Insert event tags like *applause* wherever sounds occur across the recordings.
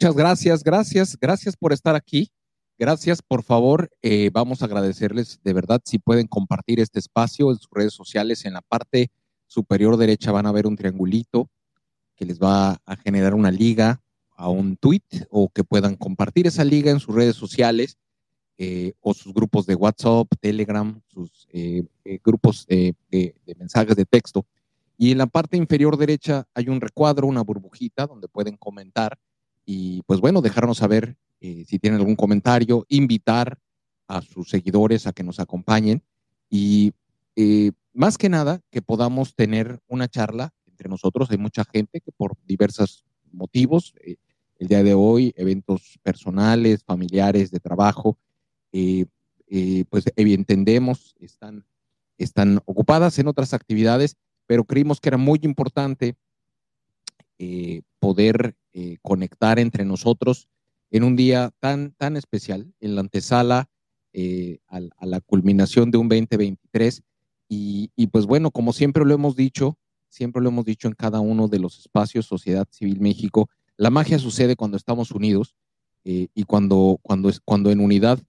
Muchas gracias, gracias, gracias por estar aquí. Gracias, por favor, eh, vamos a agradecerles de verdad si pueden compartir este espacio en sus redes sociales. En la parte superior derecha van a ver un triangulito que les va a generar una liga a un tweet o que puedan compartir esa liga en sus redes sociales eh, o sus grupos de WhatsApp, Telegram, sus eh, grupos de mensajes de texto. Y en la parte inferior derecha hay un recuadro, una burbujita donde pueden comentar y pues bueno, dejarnos saber eh, si tienen algún comentario, invitar a sus seguidores a que nos acompañen y eh, más que nada que podamos tener una charla entre nosotros. Hay mucha gente que por diversos motivos, eh, el día de hoy, eventos personales, familiares, de trabajo, pues entendemos, están, están ocupadas en otras actividades, pero creímos que era muy importante poder eh, conectar entre nosotros en un día tan, tan especial, en la antesala eh, a, la culminación de un 2023. Y, pues bueno, como siempre lo hemos dicho, siempre lo hemos dicho en cada uno de los espacios Sociedad Civil México, la magia sucede cuando estamos unidos eh, y cuando, cuando, cuando en unidad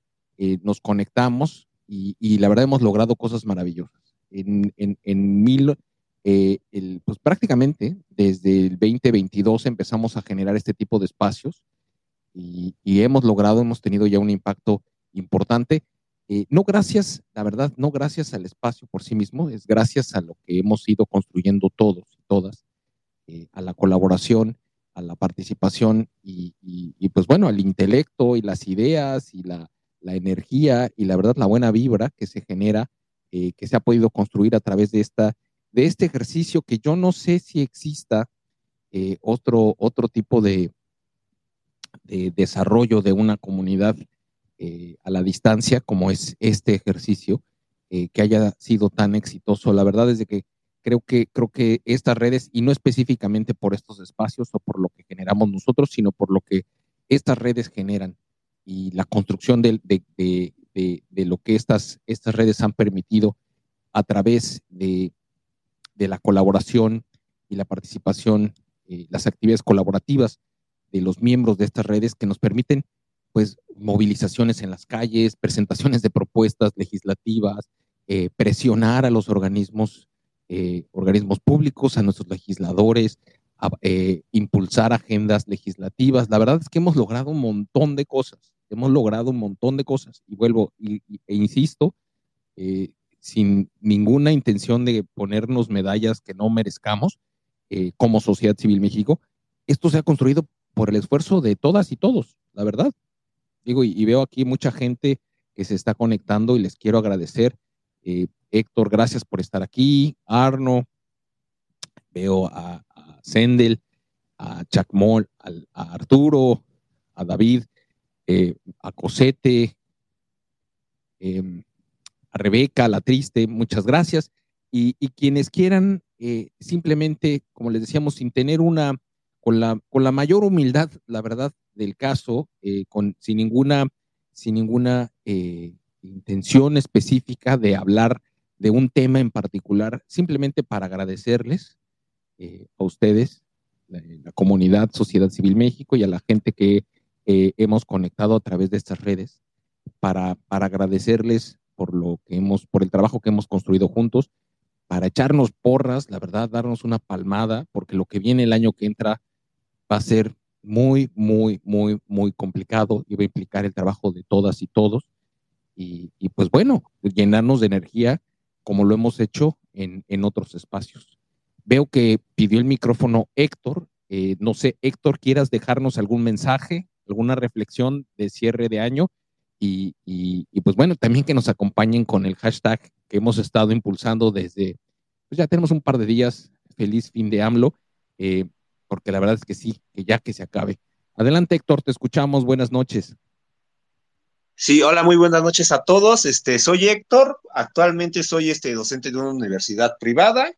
nos conectamos y, la verdad hemos logrado cosas maravillosas. En, en mil, eh, pues prácticamente desde el 2022 empezamos a generar este tipo de espacios y, hemos logrado, hemos tenido ya un impacto importante. Eh, no gracias, la verdad, no gracias al espacio por sí mismo, es gracias a lo que hemos ido construyendo todos y todas, eh, a la colaboración, a la participación y, pues bueno, al intelecto y las ideas y la, la energía y la verdad la buena vibra que se genera, que se ha podido construir a través de, esta, de este ejercicio que yo no sé si exista eh, otro, otro tipo de, de, desarrollo de una comunidad eh, a la distancia como es este ejercicio, que haya sido tan exitoso. La verdad es de que creo que creo que estas redes y no específicamente por estos espacios o por lo que generamos nosotros, sino por lo que estas redes generan y la construcción de, lo que estas, estas redes han permitido a través de, la colaboración y la participación, eh, las actividades colaborativas de los miembros de estas redes que nos permiten pues movilizaciones en las calles, presentaciones de propuestas legislativas, eh, presionar a los organismos, eh, organismos públicos, a nuestros legisladores, impulsar agendas legislativas. La verdad es que hemos logrado un montón de cosas hemos logrado un montón de cosas y vuelvo e insisto, eh, sin ninguna intención de ponernos medallas que no merezcamos eh, como Sociedad Civil México, esto se ha construido por el esfuerzo de todas y todos, la verdad. Digo, y, veo aquí mucha gente que se está conectando y les quiero agradecer. Eh, Héctor, gracias por estar aquí. Arno, veo a, Sendel, a Chacmol, a Arturo, a David, eh, a Cosete, a Rebeca, la triste, muchas gracias. Y, quienes quieran eh, simplemente, como les decíamos, sin tener una, con la, con la mayor humildad, la verdad del caso, eh, con, sin ninguna, sin ninguna intención específica de hablar de un tema en particular, simplemente para agradecerles a ustedes, la, la, comunidad Sociedad Civil México y a la gente que eh, hemos conectado a través de estas redes para, para agradecerles por lo que hemos, por el trabajo que hemos construido juntos, para echarnos porras, la verdad, darnos una palmada, porque lo que viene el año que entra va a ser muy, muy, muy, muy complicado y va a implicar el trabajo de todas y todos. Y, pues bueno, llenarnos de energía como lo hemos hecho en, en otros espacios. Veo que pidió el micrófono Héctor. Eh, no sé, Héctor, ¿quieras dejarnos algún mensaje? alguna reflexión de cierre de año y, pues bueno, también que nos acompañen con el hashtag que hemos estado impulsando desde, pues ya tenemos un par de días, feliz fin de AMLO, eh, porque la verdad es que sí, que ya que se acabe. Adelante Héctor, te escuchamos, buenas noches. Sí, hola, muy buenas noches a todos. Este, soy Héctor, actualmente soy este docente de una universidad privada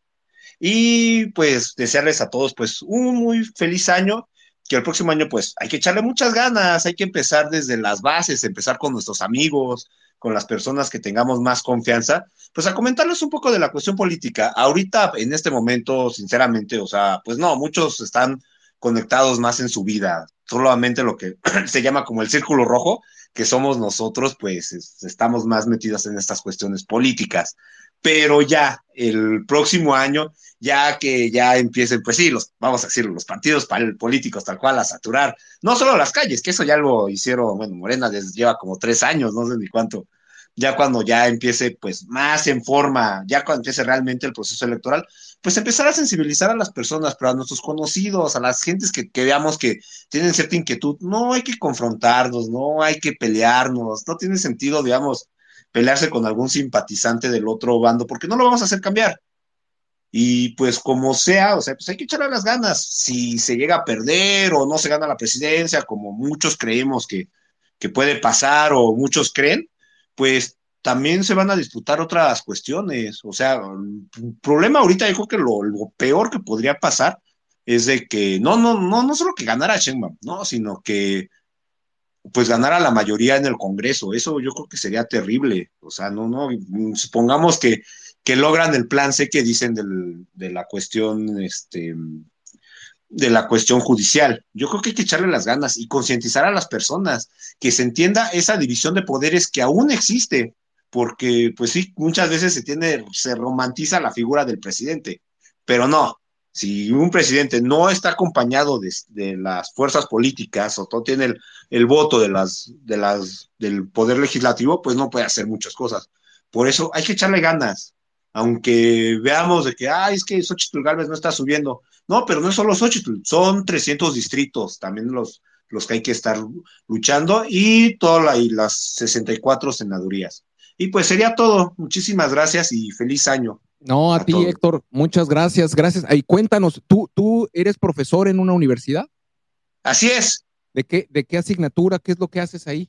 y pues desearles a todos pues un muy feliz año que el próximo año pues hay que echarle muchas ganas, hay que empezar desde las bases, empezar con nuestros amigos, con las personas que tengamos más confianza, pues a comentarles un poco de la cuestión política. Ahorita, en este momento, sinceramente, o sea, pues no, muchos están conectados más en su vida, solamente lo que *clears throat* se llama como el círculo rojo, que somos nosotros, pues estamos más metidos en estas cuestiones políticas pero ya el próximo año, ya que ya empiecen, pues sí, los, vamos a decir, los partidos políticos tal cual a saturar, no solo las calles, que eso ya lo hicieron, bueno, Morena desde, lleva como tres años, no sé ni cuánto, ya cuando ya empiece pues más en forma, ya cuando empiece realmente el proceso electoral, pues empezar a sensibilizar a las personas, pero a nuestros conocidos, a las gentes que, que veamos que tienen cierta inquietud, no hay que confrontarnos, no hay que pelearnos, no tiene sentido, digamos, pelearse con algún simpatizante del otro bando, porque no lo vamos a hacer cambiar. Y pues como sea, o sea, pues hay que echarle las ganas. Si se llega a perder o no se gana la presidencia, como muchos creemos que, que puede pasar o muchos creen, pues también se van a disputar otras cuestiones. O sea, el problema ahorita yo creo que lo, lo, peor que podría pasar es de que no, no, no, no solo que ganara Sheinbaum, no, sino que pues ganar a la mayoría en el Congreso. Eso yo creo que sería terrible. O sea, no, no, supongamos que, que logran el plan sé que dicen del, de la cuestión, este, de la cuestión judicial. Yo creo que hay que echarle las ganas y concientizar a las personas, que se entienda esa división de poderes que aún existe, porque pues sí, muchas veces se tiene, se romantiza la figura del presidente, pero no, si un presidente no está acompañado de, las fuerzas políticas o no tiene el, voto de las, de las, del poder legislativo, pues no puede hacer muchas cosas. Por eso hay que echarle ganas, aunque veamos de que, ay, es que Xochitl Galvez no está subiendo. No, pero no es solo Xochitl, son 300 distritos, también los, los que hay que estar luchando y todas las 64 senadurías. Y pues sería todo. Muchísimas gracias y feliz año. No, a, ti, Héctor, muchas gracias, gracias. Ahí cuéntanos, ¿tú, ¿tú eres profesor en una universidad? Así es. ¿De qué, ¿De qué asignatura? ¿Qué es lo que haces ahí?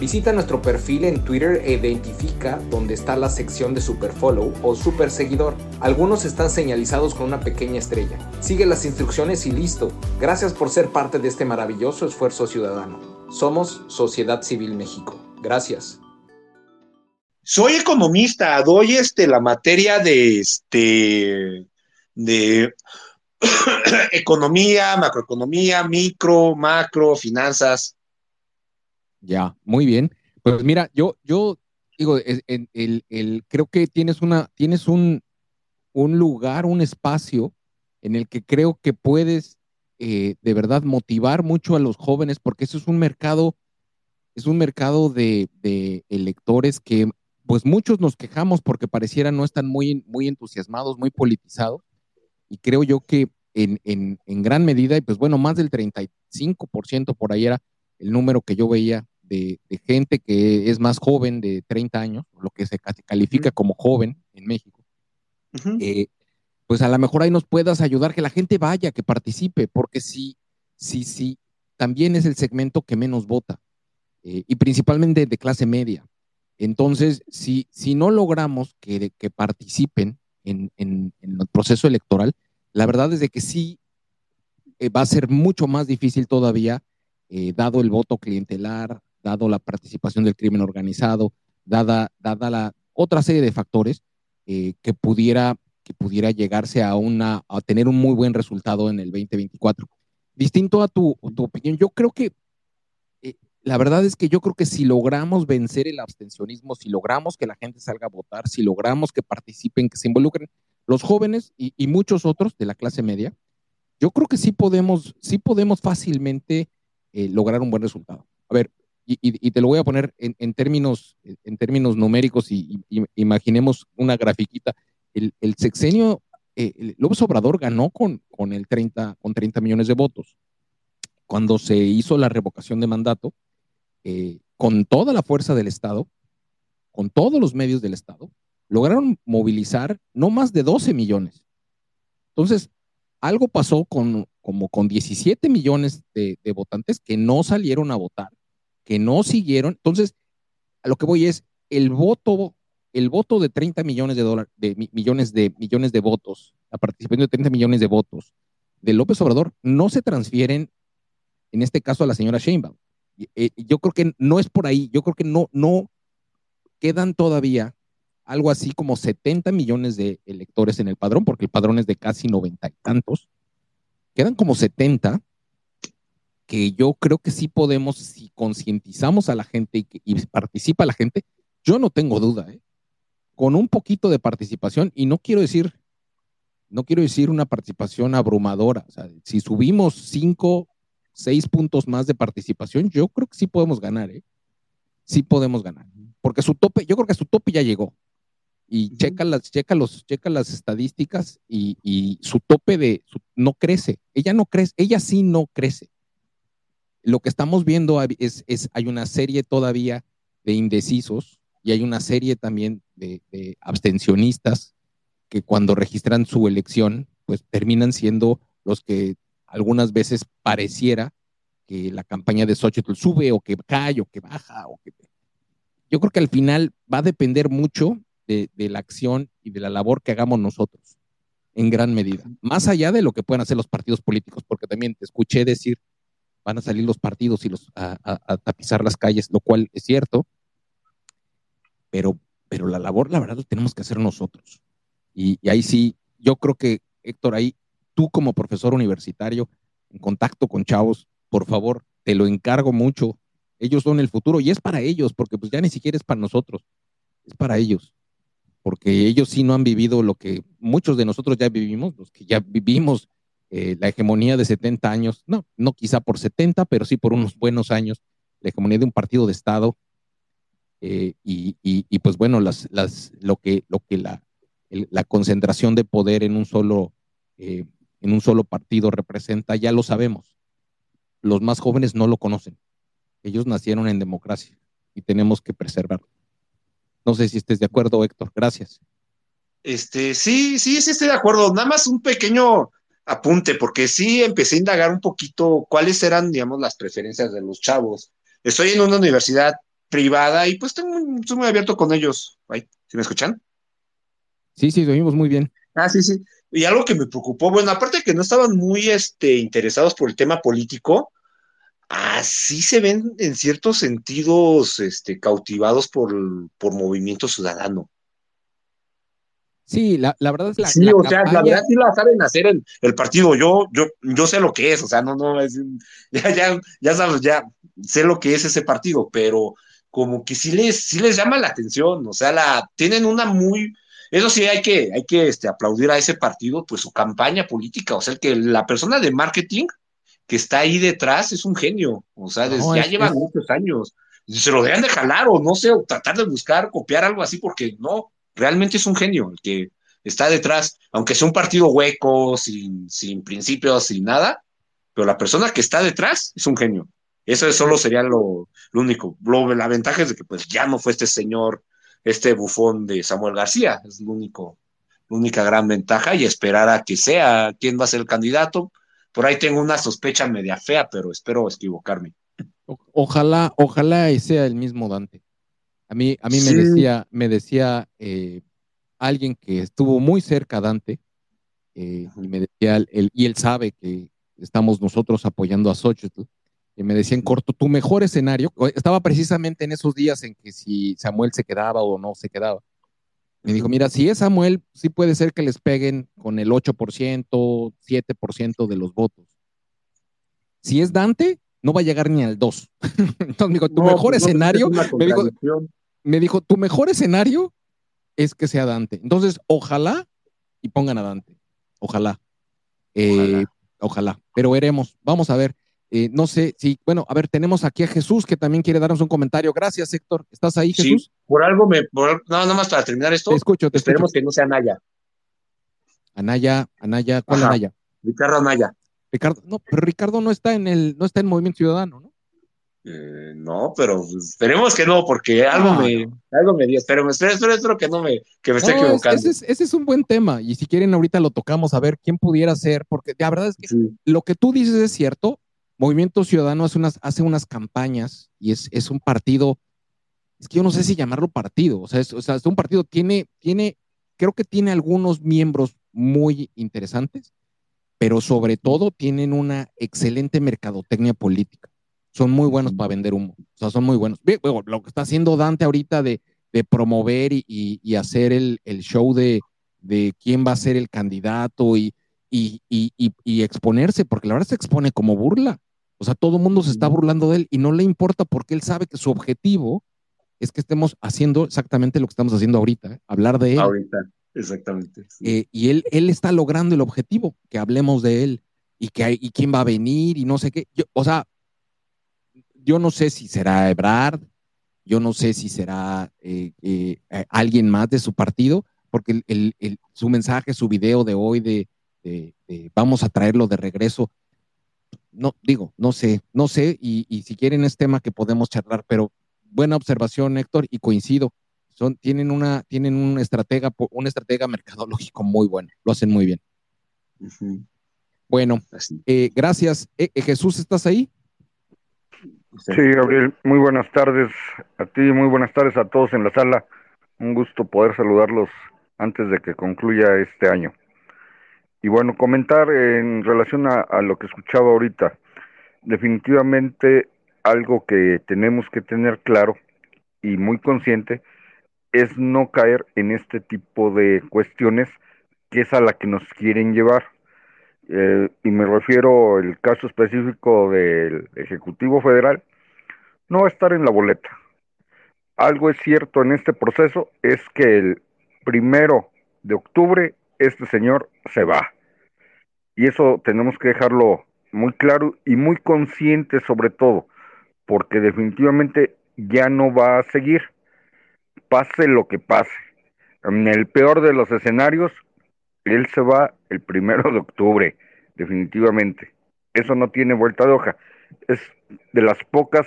Visita nuestro perfil en Twitter e identifica dónde está la sección de Superfollow o Super Seguidor. Algunos están señalizados con una pequeña estrella. Sigue las instrucciones y listo. Gracias por ser parte de este maravilloso esfuerzo ciudadano. Somos Sociedad Civil México. Gracias. Soy economista, doy este la materia de este de *coughs* economía, macroeconomía, micro, macro, finanzas. Ya, muy bien. Pues mira, yo, yo digo, el, el, creo que tienes una, tienes un, un, lugar, un espacio en el que creo que puedes eh, de verdad motivar mucho a los jóvenes, porque eso es un mercado, es un mercado de, de, electores que, pues muchos nos quejamos porque pareciera no están muy, muy entusiasmados, muy politizados y creo yo que en, en, en gran medida, y pues bueno, más del 35% por ahí era el número que yo veía de, de, gente que es más joven de 30 años, lo que se califica como joven en México, eh, pues a lo mejor ahí nos puedas ayudar, que la gente vaya, que participe, porque sí, sí, sí, también es el segmento que menos vota, eh, y principalmente de clase media. Entonces, si, si no logramos que, que participen en, en, el proceso electoral, la verdad es de que sí eh, va a ser mucho más difícil todavía, eh, dado el voto clientelar, dado la participación del crimen organizado, dada, dada la otra serie de factores eh, que, pudiera, que pudiera llegarse a, una, a tener un muy buen resultado en el 2024. Distinto a tu, tu opinión, yo creo que la verdad es que yo creo que si logramos vencer el abstencionismo, si logramos que la gente salga a votar, si logramos que participen, que se involucren los jóvenes y, muchos otros de la clase media, yo creo que sí podemos, sí podemos fácilmente eh, lograr un buen resultado. A ver, y, te lo voy a poner en, términos, en términos numéricos y, imaginemos una grafiquita. El, sexenio, eh, López Obrador ganó con, con, el 30, con 30 millones de votos. Cuando se hizo la revocación de mandato, eh, con toda la fuerza del Estado, con todos los medios del Estado, lograron movilizar no más de 12 millones. Entonces, algo pasó con como con 17 millones de, votantes que no salieron a votar, que no siguieron. Entonces, a lo que voy es el voto, el voto de 30 millones de dólares, de millones de millones de votos, la participación de 30 millones de votos de López Obrador no se transfieren, en este caso a la señora Sheinbaum. Eh, yo creo que no es por ahí, yo creo que no, no quedan todavía algo así como 70 millones de electores en el padrón, porque el padrón es de casi noventa y tantos. Quedan como 70 que yo creo que sí podemos, si concientizamos a la gente y, participa la gente, yo no tengo duda, ¿eh? con un poquito de participación, y no quiero decir, no quiero decir una participación abrumadora, o sea, si subimos cinco seis puntos más de participación, yo creo que sí podemos ganar, ¿eh? Sí podemos ganar. Porque su tope, yo creo que su tope ya llegó. Y checa, las, checa, los, checa las estadísticas y, su tope de no crece. Ella no crece, ella sí no crece. Lo que estamos viendo es, es hay una serie todavía de indecisos y hay una serie también de, de abstencionistas que cuando registran su elección, pues terminan siendo los que algunas veces pareciera que la campaña de Xochitl sube o que cae o que baja o que... Yo creo que al final va a depender mucho de, la acción y de la labor que hagamos nosotros, en gran medida. Más allá de lo que puedan hacer los partidos políticos, porque también te escuché decir, van a salir los partidos y los, a, tapizar las calles, lo cual es cierto, pero, pero la labor, la verdad, la tenemos que hacer nosotros. Y, y ahí sí, yo creo que, Héctor, ahí tú como profesor universitario, en contacto con chavos, por favor, te lo encargo mucho. Ellos son el futuro y es para ellos, porque pues ya ni siquiera es para nosotros, es para ellos. Porque ellos sí no han vivido lo que muchos de nosotros ya vivimos, los que ya vivimos eh, la hegemonía de 70 años, no, no quizá por 70, pero sí por unos buenos años, la hegemonía de un partido de Estado. Eh, y, pues bueno, las, lo que, lo que la, la concentración de poder en un solo, eh, en un solo partido representa, ya lo sabemos. Los más jóvenes no lo conocen. Ellos nacieron en democracia y tenemos que preservarlo. No sé si estés de acuerdo, Héctor. Gracias. Este, sí, sí, sí estoy de acuerdo. Nada más un pequeño apunte, porque sí empecé a indagar un poquito cuáles eran, digamos, las preferencias de los chavos. Estoy en una universidad privada y pues tengo, estoy muy abierto con ellos. ¿Sí me escuchan? Sí, sí, lo oímos muy bien. Ah, sí, sí. Y algo que me preocupó, bueno, aparte de que no estaban muy este, interesados por el tema político, así se ven en ciertos sentidos este, cautivados por, por movimiento ciudadano. Sí, la, verdad es la. Sí, o sea, la verdad sí la saben hacer el, el, partido. Yo, yo, yo sé lo que es, o sea, no, no, es, *laughs* ya, ya, ya sabes, ya sé lo que es ese partido, pero como que sí les, sí les llama la atención, o sea, la, tienen una muy, eso sí hay que, hay que este, aplaudir a ese partido, pues su campaña política, o sea, que la persona de marketing que está ahí detrás es un genio, o sea, ya lleva muchos años, se lo dejan de jalar o no sé, o tratar de buscar, copiar algo así, porque no, realmente es un genio el que está detrás, aunque sea un partido hueco, sin, sin principios, sin nada, pero la persona que está detrás es un genio. Eso solo sería lo, único. la ventaja es de que pues ya no fue este señor, este bufón de Samuel García, es lo único, la única gran ventaja y esperar a que sea quién va a ser el candidato, por ahí tengo una sospecha media fea, pero espero equivocarme. ojalá, ojalá sea el mismo Dante. A mí, a mí me decía, me decía eh, alguien que estuvo muy cerca Dante, eh, y me decía, él, y él sabe que estamos nosotros apoyando a Xochitl, y me decía en corto, tu mejor escenario, estaba precisamente en esos días en que si Samuel se quedaba o no se quedaba. Me dijo, mira, si es Samuel, sí puede ser que les peguen con el 8%, 7% de los votos. Si es Dante, no va a llegar ni al 2. *laughs* Entonces me dijo, tu mejor pues escenario, me, dijo, tu mejor escenario es que sea Dante. Entonces, ojalá y pongan a Dante. Ojalá. Eh, ojalá. Pero veremos. Vamos a ver. Eh, no sé si, bueno, a ver, tenemos aquí a Jesús que también quiere darnos un comentario. Gracias, Héctor. ¿Estás ahí, Jesús? Sí, por algo me, por, no, nada más para terminar esto. Te escucho, te Esperemos que no sea Anaya. Anaya, Anaya, ¿cuál Anaya? Ricardo Anaya. Ricardo, no, pero Ricardo no está en el, no está en Movimiento Ciudadano, ¿no? Eh, no, pero esperemos que no, porque algo ah, me, algo me dio, espero, espero, espero, espero, que no me, que me esté equivocando. Ese es, ese es, un buen tema, y si quieren ahorita lo tocamos a ver quién pudiera ser, porque la verdad es que lo que tú dices es cierto, Movimiento Ciudadano hace unas, hace unas campañas y es, es, un partido, es que yo no sé si llamarlo partido, o sea, es, o sea, es un partido, tiene, tiene, creo que tiene algunos miembros muy interesantes, pero sobre todo tienen una excelente mercadotecnia política. Son muy buenos para vender humo, o sea, son muy buenos. Lo que está haciendo Dante ahorita de, de promover y, y, hacer el, el show de, de, quién va a ser el candidato y, y, y, exponerse, porque la verdad se expone como burla. O sea, todo el mundo se está burlando de él y no le importa porque él sabe que su objetivo es que estemos haciendo exactamente lo que estamos haciendo ahorita, ¿eh? hablar de él. Ahorita, exactamente. Eh, y él, él está logrando el objetivo, que hablemos de él y, que y quién va a venir y no sé qué. o sea, yo no sé si será Ebrard, yo no sé si será eh, alguien más de su partido, porque el, su mensaje, su video de hoy de vamos a traerlo de regreso, no, digo, no sé, no sé, y, si quieren es tema que podemos charlar, pero buena observación, Héctor, y coincido. Son, tienen una, tienen un estratega, un estratega *laughs* mercadológico muy bueno, lo hacen muy bien. Bueno, eh, gracias. Eh, eh, Jesús, ¿estás ahí? Sí, Gabriel, muy buenas tardes a ti, muy buenas tardes a todos en la sala. Un gusto poder saludarlos antes de que concluya este año. Y bueno, comentar en relación a, lo que escuchaba ahorita, definitivamente algo que tenemos que tener claro y muy consciente es no caer en este tipo de cuestiones que es a la que nos quieren llevar. Eh, y me refiero al caso específico del Ejecutivo Federal, no va a estar en la boleta. Algo es cierto en este proceso, es que el primero de octubre este señor se va. Y eso tenemos que dejarlo muy claro y muy consciente sobre todo, porque definitivamente ya no va a seguir, pase lo que pase. En el peor de los escenarios, él se va el primero de octubre, definitivamente. Eso no tiene vuelta de hoja. Es de las pocas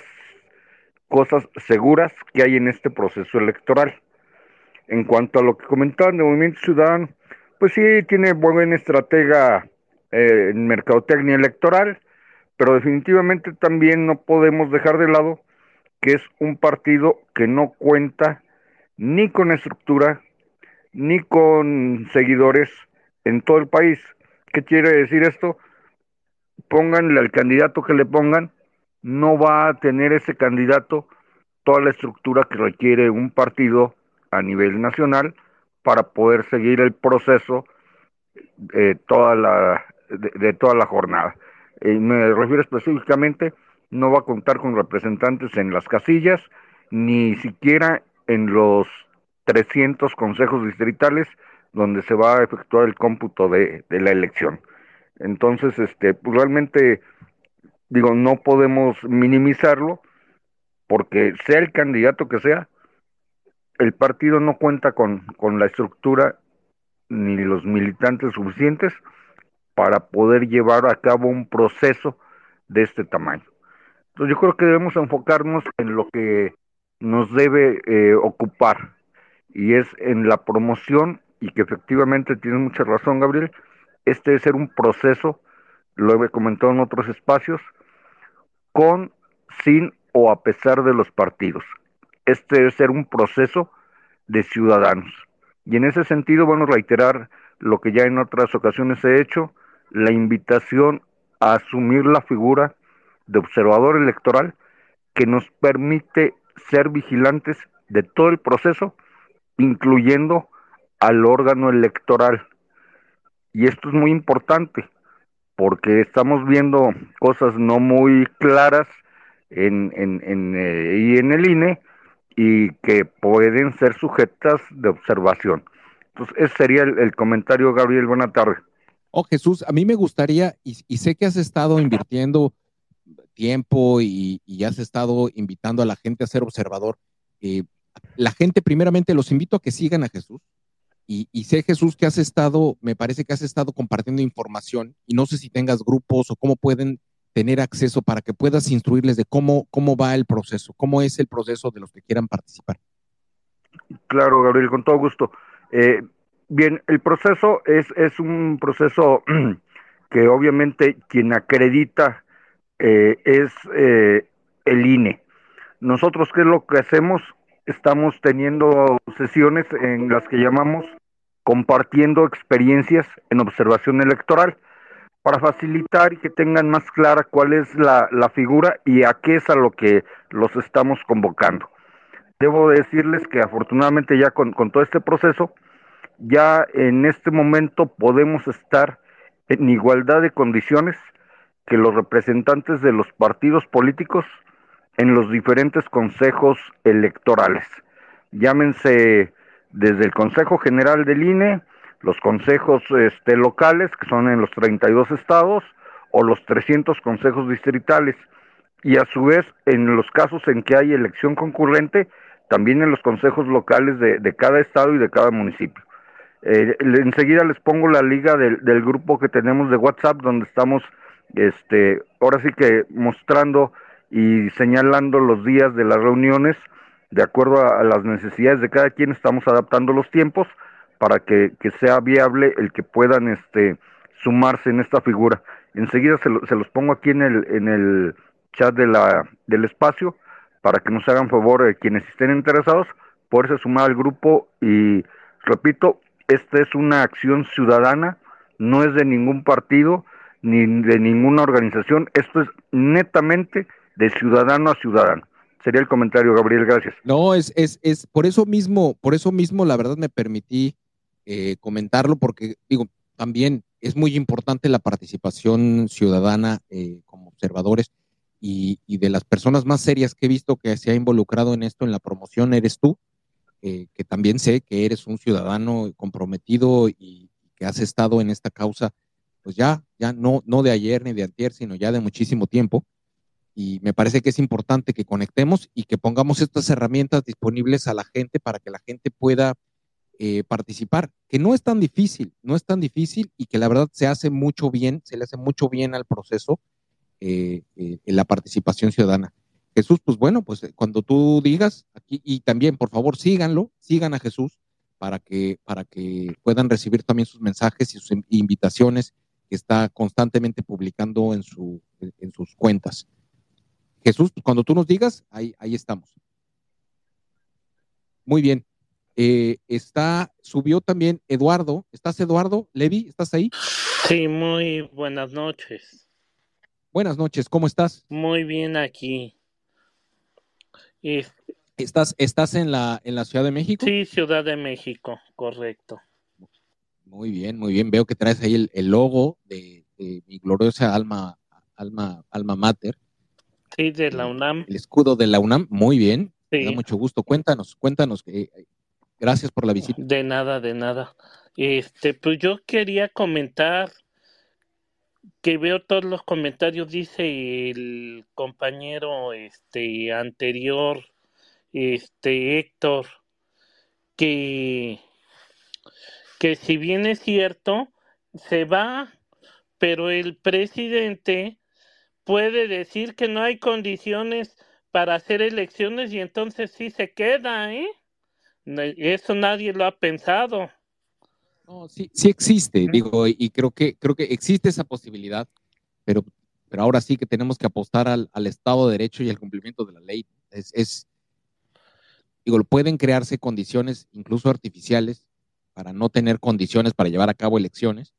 cosas seguras que hay en este proceso electoral. En cuanto a lo que comentaban de Movimiento Ciudadano, pues sí, tiene buena estratega eh, en mercadotecnia electoral, pero definitivamente también no podemos dejar de lado que es un partido que no cuenta ni con estructura, ni con seguidores en todo el país. ¿Qué quiere decir esto? Pónganle al candidato que le pongan, no va a tener ese candidato toda la estructura que requiere un partido a nivel nacional para poder seguir el proceso eh, toda la, de, toda la jornada. Y me refiero específicamente, no va a contar con representantes en las casillas, ni siquiera en los 300 consejos distritales donde se va a efectuar el cómputo de, la elección. Entonces, este, pues realmente, digo, no podemos minimizarlo, porque sea el candidato que sea, el partido no cuenta con, con la estructura ni los militantes suficientes para poder llevar a cabo un proceso de este tamaño. Entonces yo creo que debemos enfocarnos en lo que nos debe eh, ocupar y es en la promoción y que efectivamente tiene mucha razón Gabriel, este debe ser un proceso, lo he comentado en otros espacios, con, sin o a pesar de los partidos. Este debe ser un proceso de ciudadanos. Y en ese sentido, bueno, reiterar lo que ya en otras ocasiones he hecho, la invitación a asumir la figura de observador electoral que nos permite ser vigilantes de todo el proceso, incluyendo al órgano electoral. Y esto es muy importante, porque estamos viendo cosas no muy claras en, en, eh, y en el INE y que pueden ser sujetas de observación. Entonces, ese sería el, comentario, Gabriel. Buena tarde. Oh, Jesús, a mí me gustaría, y, sé que has estado invirtiendo tiempo y, has estado invitando a la gente a ser observador. Eh, la gente, primeramente, los invito a que sigan a Jesús. Y, y, sé, Jesús, que has estado, me parece que has estado compartiendo información y no sé si tengas grupos o cómo pueden tener acceso para que puedas instruirles de cómo, cómo va el proceso, cómo es el proceso de los que quieran participar. Claro, Gabriel, con todo gusto. Eh, bien, el proceso es, es un proceso *clears throat* que obviamente quien acredita eh, es eh, el INE. Nosotros, ¿qué es lo que hacemos? Estamos teniendo sesiones en las que llamamos compartiendo experiencias en observación electoral para facilitar y que tengan más clara cuál es la, figura y a qué es a lo que los estamos convocando. Debo decirles que afortunadamente ya con, con todo este proceso, ya en este momento podemos estar en igualdad de condiciones que los representantes de los partidos políticos en los diferentes consejos electorales. Llámense desde el Consejo General del INE, los consejos este, locales, que son en los 32 estados, o los 300 consejos distritales. Y a su vez, en los casos en que hay elección concurrente, también en los consejos locales de, de cada estado y de cada municipio. Eh, enseguida les pongo la liga del, del, grupo que tenemos de WhatsApp, donde estamos, este, ahora sí que mostrando y señalando los días de las reuniones, de acuerdo a las necesidades de cada quien, estamos adaptando los tiempos para que, sea viable el que puedan este, sumarse en esta figura. Enseguida se, se los pongo aquí en el, en el chat de la, del espacio para que nos hagan favor eh, quienes estén interesados, poderse sumar al grupo y repito, esta es una acción ciudadana, no es de ningún partido ni de ninguna organización, esto es netamente de ciudadano a ciudadano. Sería el comentario, Gabriel, gracias. No, es, es, es por eso mismo, por eso mismo, la verdad me permití eh, comentarlo porque, digo, también es muy importante la participación ciudadana eh, como observadores y, de las personas más serias que he visto que se ha involucrado en esto, en la promoción, eres tú. eh, que también sé que eres un ciudadano comprometido y que has estado en esta causa, pues ya, ya no, no de ayer ni de antier, sino ya de muchísimo tiempo. Y me parece que es importante que conectemos y que pongamos estas herramientas disponibles a la gente para que la gente pueda eh, participar, que no es tan difícil, no es tan difícil y que la verdad se hace mucho bien, se le hace mucho bien al proceso eh, en la participación ciudadana. Jesús, pues bueno, pues eh, cuando tú digas aquí, y también por favor síganlo, sigan a Jesús para que, para que puedan recibir también sus mensajes y sus invitaciones que está constantemente publicando en, su, en sus cuentas. Jesús, pues cuando tú nos digas, ahí, ahí estamos. Muy bien. Eh, está, subió también Eduardo. ¿Estás Eduardo? Levi, ¿estás ahí? Sí, muy buenas noches. Buenas noches, ¿cómo estás? Muy bien aquí. ¿Estás, estás en, la, en la Ciudad de México? Sí, Ciudad de México, correcto. Muy bien, muy bien. Veo que traes ahí el, logo de, mi gloriosa alma, alma, alma mater. Sí, de la UNAM. El escudo de la UNAM, muy bien. Me da mucho gusto. Cuéntanos, cuéntanos. Gracias por la visita. De nada, de nada. Este, pues yo quería comentar que veo todos los comentarios, dice el compañero este anterior, este Héctor, que, que si bien es cierto, se va, pero el presidente puede decir que no hay condiciones para hacer elecciones y entonces sí se queda, ¿eh? Eso nadie lo ha pensado. No, sí, sí existe, digo, y creo que, creo que existe esa posibilidad, pero, pero ahora sí que tenemos que apostar al, Estado de Derecho y al cumplimiento de la ley. Es, es, digo, pueden crearse condiciones, incluso artificiales, para no tener condiciones para llevar a cabo elecciones.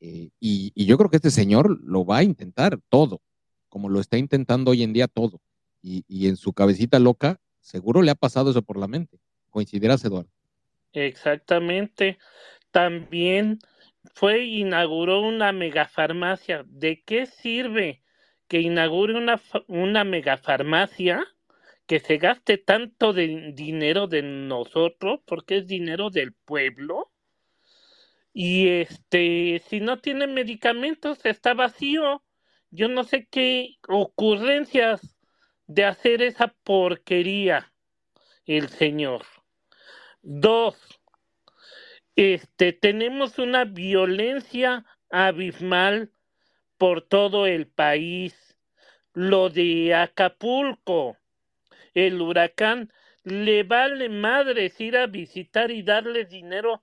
Eh, y, y, yo creo que este señor lo va a intentar todo, como lo está intentando hoy en día todo. Y, y en su cabecita loca, seguro le ha pasado eso por la mente. ¿Coincidirás, Eduardo? Exactamente también fue inauguró una megafarmacia. ¿De qué sirve que inaugure una, una megafarmacia que se gaste tanto de dinero de nosotros, porque es dinero del pueblo? Y este, si no tiene medicamentos, está vacío. Yo no sé qué ocurrencias de hacer esa porquería el señor. Dos, este, tenemos una violencia abismal por todo el país. Lo de Acapulco, el huracán, le vale madres ir a visitar y darle dinero.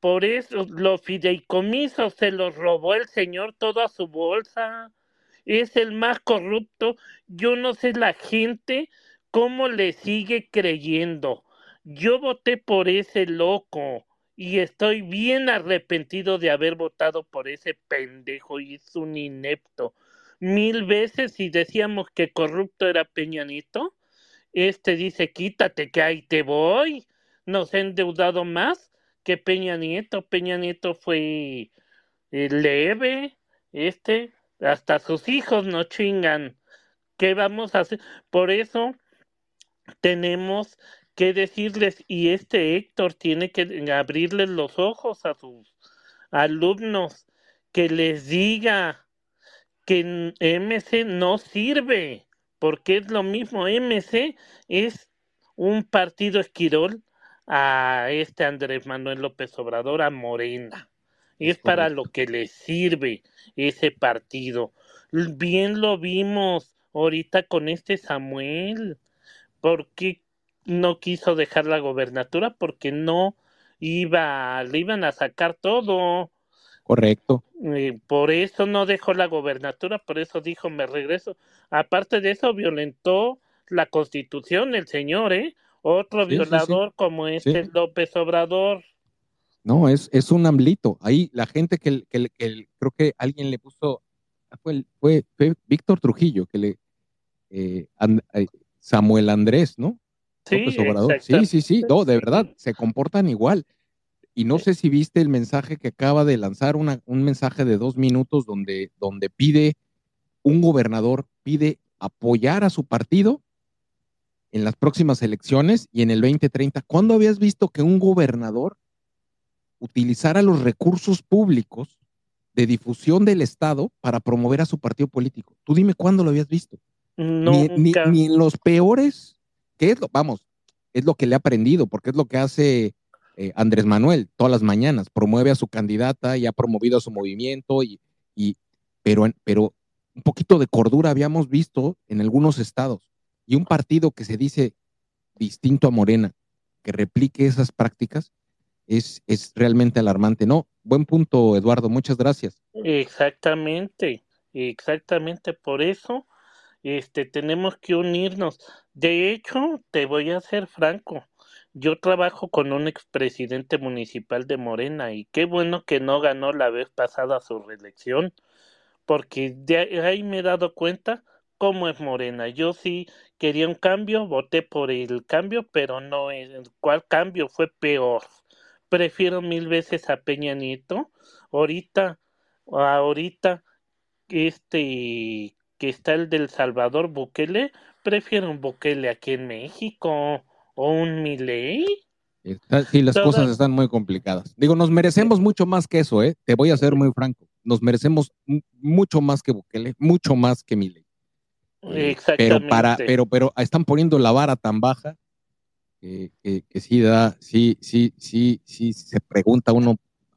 Por eso los fideicomisos se los robó el señor toda su bolsa. Es el más corrupto. Yo no sé la gente cómo le sigue creyendo. Yo voté por ese loco y estoy bien arrepentido de haber votado por ese pendejo y es un inepto. Mil veces si decíamos que corrupto era Peñanito, este dice quítate que ahí te voy. Nos ha endeudado más que Peña Nieto. Peña Nieto fue eh, leve, este, hasta sus hijos no chingan. ¿Qué vamos a hacer? Por eso tenemos qué decirles y este Héctor tiene que abrirles los ojos a sus alumnos, que les diga que MC no sirve, porque es lo mismo, MC es un partido esquirol a este Andrés Manuel López Obrador, a Morena. Es, para lo que le sirve ese partido. Bien lo vimos ahorita con este Samuel. porque no quiso dejar la gobernatura porque no iba, le iban a sacar todo. Correcto. Eh, por eso no dejó la gobernatura, por eso dijo me regreso. Aparte de eso, violentó la constitución el señor, ¿eh? Otro violador como este López Obrador. No, es, es un amblito. Ahí la gente que, que, creo que alguien le puso, fue, fue, Víctor Trujillo, que le, eh, eh, Samuel Andrés, ¿no? Sí, Sí, sí, sí, no, de verdad, se comportan igual. Y no sé si viste el mensaje que acaba de lanzar, una, un mensaje de dos minutos donde, donde pide, un gobernador pide apoyar a su partido en las próximas elecciones y en el 2030. ¿Cuándo habías visto que un gobernador utilizara los recursos públicos de difusión del Estado para promover a su partido político? Tú dime cuándo lo habías visto. Ni, ni, ni, en los peores, ¿qué es lo? Vamos, es lo que le ha aprendido, porque es lo que hace eh, Andrés Manuel todas las mañanas, promueve a su candidata y ha promovido a su movimiento, y, y pero, pero un poquito de cordura habíamos visto en algunos estados y un partido que se dice distinto a Morena, que replique esas prácticas, es, es realmente alarmante. No, buen punto, Eduardo, muchas gracias. Exactamente, exactamente por eso este, tenemos que unirnos. De hecho, te voy a ser franco, yo trabajo con un expresidente municipal de Morena y qué bueno que no ganó la vez pasada su reelección, porque de ahí me he dado cuenta cómo es Morena. Yo sí quería un cambio, voté por el cambio, pero no es cuál cambio fue peor. Prefiero mil veces a Peña Nieto. Ahorita, ahorita, este que está el del Salvador Bukele, prefiero un Bukele aquí en México o un Milei. Sí, las cosas están muy complicadas. Digo, nos merecemos mucho más que eso, ¿eh? Te voy a ser muy franco. Nos merecemos mucho más que Bukele, mucho más que Milei. Exactamente. Pero, para, pero, pero están poniendo la vara tan baja que, que, que, sí da, sí, sí, sí, sí, se pregunta uno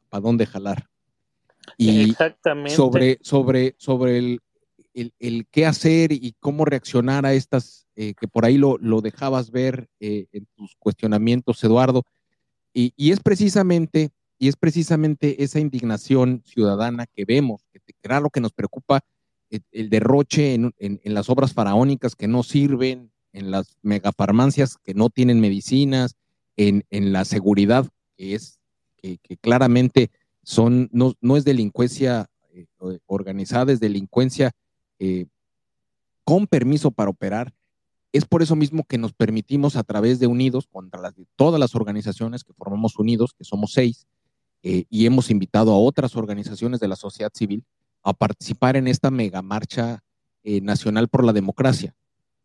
para dónde jalar. Y Exactamente. sobre, sobre, sobre el, el, el, qué hacer y cómo reaccionar a estas, eh, que por ahí lo, lo dejabas ver eh, en tus cuestionamientos, Eduardo, y, y, es precisamente, y es precisamente esa indignación ciudadana que vemos, que, era lo que nos preocupa el derroche en, en, en, las obras faraónicas que no sirven, en las megafarmacias que no tienen medicinas, en, en la seguridad que es que claramente son no, no, es delincuencia eh, organizada, es delincuencia eh, con permiso para operar. Es por eso mismo que nos permitimos a través de Unidos, contra las, todas las organizaciones que formamos Unidos, que somos seis, eh, y hemos invitado a otras organizaciones de la sociedad civil, a participar en esta mega marcha eh, nacional por la democracia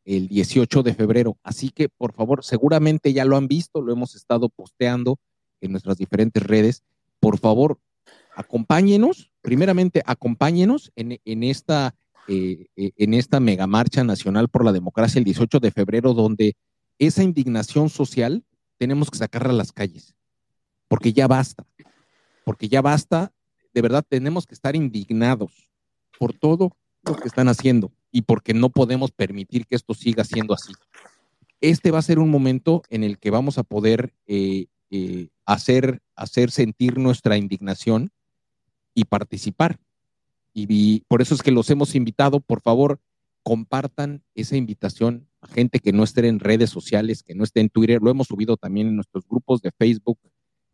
el 18 de febrero. Así que, por favor, seguramente ya lo han visto, lo hemos estado posteando en nuestras diferentes redes. Por favor, acompáñenos, primeramente acompáñenos en, en esta, eh, en esta mega marcha nacional por la democracia el 18 de febrero, donde esa indignación social tenemos que sacarla a las calles, porque ya basta, porque ya basta de verdad tenemos que estar indignados por todo lo que están haciendo y porque no podemos permitir que esto siga siendo así. Este va a ser un momento en el que vamos a poder eh, eh, hacer, hacer sentir nuestra indignación y participar. Y, por eso es que los hemos invitado, por favor, compartan esa invitación a gente que no esté en redes sociales, que no esté en Twitter. Lo hemos subido también en nuestros grupos de Facebook,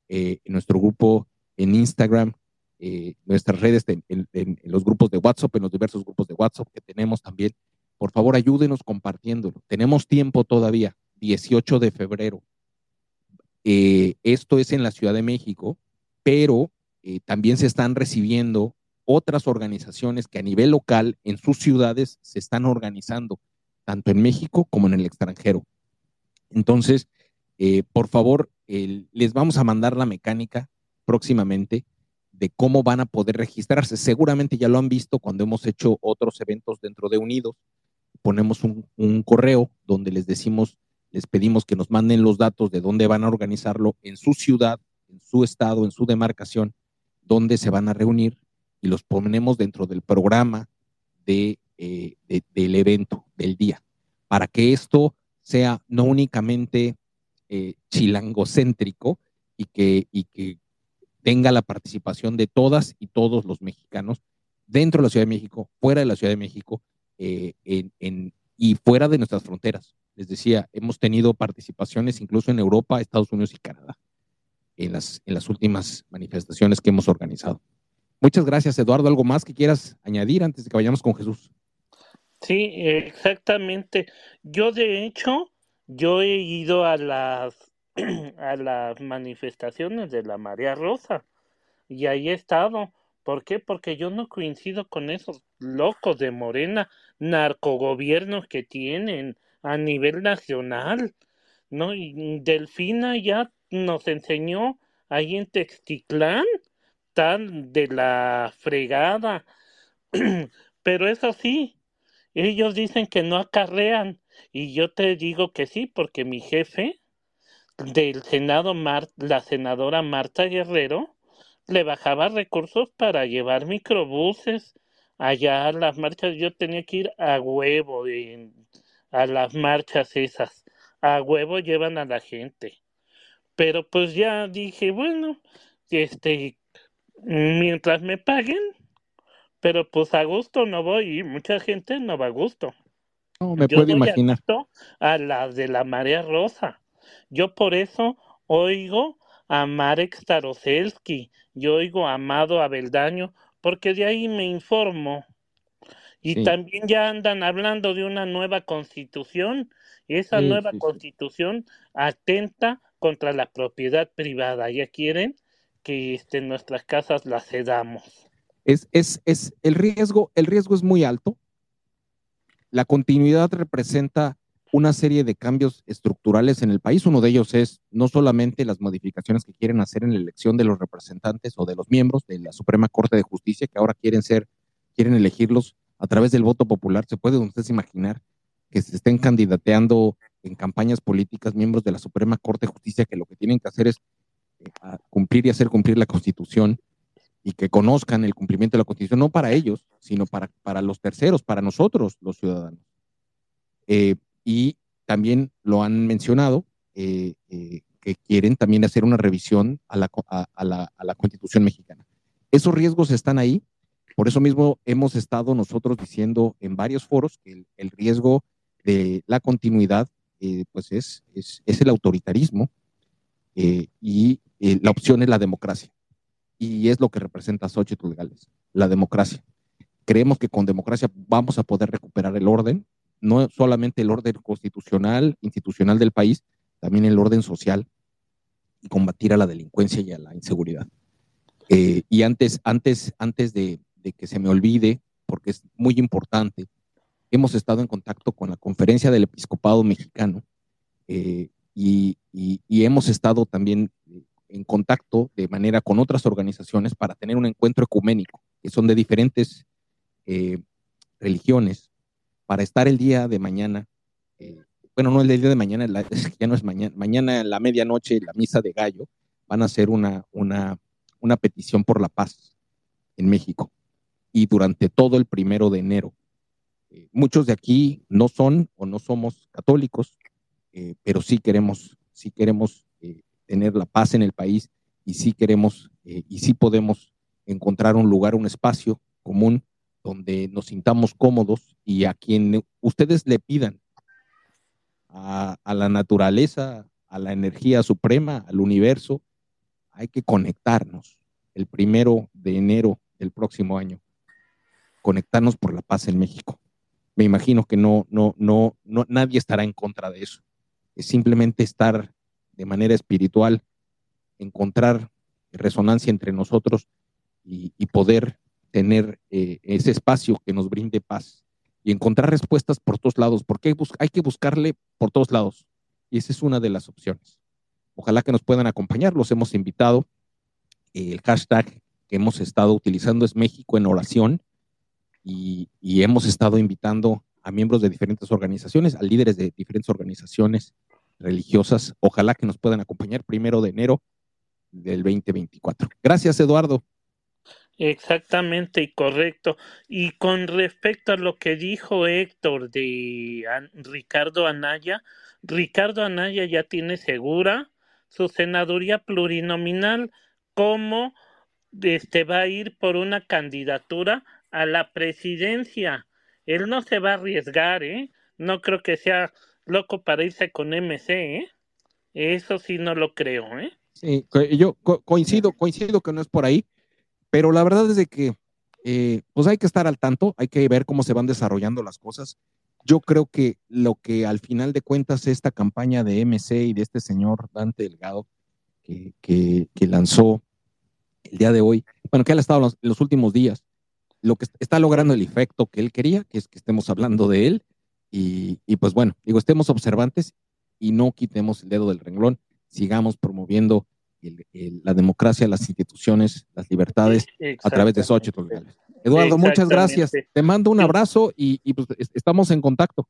eh, en nuestro grupo en Instagram, eh, nuestras redes, en, los grupos de WhatsApp, en los diversos grupos de WhatsApp que tenemos también. Por favor, ayúdenos compartiéndolo. Tenemos tiempo todavía, 18 de febrero. Eh, esto es en la Ciudad de México, pero eh, también se están recibiendo otras organizaciones que a nivel local en sus ciudades se están organizando, tanto en México como en el extranjero. Entonces, eh, por favor, les vamos a mandar la mecánica próximamente de cómo van a poder registrarse. Seguramente ya lo han visto cuando hemos hecho otros eventos dentro de Unidos. Ponemos un, un, correo donde les decimos, les pedimos que nos manden los datos de dónde van a organizarlo en su ciudad, en su estado, en su demarcación, dónde se van a reunir y los ponemos dentro del programa eh, de, del evento, del día, para que esto sea no únicamente eh, chilangocéntrico y que, y que tenga la participación de todas y todos los mexicanos dentro de la Ciudad de México, fuera de la Ciudad de México eh, en, en, y fuera de nuestras fronteras. Les decía, hemos tenido participaciones incluso en Europa, Estados Unidos y Canadá en las, en las últimas manifestaciones que hemos organizado. Muchas gracias, Eduardo. ¿Algo más que quieras añadir antes de que vayamos con Jesús? Sí, exactamente. Yo, de hecho, yo he ido a las *clears throat* a las manifestaciones de la María Rosa y ahí he estado. ¿Por qué? Porque yo no coincido con esos locos de Morena, narcogobiernos que tienen, a nivel nacional, ¿no? Y Delfina ya nos enseñó ahí en Texticlán, de la fregada. *clears throat* Pero eso sí, ellos dicen que no acarrean y yo te digo que sí, porque mi jefe del Senado, la senadora Marta Guerrero, le bajaba recursos para llevar microbuses allá a las marchas. Yo tenía que ir a huevo a las marchas esas. A huevo llevan a la gente. Pero pues ya dije, bueno, este, mientras me paguen, pero pues a gusto no voy y mucha gente no va a gusto. No, me puedo imaginar. A, las de la Marea Rosa. Yo por eso oigo a Marek Staroselski, yo oigo a Amado Abeldaño, porque de ahí me informo. Y también ya andan hablando de una nueva constitución, y esa nueva constitución atenta contra la propiedad privada. Ya quieren que este, nuestras casas las cedamos es, es, es, el riesgo, el riesgo es muy alto. La continuidad representa una serie de cambios estructurales en el país. Uno de ellos es no solamente las modificaciones que quieren hacer en la elección de los representantes o de los miembros de la Suprema Corte de Justicia, que ahora quieren ser, quieren elegirlos a través del voto popular. Se puede ustedes imaginar que se estén candidateando en campañas políticas miembros de la Suprema Corte de Justicia que lo que tienen que hacer es eh, cumplir y hacer cumplir la Constitución y que conozcan el cumplimiento de la Constitución, no para ellos, sino para, para los terceros, para nosotros, los ciudadanos. Eh, y también lo han mencionado, eh, eh, que quieren también hacer una revisión a la, a, la, a la, Constitución mexicana. Esos riesgos están ahí, por eso mismo hemos estado nosotros diciendo en varios foros que el, el riesgo de la continuidad pues es, es, es, el autoritarismo y la opción es la democracia y es lo que representa Xochitl Legales, la democracia. Creemos que con democracia vamos a poder recuperar el orden, no solamente el orden constitucional, institucional del país, también el orden social y combatir a la delincuencia y a la inseguridad. Eh, y antes, antes, antes de, que se me olvide, porque es muy importante, hemos estado en contacto con la conferencia del episcopado mexicano eh, y, y, hemos estado también en contacto de manera con otras organizaciones para tener un encuentro ecuménico, que son de diferentes eh, religiones, para estar el día de mañana, eh, bueno, no el día de mañana, *laughs* ya no es mañana, mañana en la medianoche, la misa de gallo, van a hacer una, una, una petición por la paz en México. Y durante todo el primero de enero, eh, muchos de aquí no son o no somos católicos, pero sí queremos, sí queremos tener la paz en el país y sí queremos eh, y sí podemos encontrar un lugar, un espacio común donde nos sintamos cómodos y a quien ustedes le pidan, a, a la naturaleza, a la energía suprema, al universo, hay que conectarnos el primero de enero del próximo año, conectarnos por la paz en México. Me imagino que no, no, no, no, nadie estará en contra de eso. Es simplemente estar de manera espiritual, encontrar resonancia entre nosotros y, poder tener eh, ese espacio que nos brinde paz y encontrar respuestas por todos lados, porque hay, que buscarle por todos lados. Y esa es una de las opciones. Ojalá que nos puedan acompañar, los hemos invitado. el hashtag que hemos estado utilizando es México en oración y, y hemos estado invitando a miembros de diferentes organizaciones, a líderes de diferentes organizaciones religiosas. Ojalá que nos puedan acompañar primero de enero del 2024. Gracias, Eduardo. Exactamente y correcto. Y con respecto a lo que dijo Héctor de Ricardo Anaya, Ricardo Anaya ya tiene segura su senaduría plurinominal como este va a ir por una candidatura a la presidencia. Él no se va a arriesgar, ¿eh? No creo que sea loco para irse con MC, ¿eh? Eso sí no lo creo, ¿eh? Sí, yo coincido, coincido que no es por ahí, pero la verdad es de que eh, pues hay que estar al tanto, hay que ver cómo se van desarrollando las cosas. Yo creo que lo que al final de cuentas esta campaña de MC y de este señor Dante Delgado que, que, lanzó el día de hoy, bueno, que él ha estado en los últimos días, lo que está logrando el efecto que él quería, que es que estemos hablando de él, Y, pues bueno, digo, estemos observantes y no quitemos el dedo del renglón, sigamos promoviendo la democracia, las instituciones, las libertades a través de Xochitl Eduardo, muchas gracias. Te mando un abrazo y, pues estamos en contacto.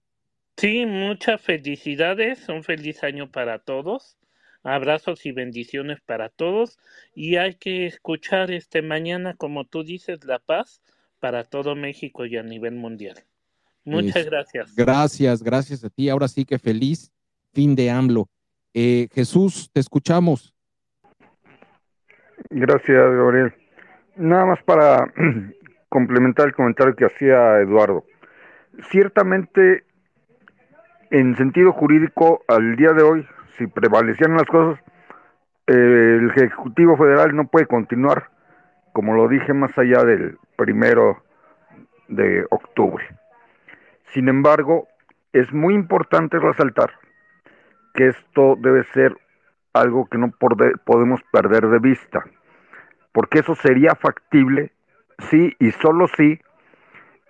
Sí, muchas felicidades, un feliz año para todos. Abrazos y bendiciones para todos. Y hay que escuchar este mañana, como tú dices, la paz para todo México y a nivel mundial. Muchas gracias. Gracias, gracias a ti. Ahora sí que feliz fin de AMLO. Eh, Jesús, te escuchamos. Gracias, Gabriel. Nada más para *clears throat* complementar el comentario que hacía Eduardo. Ciertamente, en sentido jurídico, al día de hoy, si prevalecieran las cosas, el Ejecutivo Federal no puede continuar, como lo dije, más allá del primero de octubre. Sin embargo, es muy importante resaltar que esto debe ser algo que no podemos perder de vista, porque eso sería factible si y solo si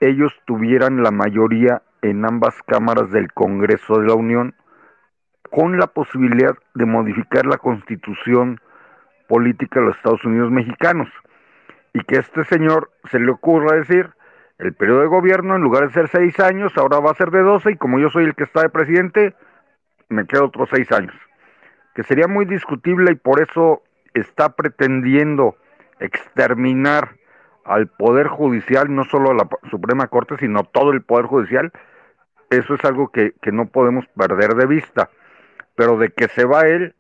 ellos tuvieran la mayoría en ambas cámaras del Congreso de la Unión con la posibilidad de modificar la constitución política de los Estados Unidos mexicanos. Y que este señor se le ocurra decir, el periodo de gobierno en lugar de ser seis años, ahora va a ser de doce y como yo soy el que está de presidente, me quedo otros seis años. Que sería muy discutible y por eso está pretendiendo exterminar al Poder Judicial, no solo a la Suprema Corte, sino todo el Poder Judicial. Eso es algo que, que no podemos perder de vista pero de que se va él,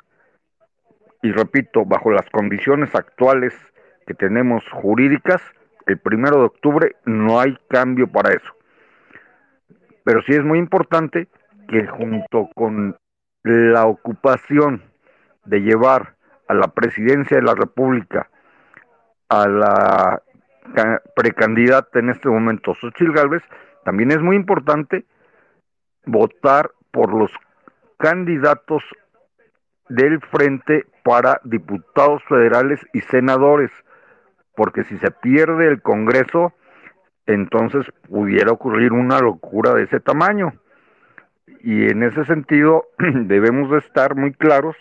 y repito, bajo las condiciones actuales que tenemos jurídicas, el primero de octubre no hay cambio para eso. Pero sí es muy importante que junto con la ocupación de llevar a la presidencia de la República a la precandidata en este momento, Xochitl Gálvez, también es muy importante votar por los candidatos del frente para diputados federales y senadores, porque si se pierde el Congreso, entonces pudiera ocurrir una locura de ese tamaño. Y en ese sentido *clears throat* debemos de estar muy claros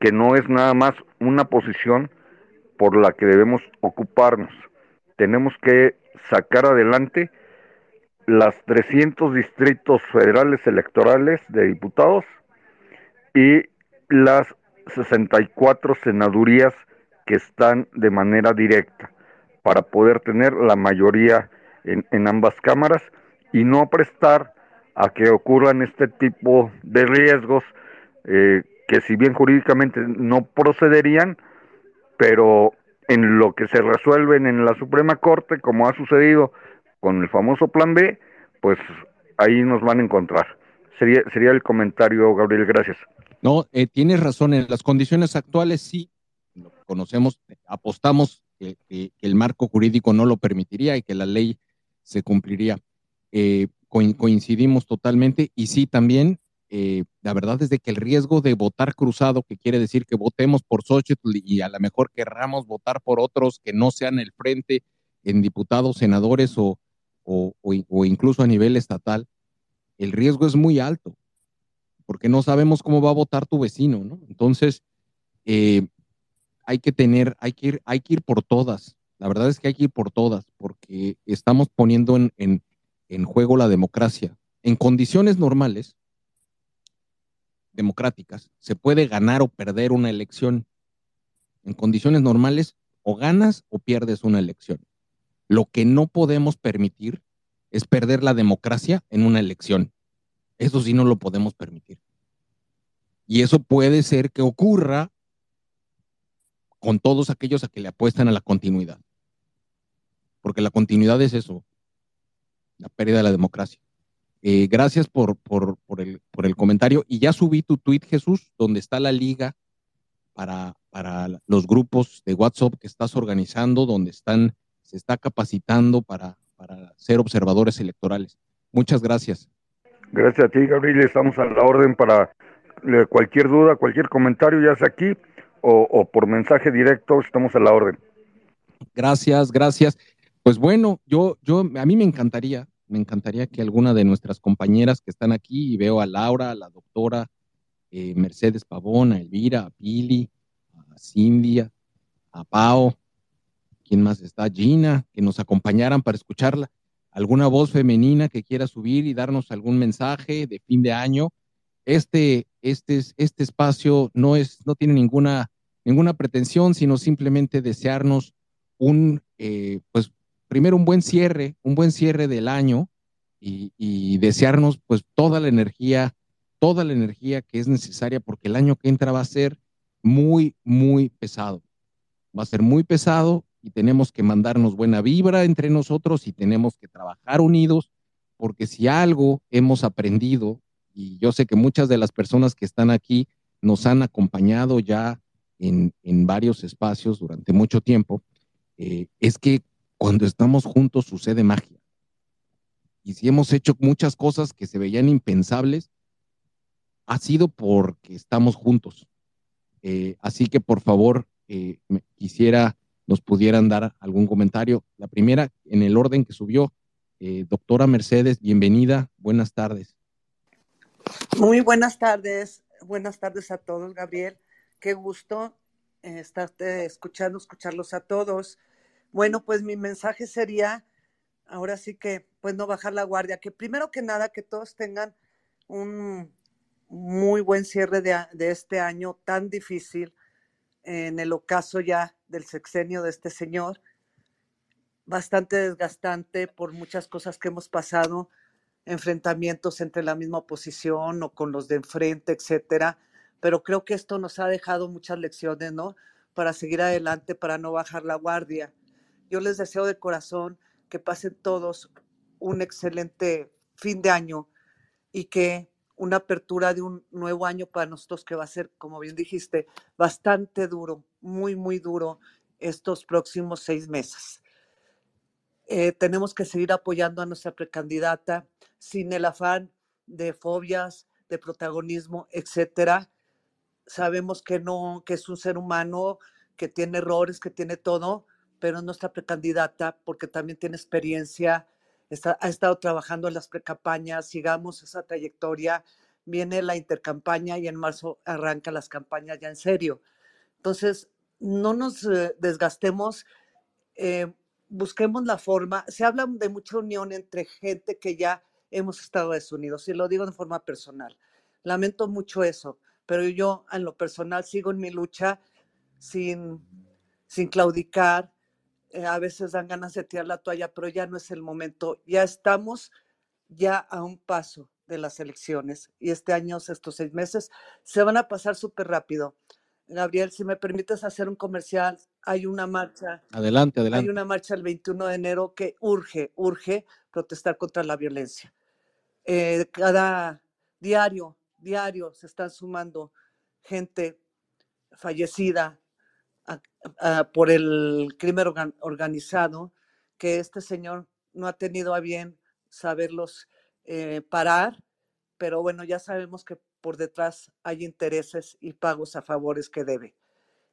que no es nada más una posición por la que debemos ocuparnos. Tenemos que sacar adelante las 300 distritos federales electorales de diputados y las 64 senadurías que están de manera directa para poder tener la mayoría en, ambas cámaras y no prestar a que ocurran este tipo de riesgos eh, que si bien jurídicamente no procederían, pero en lo que se resuelven en la Suprema Corte, como ha sucedido con el famoso Plan B, pues ahí nos van a encontrar. Sería, sería el comentario, Gabriel, gracias. No, eh, tienes razón, en las condiciones actuales sí, conocemos, apostamos que, el marco jurídico no lo permitiría y que la ley se cumpliría. Eh, coincidimos totalmente y sí también, eh, la verdad es de que el riesgo de votar cruzado, que quiere decir que votemos por Xochitl y a lo mejor querramos votar por otros que no sean el frente en diputados, senadores o, o incluso a nivel estatal, el riesgo es muy alto porque no sabemos cómo va a votar tu vecino, ¿no? Entonces, eh, hay que tener, hay que, ir, hay que ir por todas. La verdad es que hay que ir por todas, porque estamos poniendo en, en juego la democracia. En condiciones normales, democráticas, se puede ganar o perder una elección. En condiciones normales, o ganas o pierdes una elección. Lo que no podemos permitir es perder la democracia en una elección. Eso sí no lo podemos permitir. Y eso puede ser que ocurra con todos aquellos a que le apuestan a la continuidad. Porque la continuidad es eso, la pérdida de la democracia. Eh, gracias por, por, el, por, el, comentario. Y ya subí tu tweet, Jesús, donde está la liga para, para los grupos de WhatsApp que estás organizando, donde están, se está capacitando para, para ser observadores electorales. Muchas gracias. Gracias a ti, Gabriel. Estamos a la orden para cualquier duda, cualquier comentario, ya sea aquí o, por mensaje directo, estamos a la orden. Gracias, gracias. Pues bueno, yo, yo, a mí me encantaría, me encantaría que alguna de nuestras compañeras que están aquí, y veo a Laura, a la doctora eh, Mercedes Pavón, a Elvira, a Pili, a Cindy, a Pao, ¿quién más está? Gina, que nos acompañaran para escucharla. Alguna voz femenina que quiera subir y darnos algún mensaje de fin de año. Este, este, este espacio no, es, no tiene ninguna, ninguna pretensión, sino simplemente desearnos un, eh, pues, primero un buen cierre, un buen cierre del año y, y, desearnos pues toda la energía, toda la energía que es necesaria porque el año que entra va a ser muy, muy pesado. Va a ser muy pesado y tenemos que mandarnos buena vibra entre nosotros y tenemos que trabajar unidos porque si algo hemos aprendido, y yo sé que muchas de las personas que están aquí nos han acompañado ya en, varios espacios durante mucho tiempo, eh, es que cuando estamos juntos sucede magia. Y si hemos hecho muchas cosas que se veían impensables, ha sido porque estamos juntos. Eh, así que por favor, eh, quisiera nos pudieran dar algún comentario. La primera, en el orden que subió, eh, doctora Mercedes, bienvenida, buenas tardes. Muy buenas tardes, buenas tardes a todos, Gabriel. Qué gusto eh, estarte escuchando, escucharlos a todos. Bueno, pues mi mensaje sería, ahora sí que, pues no bajar la guardia, que primero que nada, que todos tengan un muy buen cierre de, de este año tan difícil en el ocaso ya del sexenio de este señor, bastante desgastante por muchas cosas que hemos pasado, enfrentamientos entre la misma oposición o con los de enfrente, etcétera. Pero creo que esto nos ha dejado muchas lecciones, ¿no? Para seguir adelante, para no bajar la guardia. Yo les deseo de corazón que pasen todos un excelente fin de año y que una apertura de un nuevo año para nosotros que va a ser, como bien dijiste, bastante duro, muy, muy duro estos próximos seis meses. Eh, tenemos que seguir apoyando a nuestra precandidata sin el afán de fobias, de protagonismo, etcétera. Sabemos que no, que es un ser humano que tiene errores, que tiene todo, pero es nuestra precandidata porque también tiene experiencia, ha estado trabajando en las precampañas, sigamos esa trayectoria, viene la intercampaña y en marzo arranca las campañas ya en serio. Entonces, no nos eh, desgastemos, eh, busquemos la forma. Se habla de mucha unión entre gente que ya hemos estado desunidos, y lo digo de forma personal. Lamento mucho eso, pero yo en lo personal sigo en mi lucha sin, sin claudicar, eh, a veces dan ganas de tirar la toalla, pero ya no es el momento. Ya estamos ya a un paso de las elecciones y este año, estos seis meses, se van a pasar súper rápido. Gabriel, si me permites hacer un comercial, hay una marcha. Adelante, adelante. Hay una marcha el 21 de enero que urge, urge protestar contra la violencia. Eh, cada diario, diario se están sumando gente fallecida, por el crimen organizado, que este señor no ha tenido a bien saberlos eh, parar, pero bueno, ya sabemos que por detrás hay intereses y pagos a favores que debe.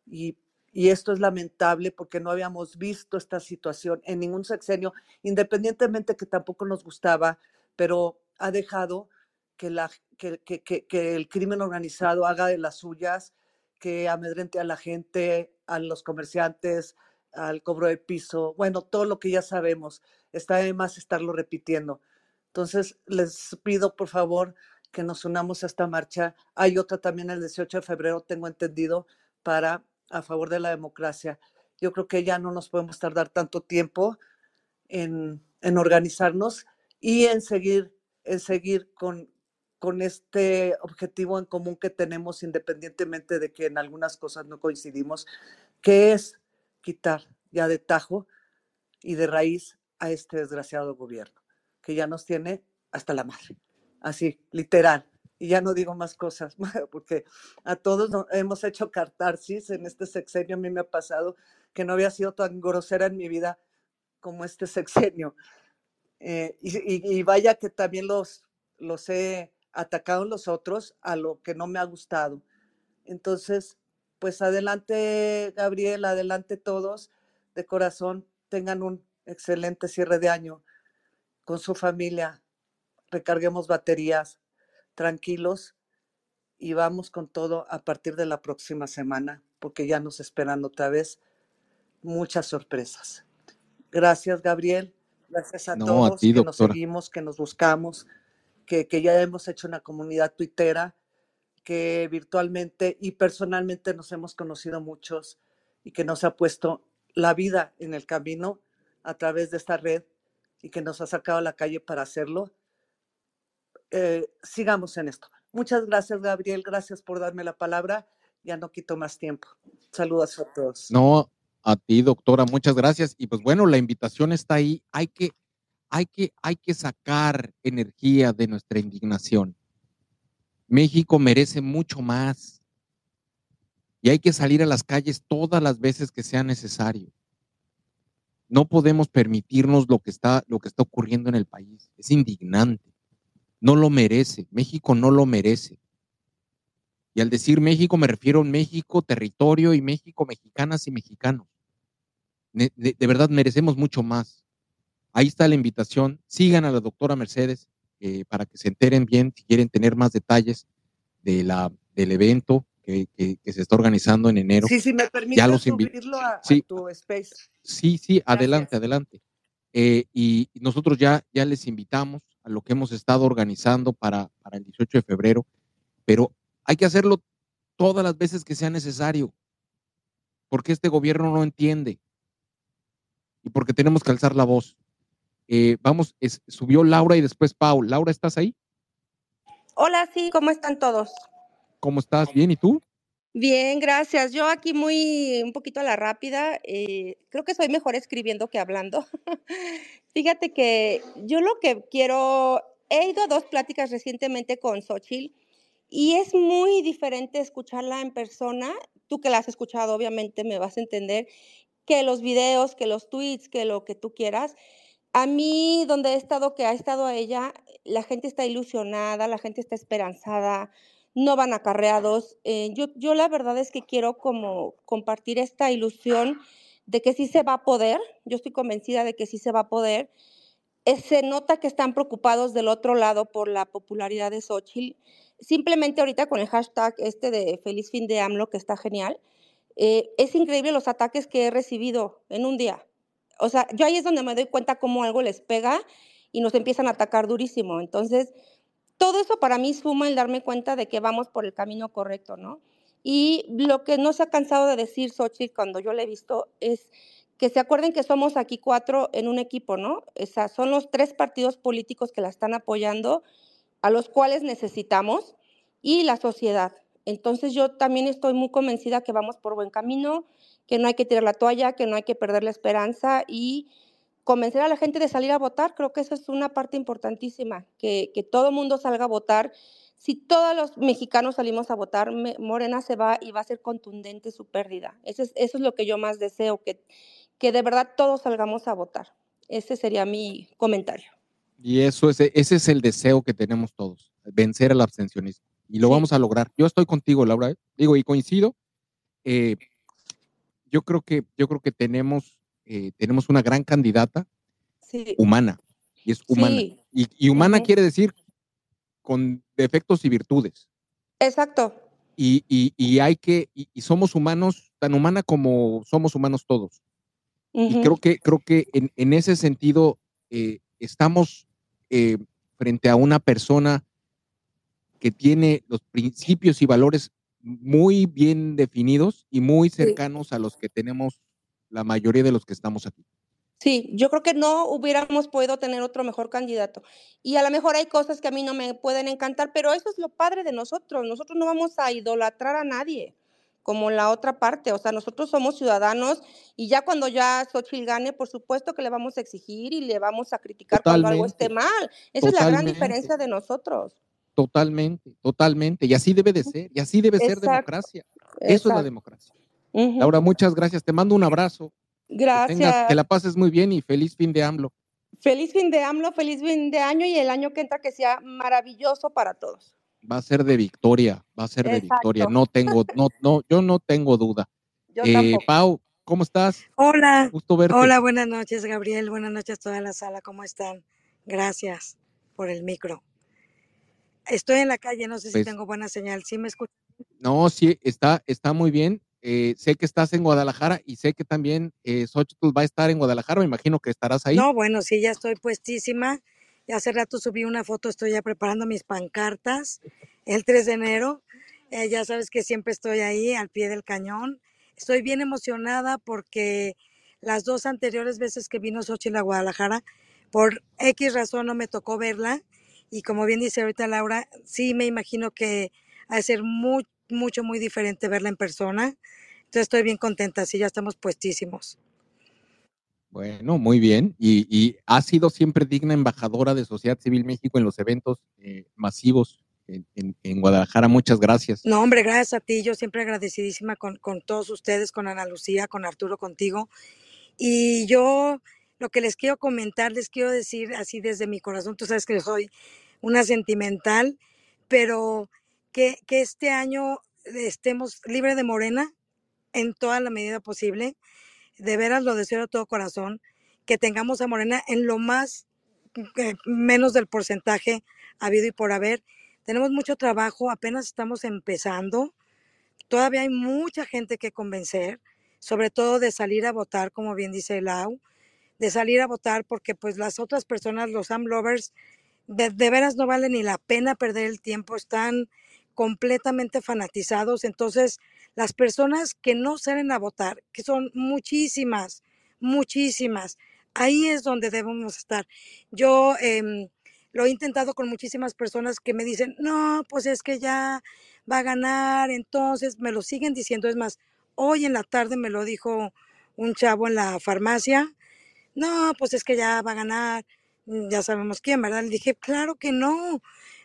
Y, y esto es lamentable porque no habíamos visto esta situación en ningún sexenio, independientemente que tampoco nos gustaba, pero ha dejado que, la, que, el crimen organizado haga de las suyas, que amedrente a la gente, a los comerciantes, al cobro de piso, bueno, todo lo que ya sabemos. Está de más estarlo repitiendo. Entonces, les pido por favor que nos unamos a esta marcha. Hay otra también el 18 de febrero, tengo entendido, para a favor de la democracia. Yo creo que ya no nos podemos tardar tanto tiempo en, en organizarnos y en seguir, en seguir con, con este objetivo en común que tenemos, independientemente de que en algunas cosas no coincidimos, que es quitar ya de tajo y de raíz a este desgraciado gobierno, que ya nos tiene hasta la madre, así, literal. Y ya no digo más cosas, *laughs* porque a todos hemos hecho cartarsis en este sexenio. A mí me ha pasado que no había sido tan grosera en mi vida como este sexenio. Eh, y, y, vaya que también los, los he atacado los otros a lo que no me ha gustado. Entonces, pues adelante, Gabriel, adelante todos, de corazón, tengan un excelente cierre de año con su familia, recarguemos baterías, tranquilos y vamos con todo a partir de la próxima semana, porque ya nos esperan otra vez muchas sorpresas. Gracias, Gabriel. Gracias a todos que nos seguimos, que nos buscamos, que, ya hemos hecho una comunidad tuitera, que virtualmente y personalmente nos hemos conocido muchos y que nos ha puesto la vida en el camino a través de esta red y que nos ha sacado a la calle para hacerlo. Eh, sigamos en esto. Muchas gracias, Gabriel. Gracias por darme la palabra. Ya no quito más tiempo. Saludos a todos. No, a ti, doctora, muchas gracias. Y pues bueno, la invitación está ahí. Hay que, hay que, hay que sacar energía de nuestra indignación. México merece mucho más. Y hay que salir a las calles todas las veces que sea necesario. No podemos permitirnos lo que está, lo que está ocurriendo en el país. Es indignante. No lo merece. México no lo merece. Y al decir México me refiero a México, territorio y México, mexicanas y mexicanos. De, verdad merecemos mucho más. Ahí está la invitación. Sigan a la doctora Mercedes eh, para que se enteren bien si quieren tener más detalles de la, del evento que, se está organizando en enero. Sí, sí, me permite ya los subirlo a, sí, tu space. Sí, sí, adelante, adelante. Eh, y nosotros ya, ya les invitamos a lo que hemos estado organizando para, para el 18 de febrero, pero hay que hacerlo todas las veces que sea necesario, porque este gobierno no entiende y porque tenemos que alzar la voz. Eh, vamos, subió Laura y después Pau. Laura, ¿estás ahí? Hola, sí, ¿cómo están todos? ¿Cómo estás? ¿Bien? ¿Y tú? Bien, gracias. Yo aquí muy, un poquito a la rápida, eh, creo que soy mejor escribiendo que hablando. *laughs* Fíjate que yo lo que quiero, he ido a dos pláticas recientemente con Xochitl y es muy diferente escucharla en persona. Tú que la has escuchado, obviamente me vas a entender que los videos, que los tweets, que lo que tú quieras. A mí, donde he estado, que ha estado a ella, la gente está ilusionada, la gente está esperanzada, no van acarreados. Eh, yo, yo la verdad es que quiero como compartir esta ilusión de que sí se va a poder, yo estoy convencida de que sí se va a poder. Eh, se nota que están preocupados del otro lado por la popularidad de Xochitl. Simplemente ahorita con el hashtag este de feliz fin de AMLO, que está genial, eh, es increíble los ataques que he recibido en un día. O sea, yo ahí es donde me doy cuenta cómo algo les pega y nos empiezan a atacar durísimo. Entonces, todo eso para mí suma el darme cuenta de que vamos por el camino correcto, ¿no? Y lo que no se ha cansado de decir Xochitl cuando yo le he visto es que se acuerden que somos aquí cuatro en un equipo, ¿no? O sea, son los tres partidos políticos que la están apoyando, a los cuales necesitamos, y la sociedad. Entonces yo también estoy muy convencida que vamos por buen camino, que no hay que tirar la toalla, que no hay que perder la esperanza y convencer a la gente de salir a votar. Creo que eso es una parte importantísima, que, que todo mundo salga a votar. Si todos los mexicanos salimos a votar, Morena se va y va a ser contundente su pérdida. Eso es, eso es lo que yo más deseo, que, que de verdad todos salgamos a votar. Ese sería mi comentario. Y eso es, ese es el deseo que tenemos todos, vencer al abstencionismo. Y lo vamos a lograr. Yo estoy contigo, Laura. ¿eh? Digo, y coincido. Eh, yo creo que, yo creo que tenemos, eh, tenemos una gran candidata humana. Y es humana. Y, humana quiere decir con defectos y virtudes. Exacto. Y, y hay que, y, somos humanos, tan humana como somos humanos todos. Y creo que, creo que en, en ese sentido estamos frente a una persona que tiene los principios y valores muy bien definidos y muy cercanos a los que tenemos la mayoría de los que estamos aquí. Sí, yo creo que no hubiéramos podido tener otro mejor candidato. Y a lo mejor hay cosas que a mí no me pueden encantar, pero eso es lo padre de nosotros. Nosotros no vamos a idolatrar a nadie, como la otra parte. O sea, nosotros somos ciudadanos y ya cuando ya Xochitl gane, por supuesto que le vamos a exigir y le vamos a criticar cuando algo esté mal. Esa es la gran diferencia de nosotros. Totalmente, totalmente. Y así debe de ser, y así debe ser democracia. Eso es la democracia. Laura, muchas gracias. Te mando un abrazo. Gracias. Que, la pases muy bien y feliz fin de AMLO. Feliz fin de AMLO, feliz fin de año y el año que entra que sea maravilloso para todos. Va a ser de victoria, va a ser de victoria. No tengo, no, no, yo no tengo duda. *laughs* eh, Pau, ¿cómo estás? Hola. Gusto verte. Hola, buenas noches, Gabriel. Buenas noches a toda la sala. ¿Cómo están? Gracias por el micro. Estoy en la calle, no sé si Pues tengo buena señal. ¿Sí me escuchan? no, sí, está, está muy bien. Eh, sé que estás en Guadalajara y sé que también eh, Xochitl va a estar en Guadalajara. Me imagino que estarás ahí. No, bueno, sí, ya estoy puestísima. Ya hace rato subí una foto, estoy ya preparando mis pancartas el 3 de enero. Eh, ya sabes que siempre estoy ahí al pie del cañón. Estoy bien emocionada porque las dos anteriores veces que vino Xochitl a Guadalajara, por X razón no me tocó verla. Y como bien dice ahorita Laura, sí me imagino que ha de ser muy, mucho, muy diferente verla en persona. Entonces estoy bien contenta, sí, ya estamos puestísimos. Bueno, muy bien. Y, y ha sido siempre digna embajadora de Sociedad Civil México en los eventos eh, masivos en, en- en Guadalajara. Muchas gracias. No, hombre, gracias a ti. Yo siempre agradecidísima con, con todos ustedes, con Ana Lucía, con Arturo, contigo. Y yo lo que les quiero comentar, les quiero decir así desde mi corazón, tú sabes que soy una sentimental, pero que, que este año estemos libre de Morena en toda la medida posible. De veras lo deseo de todo corazón, que tengamos a Morena en lo más eh, menos del porcentaje habido y por haber. Tenemos mucho trabajo, apenas estamos empezando. Todavía hay mucha gente que convencer, sobre todo de salir a votar, como bien dice Lau, de salir a votar porque pues las otras personas, los Am Lovers, de, de veras no vale ni la pena perder el tiempo, están completamente fanatizados. Entonces, las personas que no salen a votar, que son muchísimas, muchísimas, ahí es donde debemos estar. Yo em, lo he intentado con muchísimas personas que me dicen, no, pues es que ya va a ganar, entonces me lo siguen diciendo. Es más, hoy en la tarde me lo dijo un chavo en la farmacia, no, pues es que ya va a ganar, mm, ya sabemos quién, ¿verdad? Le dije, claro que no.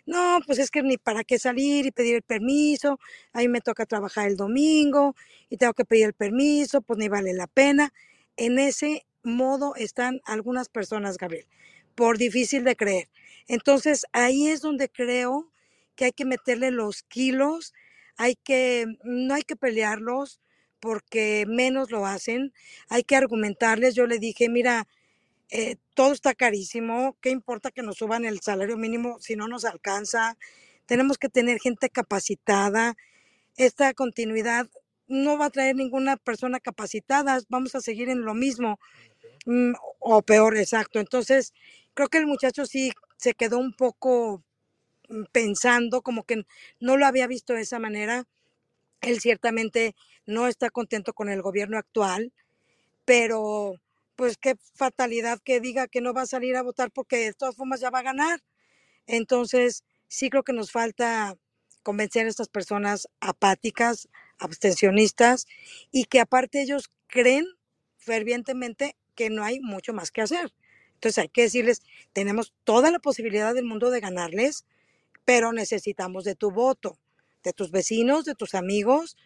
No, pues es que ni para qué salir y pedir el permiso. A mí me toca trabajar el domingo y tengo que pedir el permiso, pues ni vale la pena. En ese modo están algunas personas, Gabriel, por difícil de creer. Entonces, ahí es donde creo que hay que meterle los kilos, hay que, no hay que pelearlos porque menos lo hacen, hay que argumentarles. Yo le dije, mira, eh, todo está carísimo, ¿qué importa que nos suban el salario mínimo si no nos alcanza? Tenemos que tener gente capacitada. Esta continuidad no va a traer ninguna persona capacitada, vamos a seguir en lo mismo mm, o peor, exacto. Entonces, creo que el muchacho sí se quedó un poco mm, pensando, como que no lo había visto de esa manera. Él ciertamente no está contento con el gobierno actual, pero pues qué fatalidad que diga que no va a salir a votar porque de todas formas ya va a ganar. Entonces, sí creo que nos falta convencer a estas personas apáticas, abstencionistas, y que aparte ellos creen fervientemente que no hay mucho más que hacer. Entonces hay que decirles, tenemos toda la posibilidad del mundo de ganarles, pero necesitamos de tu voto, de tus vecinos, de tus amigos,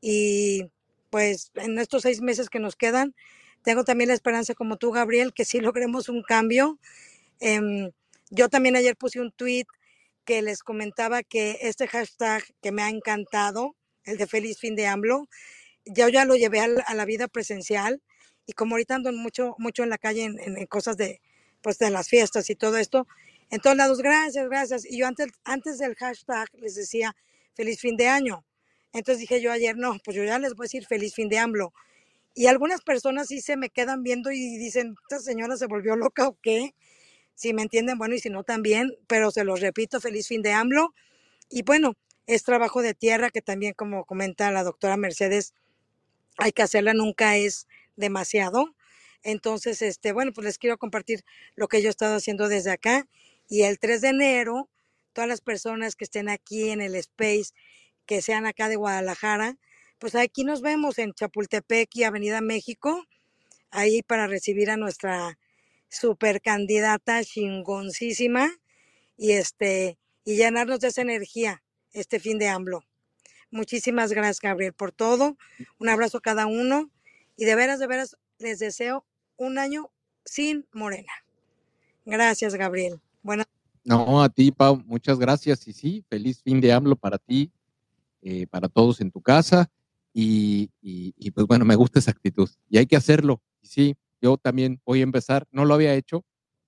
y pues en estos seis meses que nos quedan, tengo también la esperanza como tú, Gabriel, que sí logremos un cambio. Em, yo también ayer puse un tweet que les comentaba que este hashtag que me ha encantado, el de feliz fin de AMLO, yo ya lo llevé a la vida presencial y como ahorita ando mucho, mucho en la calle en, en- en cosas de, pues de las fiestas y todo esto, en todos lados, gracias, gracias. Y yo antes, antes del hashtag les decía feliz fin de año. Entonces dije yo ayer, no, pues yo ya les voy a decir feliz fin de AMLO. Y algunas personas sí se me quedan viendo y dicen, ¿esta señora se volvió loca o qué? Si me entienden, bueno, y si no también, pero se los repito, feliz fin de AMLO. Y bueno, es trabajo de tierra que también, como comenta la doctora Mercedes, hay que hacerla, nunca es demasiado. Entonces, este, bueno, pues les quiero compartir lo que yo he estado haciendo desde acá. Y el 3 de enero, todas las personas que estén aquí en el Space, que sean acá de Guadalajara, pues aquí nos vemos en Chapultepec y Avenida México, ahí para recibir a nuestra super candidata chingoncísima y este y llenarnos de esa energía este fin de AMLO. Muchísimas gracias, Gabriel, por todo. Un abrazo a cada uno y de veras, de veras, les deseo un año sin Morena. Gracias, Gabriel. Buenas No, a ti, Pau, muchas gracias. Y sí, feliz fin de AMLO para ti, eh, para todos en tu casa. Y, y- y, pues bueno, me gusta esa actitud. Y hay que hacerlo. Y sí, yo también voy a empezar. No lo había hecho,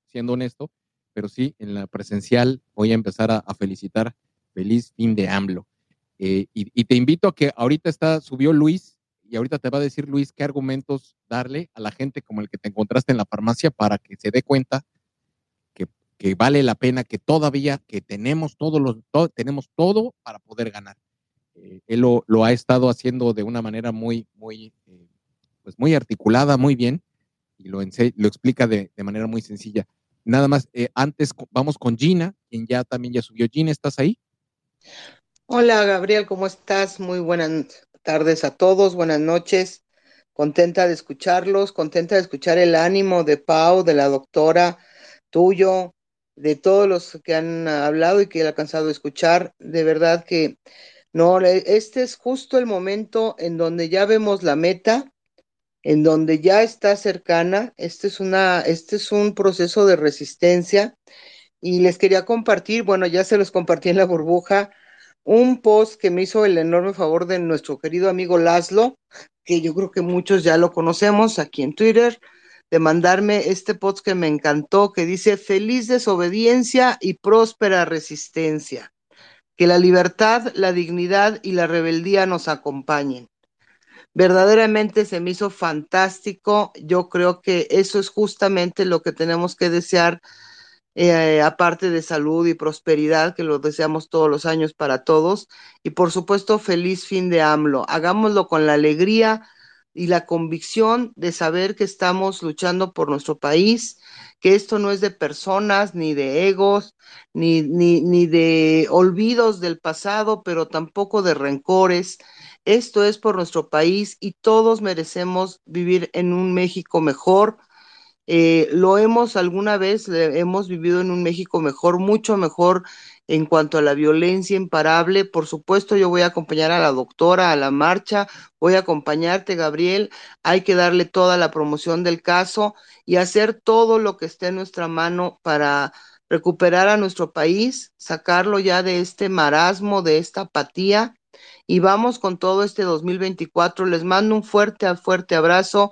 siendo honesto, pero sí, en la presencial voy a empezar a, felicitar. Feliz fin de AMLO. Eh, y, te invito a que ahorita está, subió Luis, y ahorita te va a decir Luis qué argumentos darle a la gente como el que te encontraste en la farmacia para que se dé cuenta que, que vale la pena, que todavía, que tenemos todo, los, tenemos todo para poder ganar. Eh, él lo, ha estado haciendo de una manera muy, muy, eh, pues muy articulada, muy bien, y lo, lo explica de, de manera muy sencilla. Nada más, eh, antes vamos con Gina, quien ya también ya subió. Gina, ¿estás ahí? Hola, Gabriel, ¿cómo estás? Muy buenas tardes a todos, buenas noches. Contenta de escucharlos, contenta de escuchar el ánimo de Pau, de la doctora, tuyo, de todos los que han hablado y que he alcanzado a escuchar. De verdad que no, este es justo el momento en donde ya vemos la meta, en donde ya está cercana. Este es, una, este es un proceso de resistencia y les quería compartir, bueno, ya se los compartí en la burbuja, un post que me hizo el enorme favor de nuestro querido amigo Laszlo, que yo creo que muchos ya lo conocemos aquí en Twitter, de mandarme este post que me encantó, que dice, feliz desobediencia y próspera resistencia. Que la libertad, la dignidad y la rebeldía nos acompañen. Verdaderamente se me hizo fantástico. Yo creo que eso es justamente lo que tenemos que desear, eh, aparte de salud y prosperidad, que lo deseamos todos los años para todos. Y por supuesto, feliz fin de AMLO. Hagámoslo con la alegría y la convicción de saber que estamos luchando por nuestro país, que esto no es de personas, ni de egos, ni, ni, ni de olvidos del pasado, pero tampoco de rencores esto es por nuestro país y todos merecemos vivir en un México mejor. Eh, lo hemos alguna vez, hemos vivido en un México mejor, mucho mejor en cuanto a la violencia imparable. Por supuesto, yo voy a acompañar a la doctora a la marcha, voy a acompañarte, Gabriel. Hay que darle toda la promoción del caso y hacer todo lo que esté en nuestra mano para recuperar a nuestro país, sacarlo ya de este marasmo, de esta apatía y vamos con todo este 2024. Les mando un fuerte, fuerte abrazo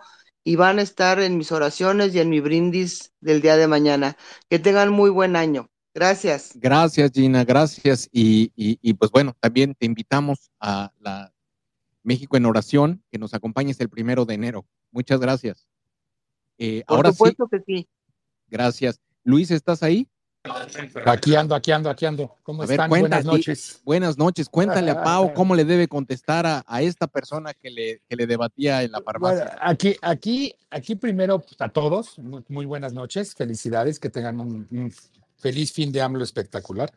y van a estar en mis oraciones y en mi brindis del día de mañana. Que tengan muy buen año. Gracias. Gracias, Gina, gracias. Y, pues bueno, también te invitamos a la México en oración, que nos acompañes el primero de enero. Muchas gracias. Eh, Por supuesto que sí. Gracias. Luis, ¿estás ahí? Aquí ando, aquí ando, aquí ando. ¿Cómo están? buenas noches. Buenas noches. Cuéntale a *laughs* Pau cómo le debe contestar a, esta persona que le, le, debatía en la farmacia. aquí, aquí, aquí primero pues, a todos, muy, buenas noches. Felicidades, que tengan un, feliz fin de AMLO espectacular.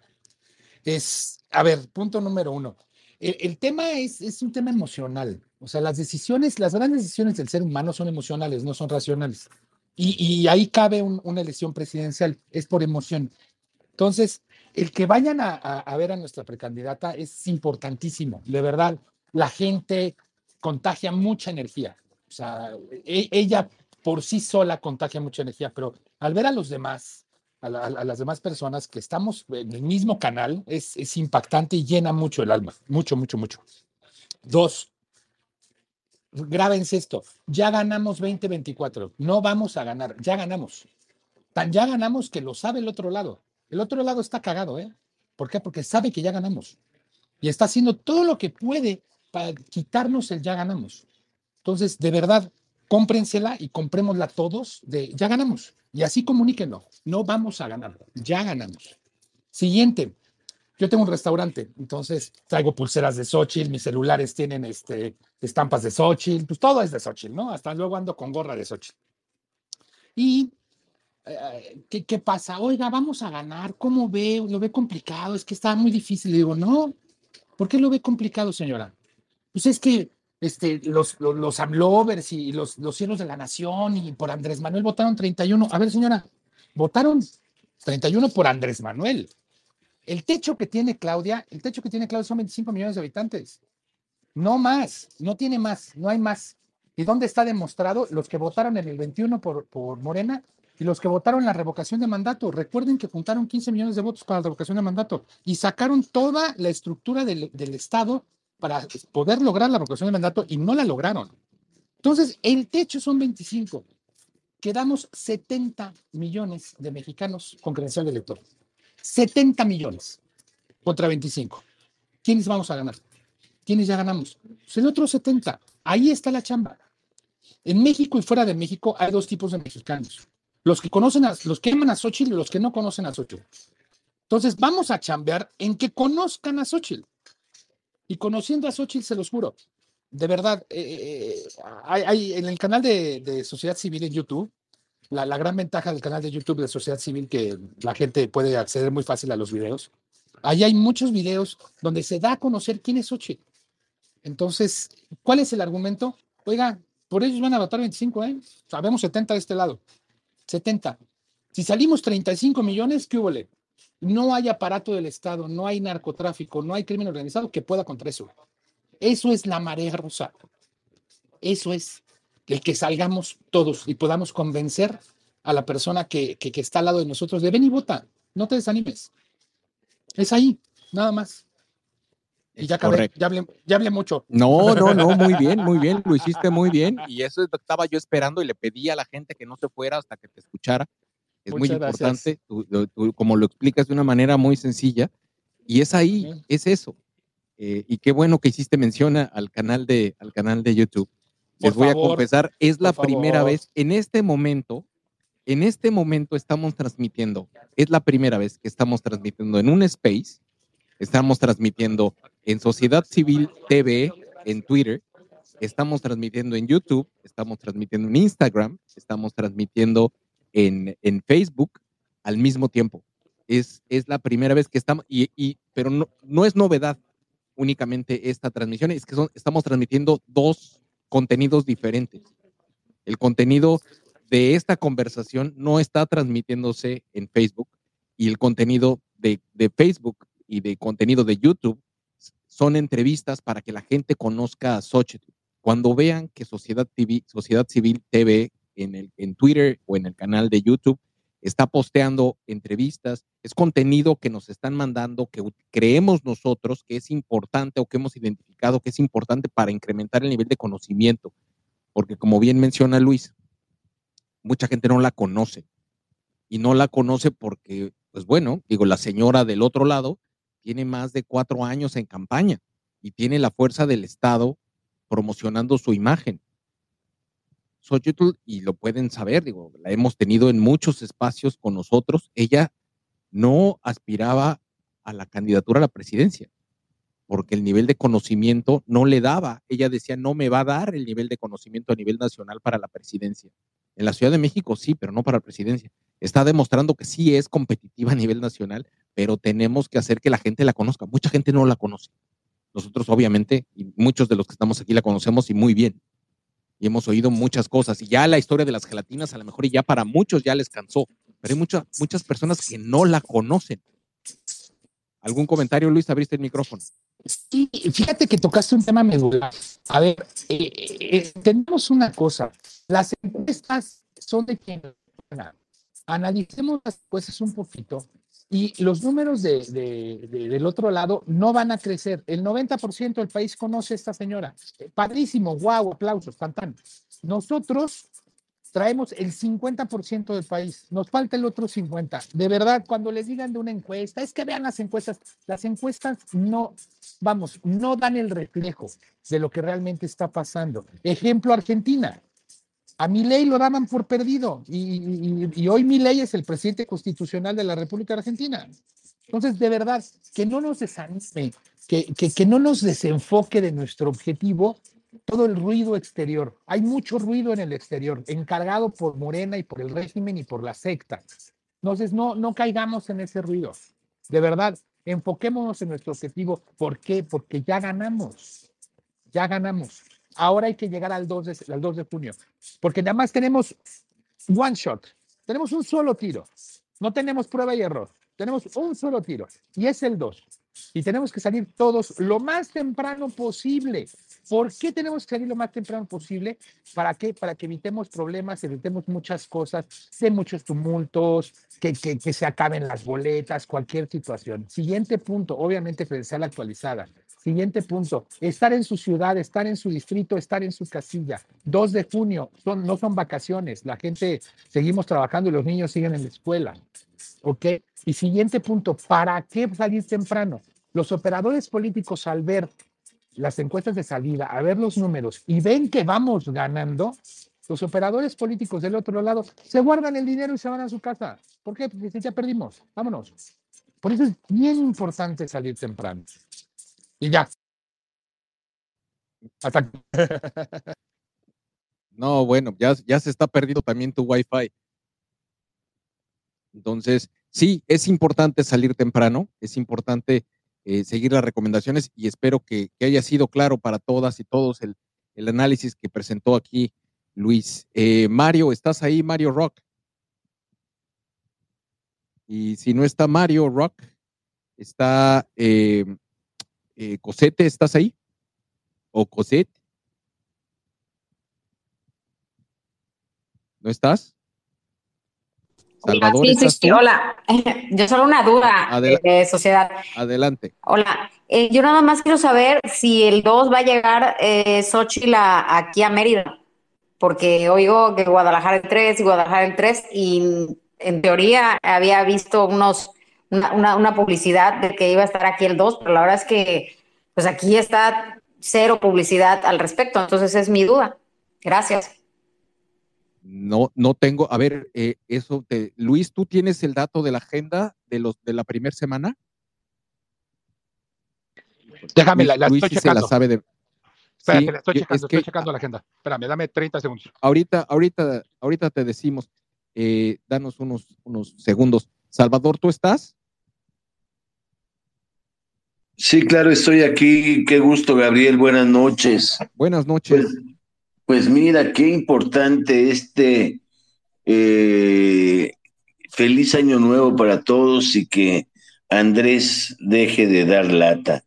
Es, a ver, punto número uno. El, tema es, es un tema emocional. O sea, las decisiones, las grandes decisiones del ser humano son emocionales, no son racionales. Y, ahí cabe una elección presidencial, es por emoción. Entonces, el que vayan a, ver a nuestra precandidata es importantísimo, de verdad. La gente contagia mucha energía. O sea, e, ella por sí sola contagia mucha energía, pero al ver a los demás, a, las demás personas que estamos en el mismo canal, es, es impactante y llena mucho el alma. Mucho, mucho, mucho. Dos, grábense esto, ya ganamos 2024, no vamos a ganar, ya ganamos. Tan ya ganamos que lo sabe el otro lado. El otro lado está cagado, ¿eh? ¿Por qué? Porque sabe que ya ganamos. Y está haciendo todo lo que puede para quitarnos el ya ganamos. Entonces, de verdad, cómprensela y comprémosla todos de ya ganamos. Y así comuníquenlo. No vamos a ganar, ya ganamos. Siguiente, yo tengo un restaurante, entonces traigo pulseras de Xochitl, mis celulares tienen este, estampas de Xochitl, pues todo es de Xochitl, ¿no? Hasta luego ando con gorra de Xochitl. Y, eh, ¿qué, ¿qué, pasa? Oiga, vamos a ganar, ¿cómo ve? Lo ve complicado, es que está muy difícil. Le digo, no, ¿por qué lo ve complicado, señora? Pues es que este, los, los, los amlovers y los, los cielos de la nación y por Andrés Manuel votaron 31. A ver, señora, votaron 31 por Andrés Manuel. El techo que tiene Claudia, el techo que tiene Claudia son 25 millones de habitantes. No más, no tiene más, no hay más. ¿Y dónde está demostrado? Los que votaron en el 21 por, por Morena y los que votaron la revocación de mandato. Recuerden que juntaron 15 millones de votos para la revocación de mandato y sacaron toda la estructura del, del Estado para poder lograr la revocación de mandato y no la lograron. Entonces, el techo son 25. quedamos 70 millones de mexicanos con credencial de elector. 70 millones contra 25. ¿Quiénes vamos a ganar? ¿Quiénes ya ganamos? Pues el otro 70. Ahí está la chamba. En México y fuera de México hay dos tipos de mexicanos. Los que conocen a, los que aman a Xochitl y los que no conocen a Xochitl. Entonces vamos a chambear en que conozcan a Xochitl. Y conociendo a Xochitl, se los juro, de verdad, eh, eh, hay, hay, en el canal de, de Sociedad Civil en YouTube, la, gran ventaja del canal de YouTube de Sociedad Civil que la gente puede acceder muy fácil a los videos. Ahí hay muchos videos donde se da a conocer quién es Xochitl. Entonces, ¿cuál es el argumento? Oiga, por ellos van a votar 25, ¿eh? Sabemos 70 de este lado. 70. Si salimos 35 millones, ¿qué hubo? No hay aparato del Estado, no hay narcotráfico, no hay crimen organizado que pueda contra eso. Eso es la marea rosa. Eso es el que salgamos todos y podamos convencer a la persona que, que, que está al lado de nosotros de ven y vota, no te desanimes. Es ahí, nada más. Y ya, acabé, ya, hablé, ya hablé mucho. No, no, no, *laughs* muy bien, muy bien, lo hiciste muy bien. Y eso estaba yo esperando y le pedí a la gente que no se fuera hasta que te escuchara. Es Muchas muy importante, tú, tú, como lo explicas de una manera muy sencilla. Y es ahí, es eso. Eh, y qué bueno que hiciste mención al canal de, al canal de YouTube. Les voy favor, a confesar, es la primera favor. vez, en este momento, en este momento estamos transmitiendo, es la primera vez que estamos transmitiendo en un space, estamos transmitiendo en Sociedad Civil TV, en Twitter, estamos transmitiendo en YouTube, estamos transmitiendo en Instagram, estamos transmitiendo en, en Facebook al mismo tiempo. Es, es la primera vez que estamos, y, y pero no, no es novedad únicamente esta transmisión, es que son, estamos transmitiendo dos contenidos diferentes. El contenido de esta conversación no está transmitiéndose en Facebook y el contenido de, Facebook y de contenido de YouTube son entrevistas para que la gente conozca a Xochitl. Cuando vean que Sociedad, Sociedad Civil TV en, el, en Twitter o en el canal de YouTube está posteando entrevistas, es contenido que nos están mandando, que creemos nosotros que es importante o que hemos identificado que es importante para incrementar el nivel de conocimiento. Porque como bien menciona Luis, mucha gente no la conoce. Y no la conoce porque, pues bueno, digo, la señora del otro lado tiene más de cuatro años en campaña y tiene la fuerza del Estado promocionando su imagen. Xochitl, y lo pueden saber, digo, la hemos tenido en muchos espacios con nosotros, ella no aspiraba a la candidatura a la presidencia, porque el nivel de conocimiento no le daba. Ella decía, no me va a dar el nivel de conocimiento a nivel nacional para la presidencia. En la Ciudad de México sí, pero no para la presidencia. Está demostrando que sí es competitiva a nivel nacional, pero tenemos que hacer que la gente la conozca. Mucha gente no la conoce. Nosotros obviamente, y muchos de los que estamos aquí la conocemos y muy bien. Y hemos oído muchas cosas. Y ya la historia de las gelatinas a lo mejor ya para muchos ya les cansó. Pero hay muchas, muchas personas que no la conocen. ¿Algún comentario, Luis? Abriste el micrófono. Sí, fíjate que tocaste un tema medular. A ver, eh, eh, tenemos una cosa. Las encuestas son de quien analicemos las encuestas un poquito y los números de, de, de, del otro lado no van a crecer. El 90% del país conoce a esta señora. Padrísimo, guau, aplausos, tan, tan. Nosotros traemos el 50% del país, nos falta el otro 50%. De verdad, cuando les digan de una encuesta, es que vean las encuestas, las encuestas no, vamos, no dan el reflejo de lo que realmente está pasando. Ejemplo, Argentina. A mi ley lo daban por perdido y, y, y hoy mi ley es el presidente constitucional de la República Argentina. Entonces, de verdad, que no nos desanime, que, no nos desenfoque de nuestro objetivo todo el ruido exterior. Hay mucho ruido en el exterior, encargado por Morena y por el régimen y por la secta. Entonces, no, no caigamos en ese ruido. De verdad, enfoquémonos en nuestro objetivo. ¿Por qué? Porque ya ganamos. Ya ganamos. Ahora hay que llegar al 2 de, al 2 de junio, porque nada más tenemos one shot, tenemos un solo tiro, no tenemos prueba y error, tenemos un solo tiro y es el 2. Y tenemos que salir todos lo más temprano posible. ¿Por qué tenemos que salir lo más temprano posible? ¿Para qué? Para que evitemos problemas, evitemos muchas cosas, de muchos tumultos, que, que, que se acaben las boletas, cualquier situación. Siguiente punto, obviamente credencial actualizada. Siguiente punto, estar en su ciudad, estar en su distrito, estar en su casilla. 2 de junio, son, no son vacaciones, la gente seguimos trabajando y los niños siguen en la escuela. ¿Ok? Y siguiente punto, ¿para qué salir temprano? Los operadores políticos al ver las encuestas de salida, a ver los números y ven que vamos ganando, los operadores políticos del otro lado se guardan el dinero y se van a su casa. ¿Por qué? Porque ya perdimos. Vámonos. Por eso es bien importante salir temprano. Y ya. Hasta No, bueno, ya, ya se está perdiendo también tu Wi-Fi. Entonces, sí, es importante salir temprano, es importante eh, seguir las recomendaciones y espero que, haya sido claro para todas y todos el, el análisis que presentó aquí Luis. Eh, Mario, ¿estás ahí, Mario Rock? Y si no está Mario Rock, está eh, eh, Cosete, ¿estás ahí? ¿O Cosette? ¿No estás? Salvador, sí, sí, sí, hola. *laughs* Yo solo una duda Adel de sociedad. Adelante. Hola. Eh, yo nada más quiero saber si el 2 va a llegar eh, Xochitl a, aquí a Mérida, porque oigo que Guadalajara el 3 y Guadalajara el 3, y en teoría había visto unos una, una, una publicidad de que iba a estar aquí el 2, pero la verdad es que pues aquí está cero publicidad al respecto, entonces es mi duda. Gracias. No, no tengo, a ver, eh, eso, te, Luis, ¿tú tienes el dato de la agenda de los de la primera semana? Déjame, la, la Luis estoy checando. se la sabe de... Espera, Sí, espera, estoy yo- checando, es que- estoy checando la agenda. Espérame, dame 30 segundos. Ahorita, ahorita, ahorita te decimos, eh, danos unos, unos segundos. Salvador, ¿tú estás? Sí, claro, estoy aquí. Qué gusto, Gabriel. Buenas noches. Buenas noches. Pues, pues mira, qué importante este eh, feliz año nuevo para todos y que Andrés deje de dar lata,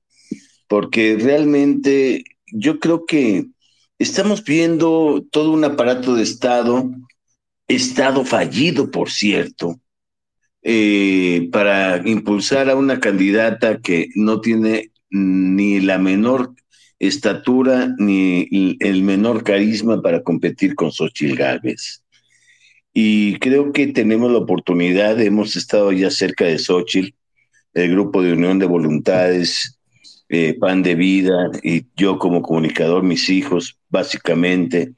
porque realmente yo creo que estamos viendo todo un aparato de Estado, Estado fallido, por cierto, eh, para impulsar a una candidata que no tiene ni la menor estatura ni el menor carisma para competir con Xochitl Gálvez. Y creo que tenemos la oportunidad, hemos estado ya cerca de Xochitl, el grupo de Unión de Voluntades, eh, Pan de Vida, y yo como comunicador, mis hijos, básicamente,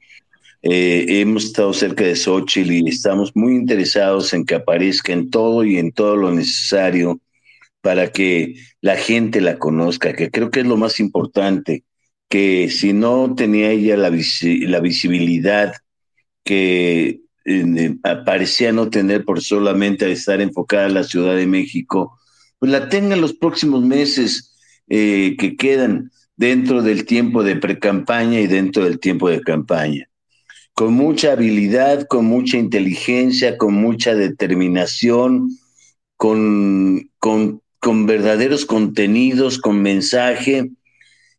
eh, hemos estado cerca de Xochitl y estamos muy interesados en que aparezca en todo y en todo lo necesario para que la gente la conozca, que creo que es lo más importante, que si no tenía ella la, visi- la visibilidad que eh, parecía no tener por solamente estar enfocada en la Ciudad de México, pues la tenga en los próximos meses eh, que quedan dentro del tiempo de precampaña y dentro del tiempo de campaña. Con mucha habilidad, con mucha inteligencia, con mucha determinación, con, con, con verdaderos contenidos, con mensaje,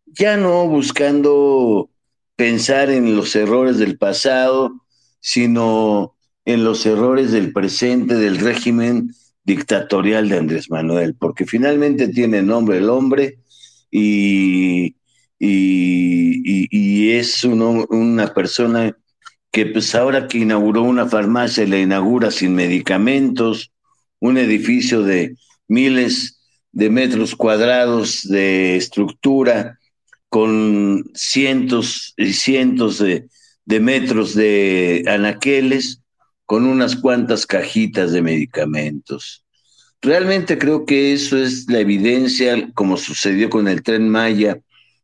ya no buscando pensar en los errores del pasado, sino en los errores del presente del régimen dictatorial de Andrés Manuel, porque finalmente tiene nombre el hombre y, y, y- es una persona que pues ahora que inauguró una farmacia, la inaugura sin medicamentos, un edificio de miles de metros cuadrados de estructura, con cientos y cientos de, de metros de anaqueles, con unas cuantas cajitas de medicamentos. Realmente creo que eso es la evidencia, como sucedió con el tren Maya,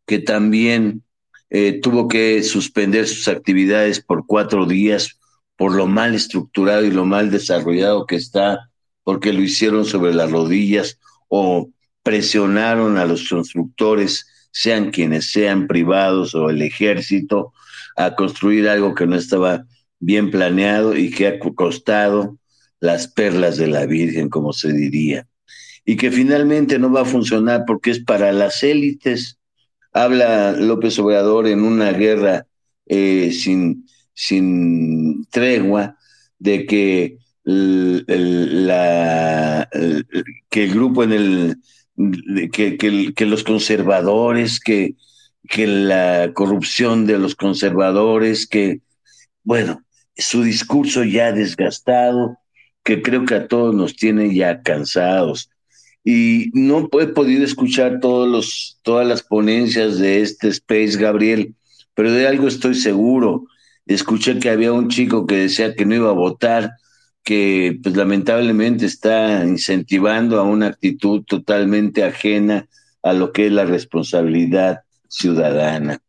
que también eh, tuvo que suspender sus actividades por cuatro días por lo mal estructurado y lo mal desarrollado que está, porque lo hicieron sobre las rodillas o presionaron a los constructores, sean quienes sean privados o el ejército, a construir algo que no estaba bien planeado y que ha costado las perlas de la Virgen, como se diría, y que finalmente no va a funcionar porque es para las élites. Habla López Obrador en una guerra eh, sin, sin tregua de que el, el- la, que el grupo en el que, que, los conservadores, que, que la corrupción de los conservadores, que, bueno, su discurso ya desgastado, que creo que a todos nos tiene ya cansados. Y no he podido escuchar todos los, todas las ponencias de este Space, Gabriel, pero de algo estoy seguro. Escuché que había un chico que decía que no iba a votar, que pues lamentablemente está incentivando a una actitud totalmente ajena a lo que es la responsabilidad ciudadana.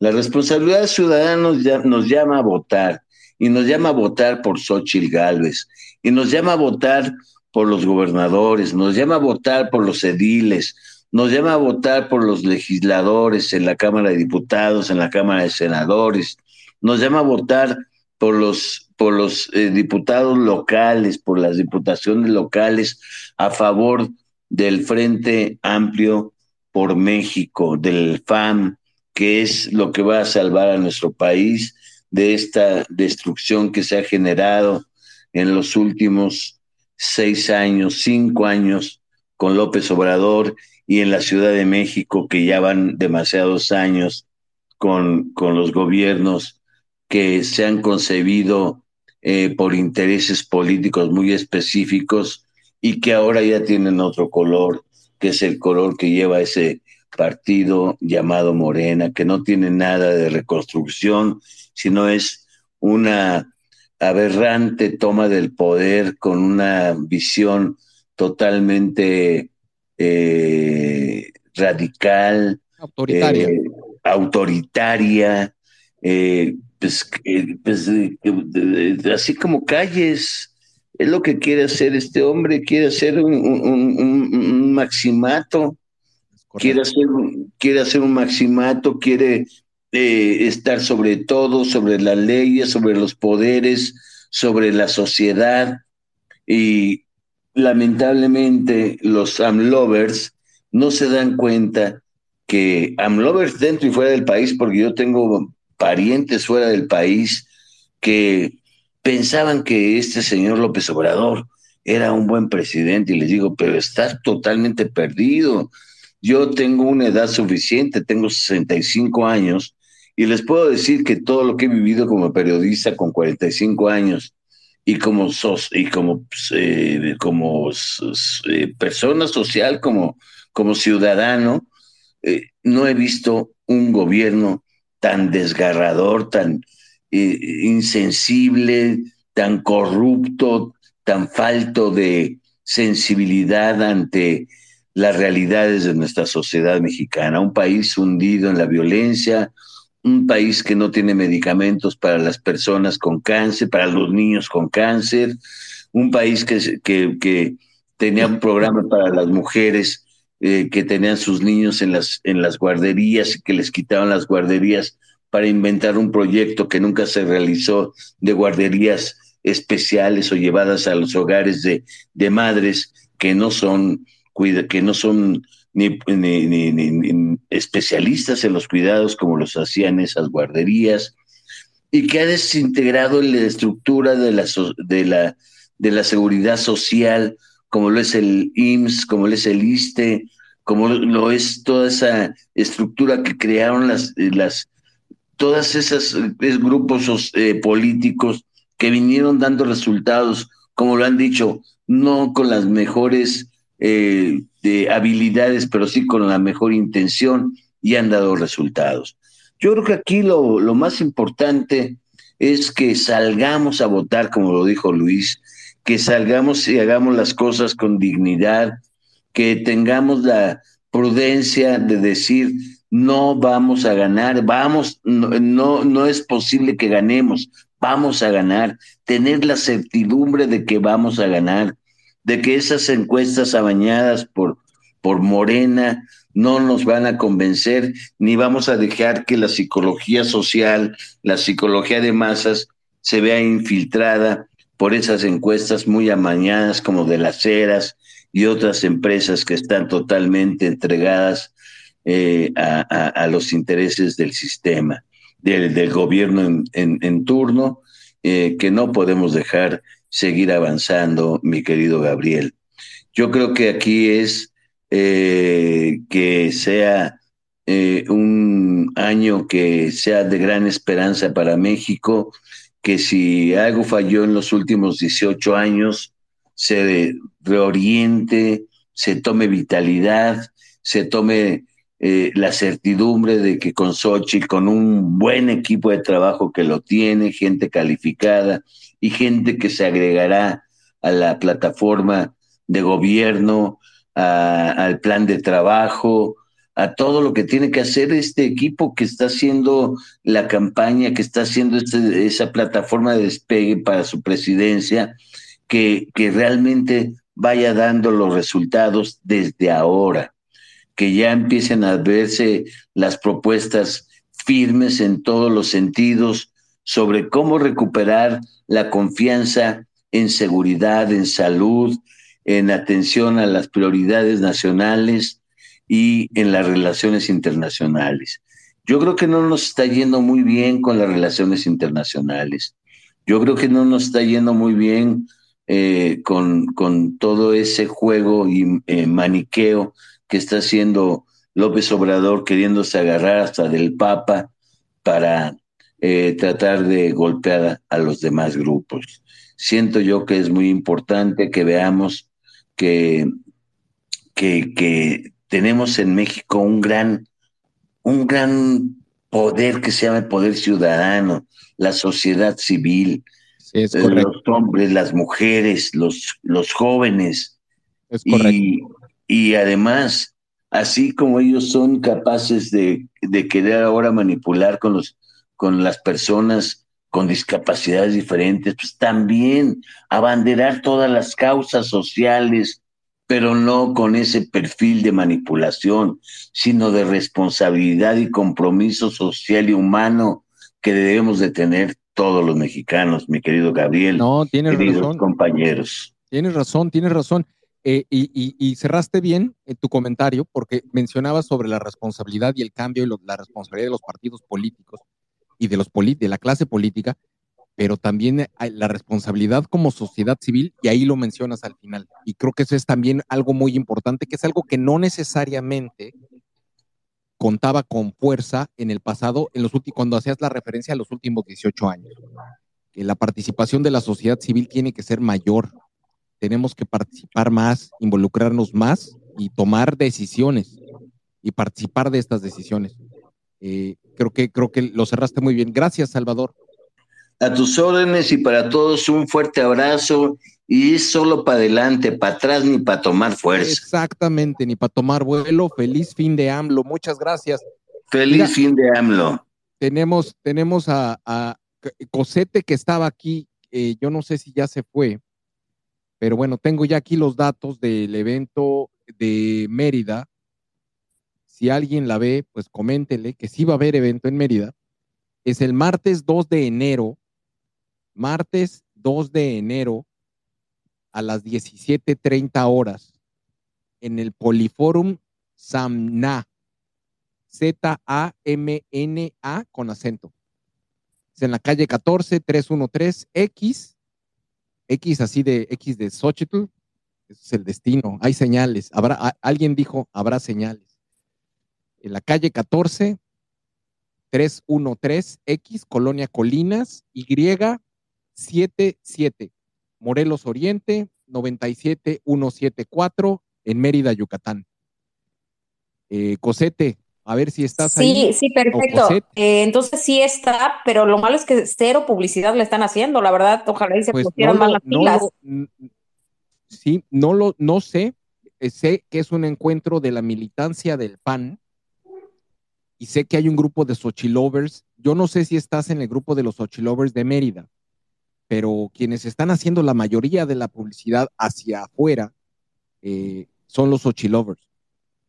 La responsabilidad ciudadana nos, llama a votar y nos llama a votar por Xochitl Gálvez y nos llama a votar por los gobernadores, nos llama a votar por los ediles, nos llama a votar por los legisladores en la Cámara de Diputados, en la Cámara de Senadores, nos llama a votar por los, por los eh, diputados locales, por las diputaciones locales a favor del Frente Amplio por México, del FAM, que es lo que va a salvar a nuestro país de esta destrucción que se ha generado en los últimos seis años, cinco años con López Obrador y en la Ciudad de México, que ya van demasiados años con, con los gobiernos que se han concebido eh, por intereses políticos muy específicos y que ahora ya tienen otro color, que es el color que lleva ese partido llamado Morena, que no tiene nada de reconstrucción, sino es una aberrante toma del poder con una visión totalmente eh, radical, autoritaria, eh, autoritaria eh, pues, pues así como calles, es lo que quiere hacer este hombre, quiere hacer un, maximato, quiere hacer, quiere hacer un maximato, quiere eh, estar sobre todo, sobre las leyes, sobre los poderes, sobre la sociedad. Y lamentablemente los AMLovers no se dan cuenta que AMLovers dentro y fuera del país, porque yo tengo parientes fuera del país que pensaban que este señor López Obrador era un buen presidente y les digo, pero está totalmente perdido. Yo tengo una edad suficiente, tengo 65 años y les puedo decir que todo lo que he vivido como periodista con 45 años y como, sos, y como, pues, eh, como eh, persona social, como, como ciudadano, eh, no he visto un gobierno tan desgarrador, tan insensible, tan corrupto, tan falto de sensibilidad ante las realidades de nuestra sociedad mexicana, un país hundido en la violencia, un país que no tiene medicamentos para las personas con cáncer, para los niños con cáncer, un país que, que, tenía un programa para las mujeres eh, que tenían sus niños en las, en las guarderías y que les quitaban las guarderías para inventar un proyecto que nunca se realizó de guarderías especiales o llevadas a los hogares de, de madres que no son, que no son ni, ni, especialistas en los cuidados como los hacían esas guarderías, y que ha desintegrado la estructura de la, de la, de la seguridad social, como lo es el IMSS, como lo es el ISTE, como lo es toda esa estructura que crearon las, las todas esas grupos eh, políticos que vinieron dando resultados, como lo han dicho, no con las mejores eh, de habilidades, pero sí con la mejor intención y han dado resultados. Yo creo que aquí lo, lo más importante es que salgamos a votar, como lo dijo Luis, que salgamos y hagamos las cosas con dignidad, que tengamos la prudencia de decir, no vamos a ganar, vamos, no, no, no es posible que ganemos, vamos a ganar, tener la certidumbre de que vamos a ganar, de que esas encuestas abañadas por, por Morena no nos van a convencer, ni vamos a dejar que la psicología social, la psicología de masas se vea infiltrada por esas encuestas muy amañadas como de las ceras y otras empresas que están totalmente entregadas eh, a, los intereses del sistema, del, gobierno en, turno, eh, que no podemos dejar seguir avanzando, mi querido Gabriel. Yo creo que aquí es eh, que sea eh, un año que sea de gran esperanza para México, que si algo falló en los últimos 18 años, se reoriente, se tome vitalidad, se tome eh, la certidumbre de que con Xochitl, con un buen equipo de trabajo que lo tiene, gente calificada y gente que se agregará a la plataforma de gobierno, al plan de trabajo, a todo lo que tiene que hacer este equipo que está haciendo la campaña, que está haciendo este, esa plataforma de despegue para su presidencia, que, que realmente vaya dando los resultados desde ahora que ya empiecen a verse las propuestas firmes en todos los sentidos sobre cómo recuperar la confianza en seguridad, en salud, en atención a las prioridades nacionales y en las relaciones internacionales. Yo creo que no nos está yendo muy bien con las relaciones internacionales. Yo creo que no nos está yendo muy bien eh, con, con, todo ese juego y eh, maniqueo que está haciendo López Obrador queriéndose agarrar hasta del Papa para eh, tratar de golpear a, los demás grupos. Siento yo que es muy importante que veamos que, que, que tenemos en México un gran, un gran poder que se llama el poder ciudadano, la sociedad civil, los hombres, las mujeres, los, los jóvenes. Es correcto. Y, y además, así como ellos son capaces de, de querer ahora manipular con, los, con las personas con discapacidades diferentes, pues también abanderar todas las causas sociales, pero no con ese perfil de manipulación, sino de responsabilidad y compromiso social y humano que debemos de tener todos los mexicanos, mi querido Gabriel. No, tienes queridos razón. compañeros. Tienes razón, tienes razón. Eh, y, cerraste bien en tu comentario porque mencionabas sobre la responsabilidad y el cambio y la responsabilidad de los partidos políticos y de, los la clase política, pero también la responsabilidad como sociedad civil, y ahí lo mencionas al final. Y creo que eso es también algo muy importante, que es algo que no necesariamente contaba con fuerza en el pasado, en los cuando hacías la referencia a los últimos 18 años. Que la participación de la sociedad civil tiene que ser mayor, tenemos que participar más, involucrarnos más y tomar decisiones y participar de estas decisiones. Eh, creo que creo que lo cerraste muy bien. Gracias, Salvador. A tus órdenes y para todos un fuerte abrazo y es solo para adelante, para atrás ni para tomar fuerza. Exactamente, ni para tomar vuelo. Feliz fin de AMLO. Muchas gracias. Feliz fin de AMLO. Tenemos, tenemos a, a Cosete que estaba aquí. Eh, yo no sé si ya se fue pero bueno, tengo ya aquí los datos del evento de Mérida. Si alguien la ve, pues coméntele que sí va a haber evento en Mérida. Es el martes 2 de enero, martes 2 de enero a las 17.30 horas en el Poliforum Samna, Z-A-M-N-A con acento. Es en la calle 14 313 X así de X de Xochitl, es el destino, hay señales. Habrá, alguien dijo, habrá señales. En la calle 14, 313X, Colonia Colinas, Y 77, Morelos Oriente, 97174, en Mérida, Yucatán. Eh, Cosete, a ver si estás ahí. Sí, sí, perfecto. Eh, entonces sí está, pero lo malo es que cero publicidad le están haciendo, la verdad, ojalá y se pues pusieran más las pilas. sí, no lo, no sé, eh, sé que es un encuentro de la militancia del PAN y sé que hay un grupo de Xochilovers. Yo no sé si estás en el grupo de los Xochilovers de Mérida, pero quienes están haciendo la mayoría de la publicidad hacia afuera eh, son los Xochilovers.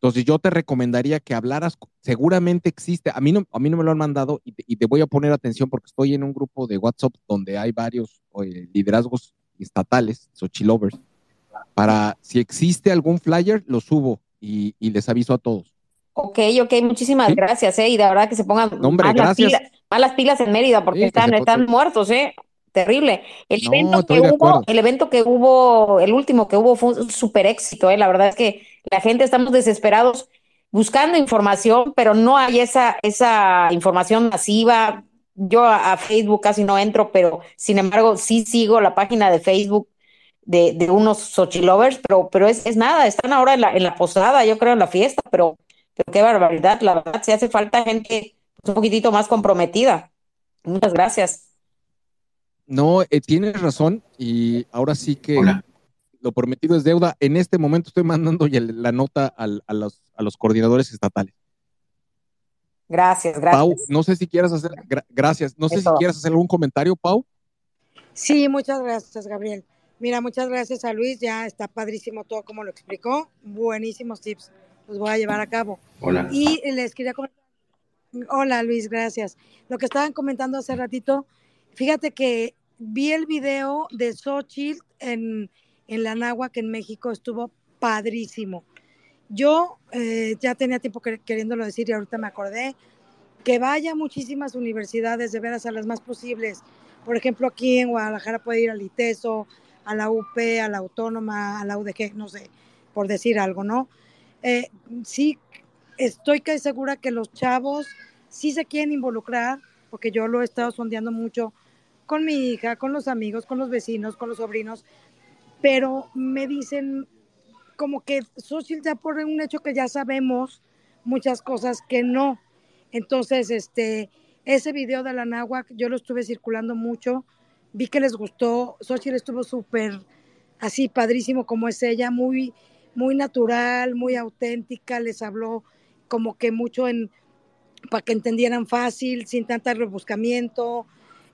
Entonces yo te recomendaría que hablaras, seguramente existe, a mí no, a mí no me lo han mandado y te, voy a poner atención porque estoy en un grupo de WhatsApp donde hay varios eh, liderazgos estatales, Xochilovers, para si existe algún flyer, lo subo y, les aviso a todos. Ok, ok, muchísimas gracias, ¿eh? Y de verdad que se pongan más, Las pilas, las pilas en Mérida porque están, están muertos, ¿eh? Terrible. El evento que hubo, el evento que hubo, el último que hubo fue un súper éxito, ¿eh? La verdad es que la gente estamos desesperados buscando información, pero no hay esa, esa información masiva. Yo a, a Facebook casi no entro, pero sin embargo sí sigo la página de Facebook de, de unos Xochilovers, pero, pero es, es nada, están ahora en la, en la posada, yo creo en la fiesta, pero, pero qué barbaridad, la verdad, si hace falta gente pues, un poquitito más comprometida. Muchas gracias. No, eh, tienes razón y ahora sí que lo prometido es deuda. En este momento estoy mandando ya la nota al- a, los, a los coordinadores estatales. Gracias, gracias. Pau, no sé si quieras hacer, gra- gracias, no sé si Eso. quieres hacer algún comentario, Pau. Sí, muchas gracias, Gabriel. Mira, muchas gracias a Luis, ya está padrísimo todo como lo explicó, buenísimos tips, los voy a llevar a cabo. Hola. Y les quería comentar, hola Luis, gracias. Lo que estaban comentando hace ratito, fíjate que vi el video de Xochitl en, en la Náhuac en México, estuvo padrísimo. Yo eh, ya tenía tiempo que- queriéndolo decir y ahorita me acordé que vaya a muchísimas universidades, de veras a las más posibles. Por ejemplo, aquí en Guadalajara puede ir al ITESO, a la UP, a la Autónoma, a la UDG, no sé, por decir algo, ¿no? Eh, sí, estoy casi segura que los chavos sí se quieren involucrar, porque yo lo he estado sondeando mucho con mi hija, con los amigos, con los vecinos, con los sobrinos, pero me dicen como que Xochitl ya por un hecho que ya sabemos muchas cosas que no. Entonces, este, ese video de la náhuac yo lo estuve circulando mucho, vi que les gustó, Xochitl estuvo súper así padrísimo como es ella, muy, muy natural, muy auténtica, les habló como que mucho en para que entendieran fácil, sin tanto rebuscamiento.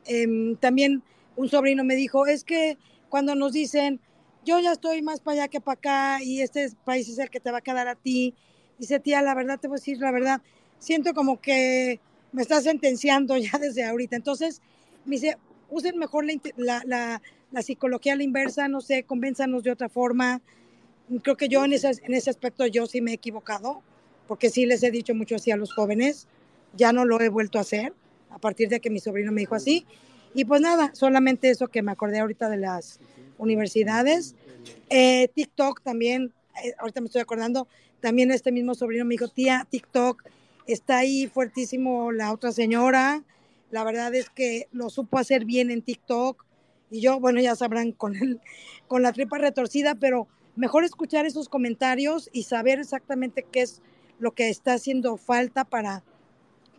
Em, también un sobrino me dijo, es que cuando nos dicen, yo ya estoy más para allá que para acá y este país es el que te va a quedar a ti, dice, tía, la verdad te voy a decir la verdad, siento como que me estás sentenciando *laughs* ya desde ahorita. Entonces, me dice, usen mejor la- la psicología a la inversa, no sé, convénzanos de otra forma. Creo que yo en ese, en ese aspecto yo sí me he equivocado, porque sí les he dicho mucho así a los jóvenes, ya no lo he vuelto a hacer a partir de que mi sobrino me dijo así. Y pues nada, solamente eso que me acordé ahorita de las universidades. Eh, TikTok también, eh, ahorita me estoy acordando, también este mismo sobrino me dijo, tía, TikTok, está ahí fuertísimo la otra señora. La verdad es que lo supo hacer bien en TikTok. Y yo, bueno, ya sabrán con, el, con la tripa retorcida, pero mejor escuchar esos comentarios y saber exactamente qué es lo que está haciendo falta para,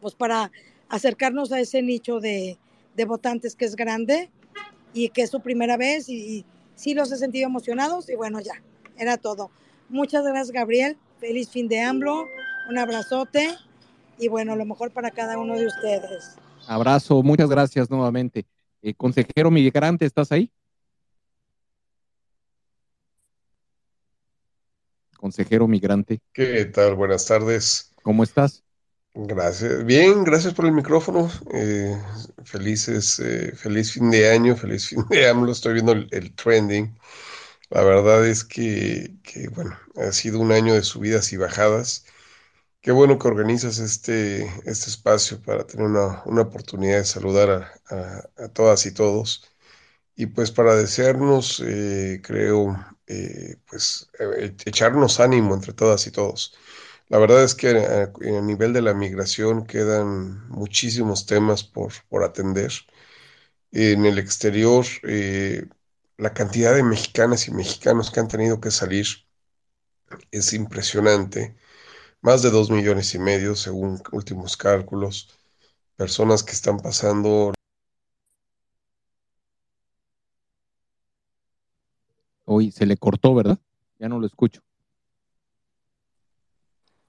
pues para acercarnos a ese nicho de, de votantes que es grande y que es su primera vez y, y sí los he sentido emocionados y bueno, ya, era todo. Muchas gracias, Gabriel. Feliz fin de AMLO, un abrazote y bueno, lo mejor para cada uno de ustedes. Abrazo, muchas gracias nuevamente. Eh, consejero migrante, ¿estás ahí? Consejero migrante, ¿Qué tal? Buenas tardes. ¿cómo estás? Gracias. Bien, gracias por el micrófono. Eh, felices, eh, feliz fin de año, feliz fin de AMLO. Estoy viendo el, trending. La verdad es que, bueno, ha sido un año de subidas y bajadas. Qué bueno que organizas este, este espacio para tener una, una oportunidad de saludar a, todas y todos. Y pues para desearnos, eh, creo, eh, pues eh, echarnos ánimo entre todas y todos. La verdad es que a, a nivel de la migración quedan muchísimos temas por, por atender. En el exterior, eh, la cantidad de mexicanas y mexicanos que han tenido que salir es impresionante. Más de dos millones y medio, según últimos cálculos. Personas que están pasando Hoy se le cortó, ¿verdad? Ya no lo escucho.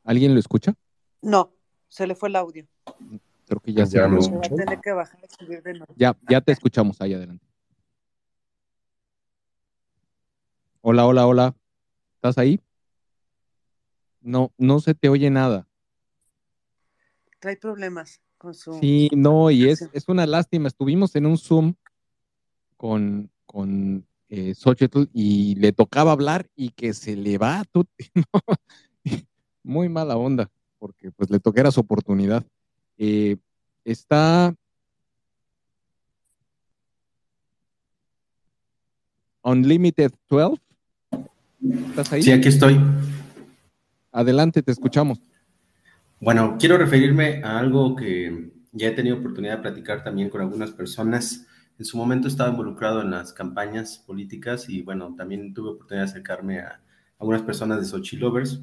¿Alguien lo escucha? No, se le fue el audio. Creo que ya, se Ya lo- Se va a tener que bajar y subir de nuevo. ya, ya te escuchamos ahí adelante. Hola, hola, hola. ¿Estás ahí? No, no se te oye nada. Trae problemas con su. Sí, no, y es, es una lástima. Estuvimos en un Zoom con, con eh, Xochitl y le tocaba hablar y que se le va. tú- *laughs* no, muy mala onda, porque pues le toqué era su oportunidad. Eh, está Unlimited 12. ¿Estás ahí? Sí, aquí estoy. Adelante, te escuchamos. Bueno, quiero referirme a algo que ya he tenido oportunidad de platicar también con algunas personas. En su momento estaba involucrado en las campañas políticas y bueno, también tuve oportunidad de acercarme a algunas personas de Sochi Lovers,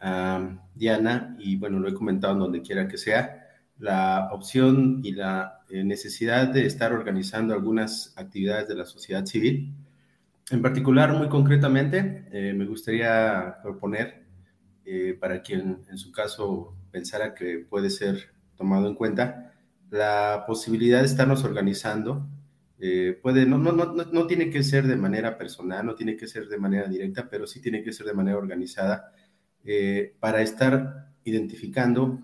a Diana, y bueno, lo he comentado en donde quiera que sea, la opción y la eh, necesidad de estar organizando algunas actividades de la sociedad civil. En particular, muy concretamente, eh, me gustaría proponer, eh, para quien en su caso pensara que puede ser tomado en cuenta, la posibilidad de estarnos organizando. puede, no, no, no, no tiene que ser de manera personal, no tiene que ser de manera directa, pero sí tiene que ser de manera organizada para estar identificando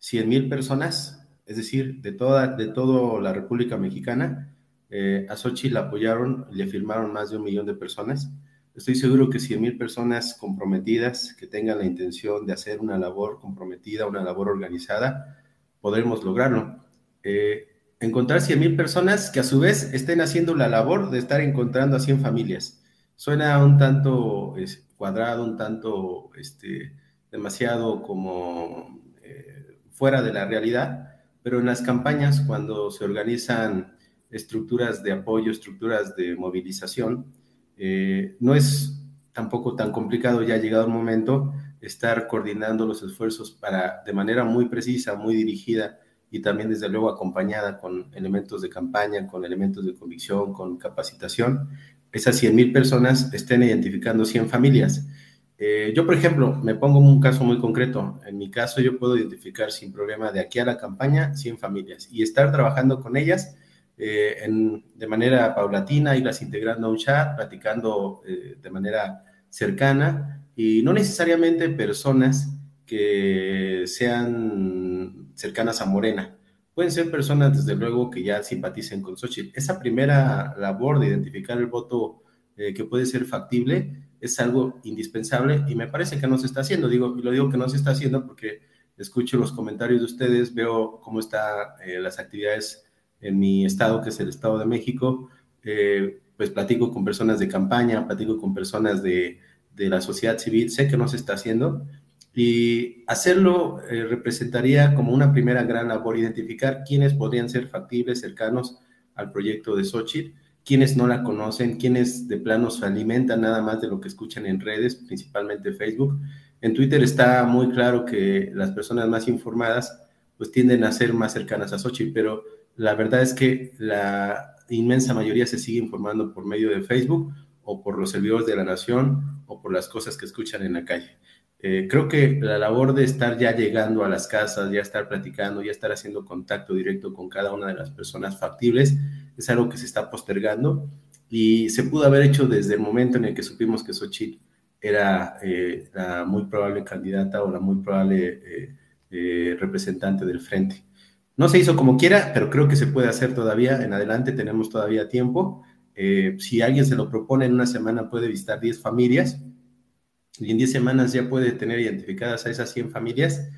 100 mil personas, es decir, de toda, de toda la República Mexicana. Eh, a Xochitl la apoyaron, le firmaron más de un millón de personas. Estoy seguro que 100 mil personas comprometidas, que tengan la intención de hacer una labor comprometida, una labor organizada, podremos lograrlo. Eh, encontrar 100 mil personas que a su vez estén haciendo la labor de estar encontrando a 100 familias. Suena un tanto cuadrado, un tanto este, demasiado como fuera de la realidad, pero en las campañas, cuando se organizan estructuras de apoyo, estructuras de movilización, eh, no es tampoco tan complicado, ya ha llegado el momento, estar coordinando los esfuerzos para, de manera muy precisa, muy dirigida y también desde luego acompañada con elementos de campaña, con elementos de convicción, con capacitación, esas 100.000 personas estén identificando 100 familias eh, yo, por ejemplo, me pongo un caso muy concreto. En mi caso, yo puedo identificar sin problema de aquí a la campaña 100 familias y estar trabajando con ellas eh, de manera paulatina, irlas integrando a un chat, platicando eh, de manera cercana y no necesariamente personas que sean cercanas a Morena. Pueden ser personas, desde luego, que ya simpaticen con Xochitl. Esa primera labor de identificar el voto que puede ser factible es algo indispensable y me parece que no se está haciendo. Digo, lo digo que no se está haciendo porque escucho los comentarios de ustedes, veo cómo están eh, las actividades en mi estado, que es el Estado de México, eh, pues platico con personas de campaña, platico con personas de, de, la sociedad civil, sé que no se está haciendo y hacerlo eh, representaría como una primera gran labor, identificar quiénes podrían ser factibles, cercanos al proyecto de Xochitl quienes no la conocen, quienes de plano se alimentan nada más de lo que escuchan en redes, principalmente Facebook. En Twitter está muy claro que las personas más informadas pues tienden a ser más cercanas a Sochi, pero la verdad es que la inmensa mayoría se sigue informando por medio de Facebook o por los servidores de la nación o por las cosas que escuchan en la calle. Eh, creo que la labor de estar ya llegando a las casas, ya estar platicando, ya estar haciendo contacto directo con cada una de las personas factibles, es algo que se está postergando y se pudo haber hecho desde el momento en el que supimos que Xochitl era eh, la muy probable candidata o la muy probable eh, representante del frente. No se hizo como quiera, pero creo que se puede hacer todavía. En adelante tenemos todavía tiempo. si alguien se lo propone en una semana, puede visitar 10 familias y en 10 semanas ya puede tener identificadas a esas 100 familias,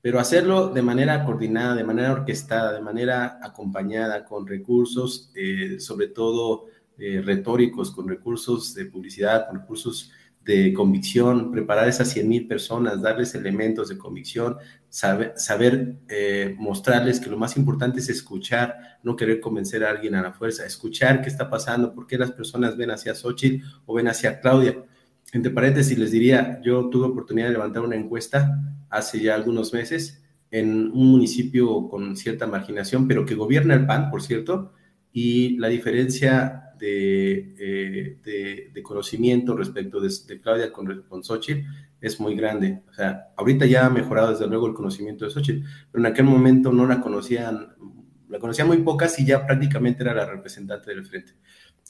pero hacerlo de manera coordinada, de manera orquestada, de manera acompañada, con recursos, eh, sobre todo eh, retóricos, con recursos de publicidad, con recursos de convicción, preparar esas 100 mil personas, darles elementos de convicción, saber, eh, mostrarles que lo más importante es escuchar, no querer convencer a alguien a la fuerza, escuchar qué está pasando, por qué las personas ven hacia Xochitl o ven hacia Claudia entre paréntesis les diría, yo tuve oportunidad de levantar una encuesta hace ya algunos meses en un municipio con cierta marginación, pero que gobierna el PAN, por cierto, y la diferencia de, eh, conocimiento respecto de, Claudia con, con Xochitl es muy grande. O sea, ahorita ya ha mejorado desde luego el conocimiento de Xochitl, pero en aquel momento no la conocían, la conocían muy pocas y ya prácticamente era la representante del frente.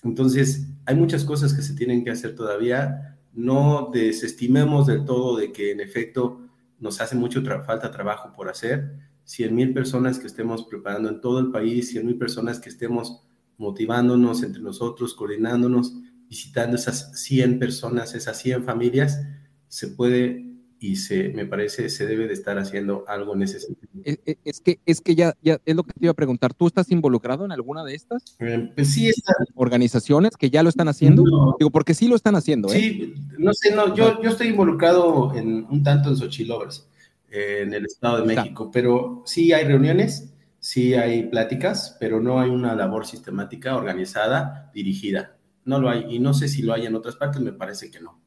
Entonces, hay muchas cosas que se tienen que hacer todavía no desestimemos del todo de que en efecto nos hace mucho falta trabajo por hacer. 100 mil personas que estemos preparando en todo el país, 100 mil personas que estemos motivándonos entre nosotros, coordinándonos, visitando esas 100 personas, esas 100 familias, se puede y se, me parece se debe de estar haciendo algo en ese sentido. Es, es que, es que ya, ya es lo que te iba a preguntar. ¿Tú estás involucrado en alguna de estas Eh, pues sí, está, organizaciones que ya lo están haciendo? No. Digo, porque sí lo están haciendo, ¿eh? Sí, no sé, no, yo, yo estoy involucrado en un tanto en Xochilovers, eh, en el Estado de Está. México, pero sí hay reuniones, sí hay pláticas, pero no hay una labor sistemática, organizada, dirigida. No lo hay, y no sé si lo hay en otras partes, me parece que no.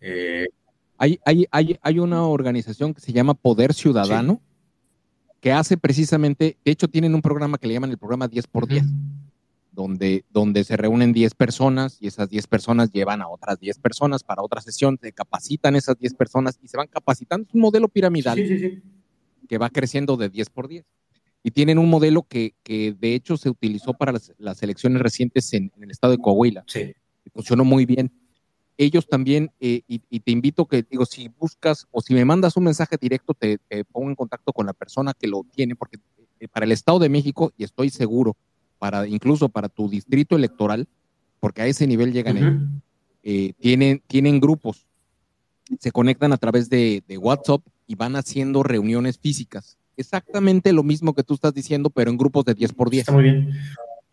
Eh, Hay, hay, hay, hay una organización que se llama Poder Ciudadano que hace precisamente, de hecho tienen un programa que le llaman el programa 10 por 10, donde, donde se reúnen 10 personas y esas 10 personas llevan a otras 10 personas para otra sesión, se capacitan esas 10 personas y se van capacitando. Es un modelo piramidal sí, sí, sí. que va creciendo de 10 por 10. Y tienen un modelo que, que de hecho se utilizó para las, las elecciones recientes en, en el estado de Coahuila. Sí. Funcionó muy bien. Ellos también, eh, y, y te invito que, digo, si buscas o si me mandas un mensaje directo, te, te pongo en contacto con la persona que lo tiene, porque eh, para el Estado de México, y estoy seguro, para incluso para tu distrito electoral, porque a ese nivel llegan ellos, eh, tienen, tienen grupos, se conectan a través de, de WhatsApp y van haciendo reuniones físicas. Exactamente lo mismo que tú estás diciendo, pero en grupos de 10 por 10. Está muy bien.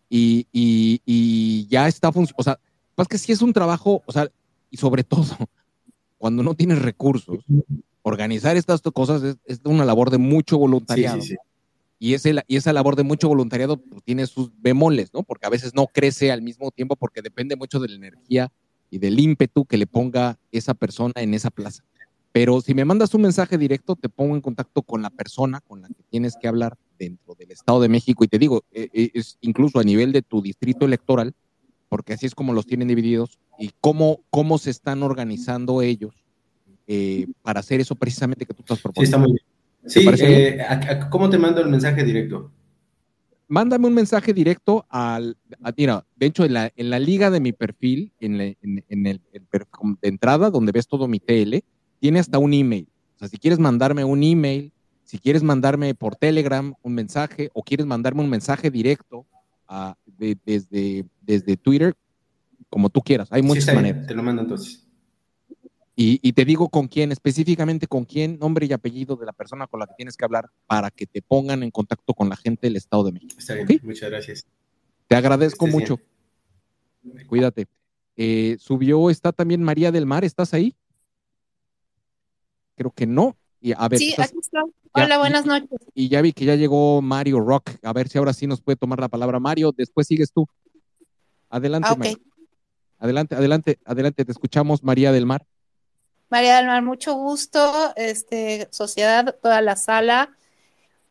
Y, y, y ya está funcionando. O sea, pues que sí es un trabajo, o sea, y sobre todo, *laughs* cuando no tienes recursos, organizar estas cosas es, es una labor de mucho voluntariado. Sí, sí, sí. Y, ese, y esa labor de mucho voluntariado pues, tiene sus bemoles, ¿no? Porque a veces no crece al mismo tiempo porque depende mucho de la energía y del ímpetu que le ponga esa persona en esa plaza. Pero si me mandas un mensaje directo, te pongo en contacto con la persona con la que tienes que hablar dentro del Estado de México y te digo, eh, eh, es incluso a nivel de tu distrito electoral, porque así es como los tienen divididos y cómo, cómo se están organizando ellos eh, para hacer eso precisamente que tú estás Sí, proponiendo. está muy bien. ¿Te Sí, bien? eh, ¿a- a- ¿cómo te mando el mensaje directo? mándame un mensaje directo al, a- mira, de hecho en la, en la liga de mi perfil, en, la- en- en el, el per- de entrada donde ves todo mi TL, tiene hasta un email. O sea, si quieres mandarme un email, si quieres mandarme por Telegram un mensaje o quieres mandarme un mensaje directo a- de- desde, desde Twitter, como tú quieras, hay Sí, muchas bien, maneras. te lo mando entonces. Y, y te digo con quién, específicamente con quién, nombre y apellido de la persona con la que tienes que hablar para que te pongan en contacto con la gente del Estado de México. Está bien, muchas gracias. Te agradezco mucho. Cuídate. Eh, subió, está también María del Mar, ¿estás ahí? Creo que no. Y a ver, Sí, estás- aquí. Ya, Hola, y- buenas noches. y ya vi que ya llegó Mario Rock. A ver si ahora sí nos puede tomar la palabra Mario. Después sigues tú. Adelante, Ah. Mario. Adelante, adelante, adelante. Te escuchamos, María del Mar. María del Mar, mucho gusto, este, sociedad, toda la sala.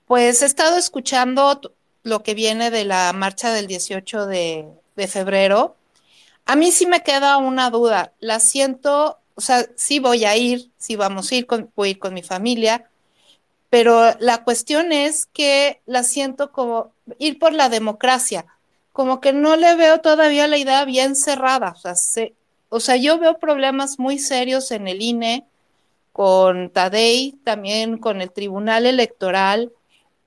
Pues he estado escuchando lo que viene de la marcha del 18 de, de febrero. A mí sí me queda una duda. La siento, o sea, sí voy a ir, sí vamos a ir con, voy a ir con mi familia, pero la cuestión es que la siento como ir por la democracia, como que no le veo todavía la idea bien cerrada. O sea, se- o sea, yo veo problemas muy serios en el INE, con Tadei, también con el Tribunal Electoral,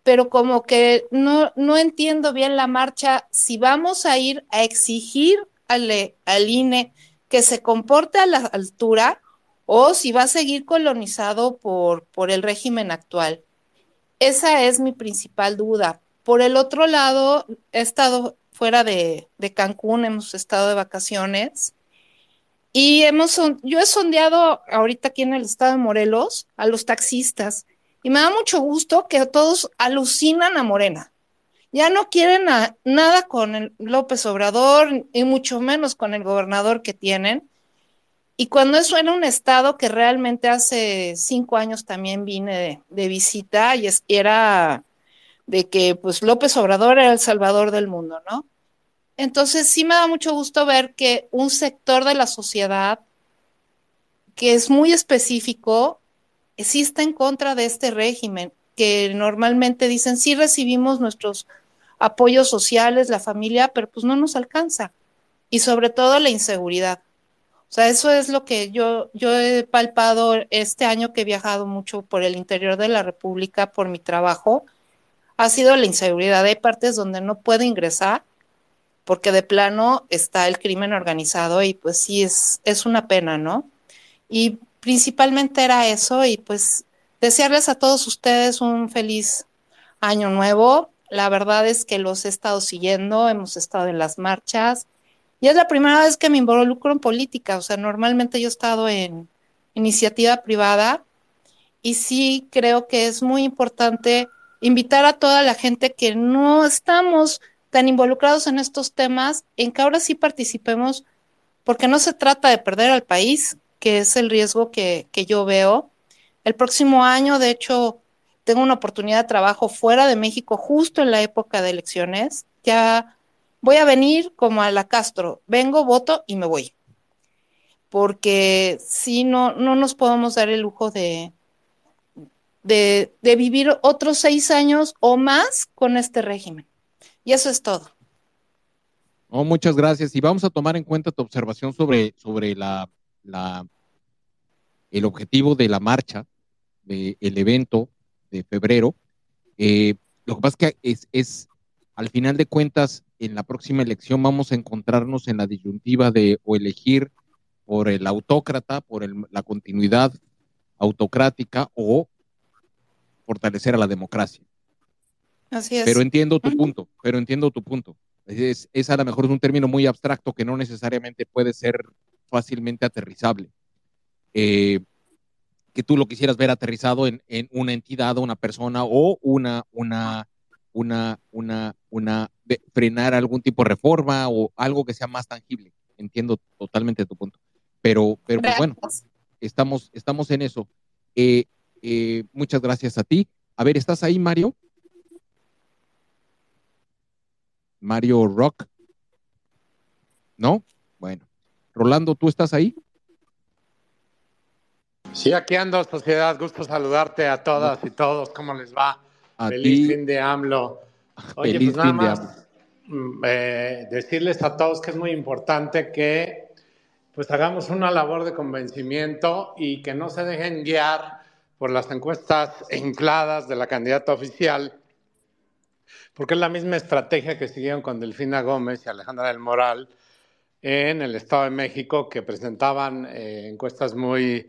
pero como que no, no entiendo bien la marcha, si vamos a ir a exigir al, al INE que se comporte a la altura o si va a seguir colonizado por, por el régimen actual. Esa es mi principal duda. Por el otro lado, he estado fuera de, de Cancún, hemos estado de vacaciones y hemos, yo he sondeado ahorita aquí en el estado de Morelos a los taxistas y me da mucho gusto que todos alucinan a Morena. Ya no quieren nada con el López Obrador y mucho menos con el gobernador que tienen. Y cuando eso era un estado que realmente hace cinco años también vine de, visita y era de que pues López Obrador era el salvador del mundo, ¿no? Entonces sí me da mucho gusto ver que un sector de la sociedad que es muy específico sí está en contra de este régimen, que normalmente dicen sí recibimos nuestros apoyos sociales, la familia, pero pues no nos alcanza. Y sobre todo la inseguridad. O sea, eso es lo que yo, yo he palpado este año que he viajado mucho por el interior de la República por mi trabajo. Ha sido la inseguridad. Hay partes donde no puedo ingresar porque de plano está el crimen organizado y pues sí es, es una pena, ¿no? Y principalmente era eso y pues desearles a todos ustedes un feliz año nuevo. La verdad es que los he estado siguiendo, hemos estado en las marchas y es la primera vez que me involucro en política, o sea, normalmente yo he estado en iniciativa privada y sí creo que es muy importante invitar a toda la gente que no estamos tan involucrados en estos temas, en que ahora sí participemos, porque no se trata de perder al país, que es el riesgo que, que yo veo. El próximo año, de hecho, tengo una oportunidad de trabajo fuera de México justo en la época de elecciones. Ya voy a venir como a la Castro, vengo, voto y me voy. Porque si no, no nos podemos dar el lujo de, de, vivir otros seis años o más con este régimen. Y eso es todo. Oh, muchas gracias. Y vamos a tomar en cuenta tu observación sobre, sobre la, la, el objetivo de la marcha, del evento de febrero. Eh, lo que pasa es que es, es, al final de cuentas, en la próxima elección vamos a encontrarnos en la disyuntiva de o elegir por el autócrata, por el, la continuidad autocrática o fortalecer a la democracia. Así es. Pero entiendo tu punto, pero entiendo tu punto. Es, es, a lo mejor es un término muy abstracto que no necesariamente puede ser fácilmente aterrizable. Eh, que tú lo quisieras ver aterrizado en, en, una entidad, una persona o una, una, una, una, una, de, frenar algún tipo de reforma o algo que sea más tangible. Entiendo totalmente tu punto. Pero, pero pues, bueno, estamos, estamos en eso. Eh, eh, muchas gracias a ti. A ver, ¿estás ahí, Mario? Mario Rock. ¿No? Bueno. Rolando, ¿tú estás ahí? Sí, aquí ando, sociedad. Gusto saludarte a todas y todos. ¿Cómo les va? A Feliz ti. fin de AMLO. Oye, Feliz pues nada más mm, eh, decirles a todos que es muy importante que pues hagamos una labor de convencimiento y que no se dejen guiar por las encuestas infladas de la candidata oficial, porque es la misma estrategia que siguieron con Delfina Gómez y Alejandra del Moral en el Estado de México, que presentaban eh, encuestas muy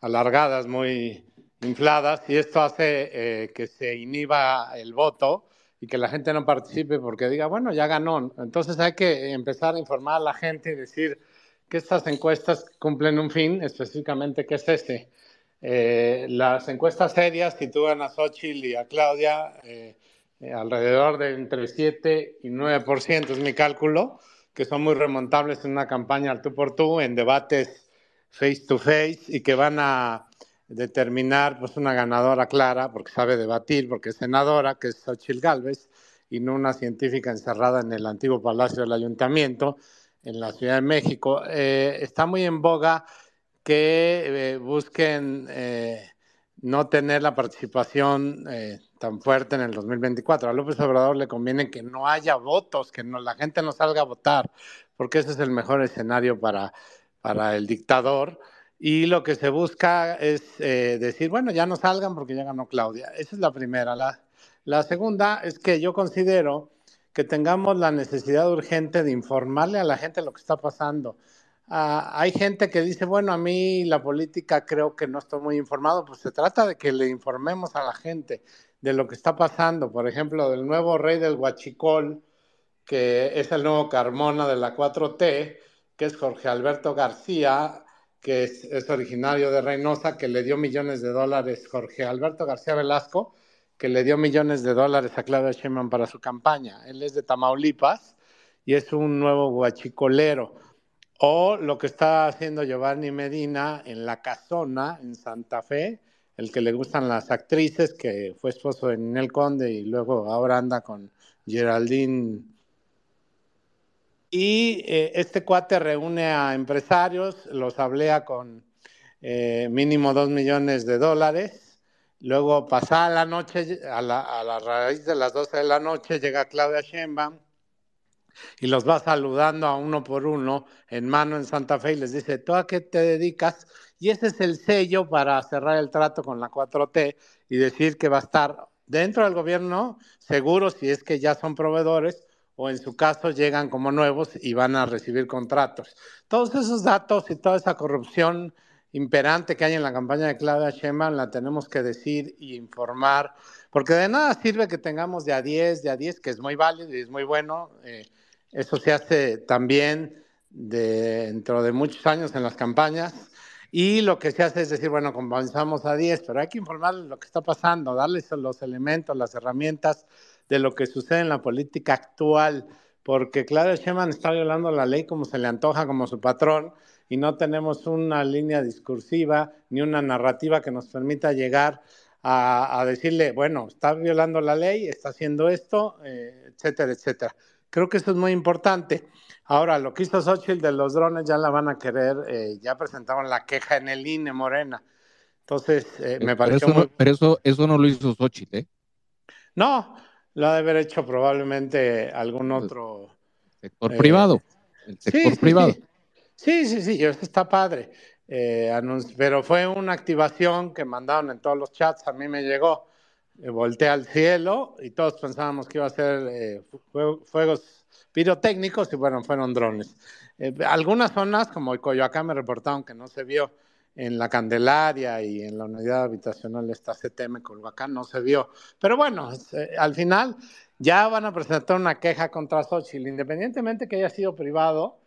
alargadas, muy infladas, y esto hace eh, que se inhiba el voto y que la gente no participe porque diga, bueno, ya ganó. Entonces hay que empezar a informar a la gente y decir que estas encuestas cumplen un fin, específicamente que es este. Eh, las encuestas serias sitúan a Xochitl y a Claudia eh, eh, alrededor de entre 7 y 9%, es mi cálculo, que son muy remontables en una campaña al tú por tú, en debates face to face y que van a determinar pues, una ganadora clara, porque sabe debatir, porque es senadora, que es Xochitl Galvez, y no una científica encerrada en el antiguo Palacio del Ayuntamiento en la Ciudad de México. Eh, está muy en boga que eh, busquen eh, no tener la participación tan fuerte en el 2024. A López Obrador le conviene que no haya votos, que no, la gente no salga a votar, porque ese es el mejor escenario para, para el dictador. Y lo que se busca es eh, decir, bueno, ya no salgan porque ya ganó Claudia. Esa es la primera. La, segunda es que yo considero que tengamos la necesidad urgente de informarle a la gente lo que está pasando. Uh, hay gente que dice, bueno, a mí la política creo que no estoy muy informado, pues se trata de que le informemos a la gente de lo que está pasando, por ejemplo, del nuevo rey del Huachicol, que es el nuevo Carmona de la 4T, que es Jorge Alberto García, que es, originario de Reynosa, que le dio millones de dólares, Jorge Alberto García Velasco, que le dio millones de dólares a Claudia Sheinbaum para su campaña. Él es de Tamaulipas y es un nuevo guachicolero. O lo que está haciendo Giovanni Medina en La Casona, en Santa Fe, el que le gustan las actrices, que fue esposo de Ninel Conde y luego ahora anda con Geraldine. Y eh, este cuate reúne a empresarios, los hablea con eh, mínimo dos millones de dólares. Luego pasa la noche, a la, a la raíz de las 12 de la noche, llega Claudia Sheinbaum y los va saludando a uno por uno en mano en Santa Fe y les dice, ¿tú a qué te dedicas? Y ese es el sello para cerrar el trato con la 4T y decir que va a estar dentro del gobierno seguro si es que ya son proveedores o en su caso llegan como nuevos y van a recibir contratos. Todos esos datos y toda esa corrupción imperante que hay en la campaña de Claudia Sheinbaum la tenemos que decir y informar, porque de nada sirve que tengamos de a 10, de a 10, que es muy válido y es muy bueno. Eh, eso se hace también dentro de muchos años en las campañas. Y lo que se hace es decir, bueno, comenzamos a 10, pero hay que informarles lo que está pasando, darles los elementos, las herramientas de lo que sucede en la política actual, porque Claudia Sheinbaum está violando la ley como se le antoja, como su patrón, y no tenemos una línea discursiva ni una narrativa que nos permita llegar a, decirle, bueno, está violando la ley, está haciendo esto, eh, etcétera, etcétera. Creo que eso es muy importante. Ahora, lo que hizo Xochitl de los drones ya la van a querer, eh, ya presentaron la queja en el INE, Morena. Entonces, eh, me pareció pero eso, muy... pero eso, eso no lo hizo Xochitl, ¿eh? No, lo ha de haber hecho probablemente algún otro... Sector privado, el sector sí, privado. Sí. Sí, sí, sí, eso está padre. Eh, pero fue una activación que mandaron en todos los chats, a mí me llegó. Eh, volteé al cielo y todos pensábamos que iba a ser eh, fuegos pirotécnicos y bueno, fueron drones. algunas zonas, como Coyoacán, me reportaron que no se vio en la Candelaria y en la unidad habitacional esta CTM Coyoacán, no se vio. Pero bueno, al final ya van a presentar una queja contra Xochitl, independientemente que haya sido privado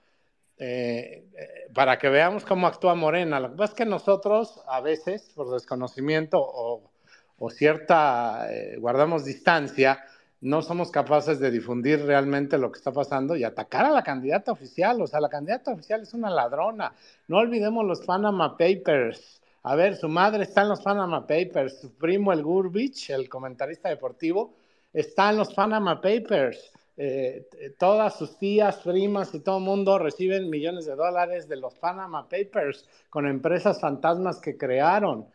eh, para que veamos cómo actúa Morena. Lo que pasa es que nosotros a veces, por desconocimiento o, o cierta, eh, guardamos distancia, no somos capaces de difundir realmente lo que está pasando y atacar a la candidata oficial. O sea, la candidata oficial es una ladrona. No olvidemos los Panama Papers. A ver, su madre está en los Panama Papers, su primo el Gurbich, el comentarista deportivo, está en los Panama Papers. Eh, todas sus tías, primas y todo el mundo reciben millones de dólares de los Panama Papers con empresas fantasmas que crearon.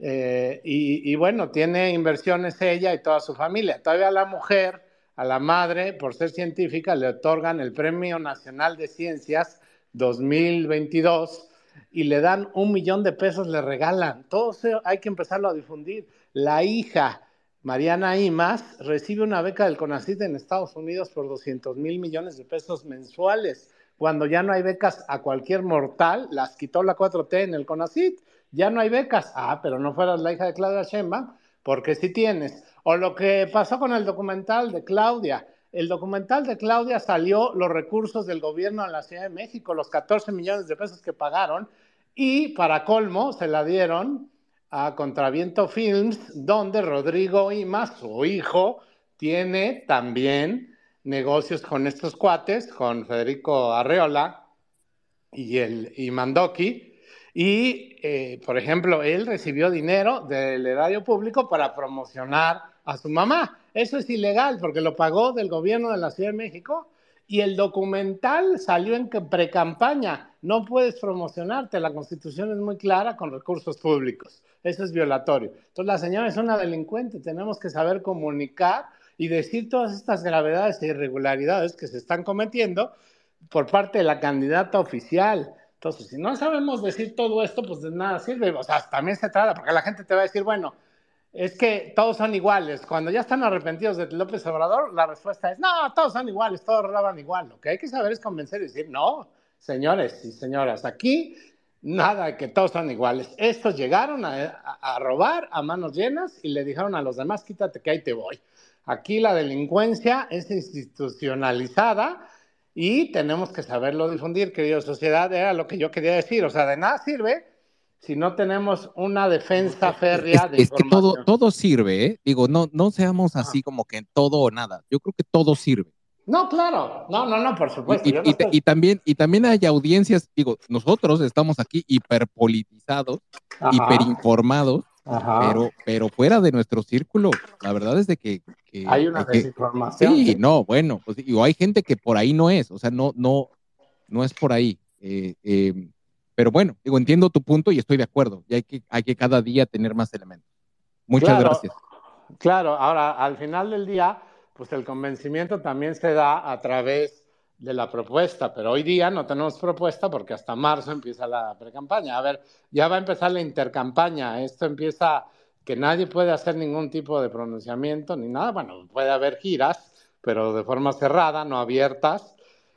Eh, y, bueno, tiene inversiones ella y toda su familia. Todavía la mujer, a la madre, por ser científica, le otorgan el Premio Nacional de Ciencias 2022 y le dan un millón de pesos, le regalan. Todo hay que empezarlo a difundir. La hija Mariana Imas recibe una beca del CONACYT en Estados Unidos por 200 mil millones de pesos mensuales. Cuando ya no hay becas a cualquier mortal, las quitó la 4T en el CONACYT. Ya no hay becas. Ah, pero no fueras la hija de Claudia Sheinbaum, porque sí tienes. O lo que pasó con el documental de Claudia. El documental de Claudia salió los recursos del gobierno en la Ciudad de México, los 14 millones de pesos que pagaron, y para colmo se la dieron a Contraviento Films, donde Rodrigo Imas, su hijo, tiene también negocios con estos cuates, con Federico Arreola y, el, y Mandoki. Y, eh, por ejemplo, él recibió dinero del erario público para promocionar a su mamá. Eso es ilegal porque lo pagó del gobierno de la Ciudad de México y el documental salió en pre-campaña. No puedes promocionarte, la constitución es muy clara con recursos públicos. Eso es violatorio. Entonces la señora es una delincuente, tenemos que saber comunicar y decir todas estas gravedades e irregularidades que se están cometiendo por parte de la candidata oficial. Entonces, si no sabemos decir todo esto, pues de nada sirve. O sea, también se trata, porque la gente te va a decir, bueno, es que todos son iguales. Cuando ya están arrepentidos de López Obrador, la respuesta es, no, todos son iguales, todos roban igual. Lo que hay que saber es convencer y decir, no, señores y señoras, aquí nada que todos son iguales. Estos llegaron a, a, robar a manos llenas y le dijeron a los demás, quítate que ahí te voy. Aquí la delincuencia es institucionalizada y tenemos que saberlo difundir, querida sociedad, era lo que yo quería decir. O sea, de nada sirve si no tenemos una defensa férrea de es, que todo, todo sirve, ¿eh? Digo, no, no seamos así como que todo o nada. Yo creo que todo sirve. No, claro, no, no, no, por supuesto. Y, no y, estoy... y, también, y también hay audiencias, digo, nosotros estamos aquí hiperpolitizados, Ajá. hiperinformados, Ajá. Pero, pero fuera de nuestro círculo, la verdad es de que, que hay una que, desinformación. Sí, no, bueno, pues, o hay gente que por ahí no es, o sea, no, no, no es por ahí. Eh, eh, pero bueno, digo, entiendo tu punto y estoy de acuerdo. Y hay que, hay que cada día tener más elementos. Muchas claro, gracias. Claro, ahora al final del día, pues el convencimiento también se da a través de la propuesta, pero hoy día no tenemos propuesta porque hasta marzo empieza la precampaña. A ver, ya va a empezar la intercampaña. Esto empieza que nadie puede hacer ningún tipo de pronunciamiento ni nada. Bueno, puede haber giras, pero de forma cerrada, no abiertas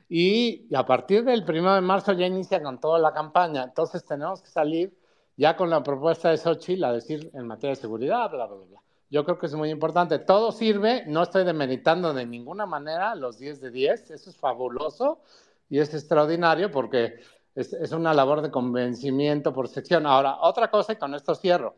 y a partir del primero de marzo ya inicia con toda la campaña. Entonces tenemos que salir ya con la propuesta de Xochitl a decir en materia de seguridad, bla, bla, bla. Yo creo que es muy importante. Todo sirve, no estoy demeritando de ninguna manera los 10 de 10, eso es fabuloso y es extraordinario porque es, es una labor de convencimiento por sección. Ahora, otra cosa, y con esto cierro.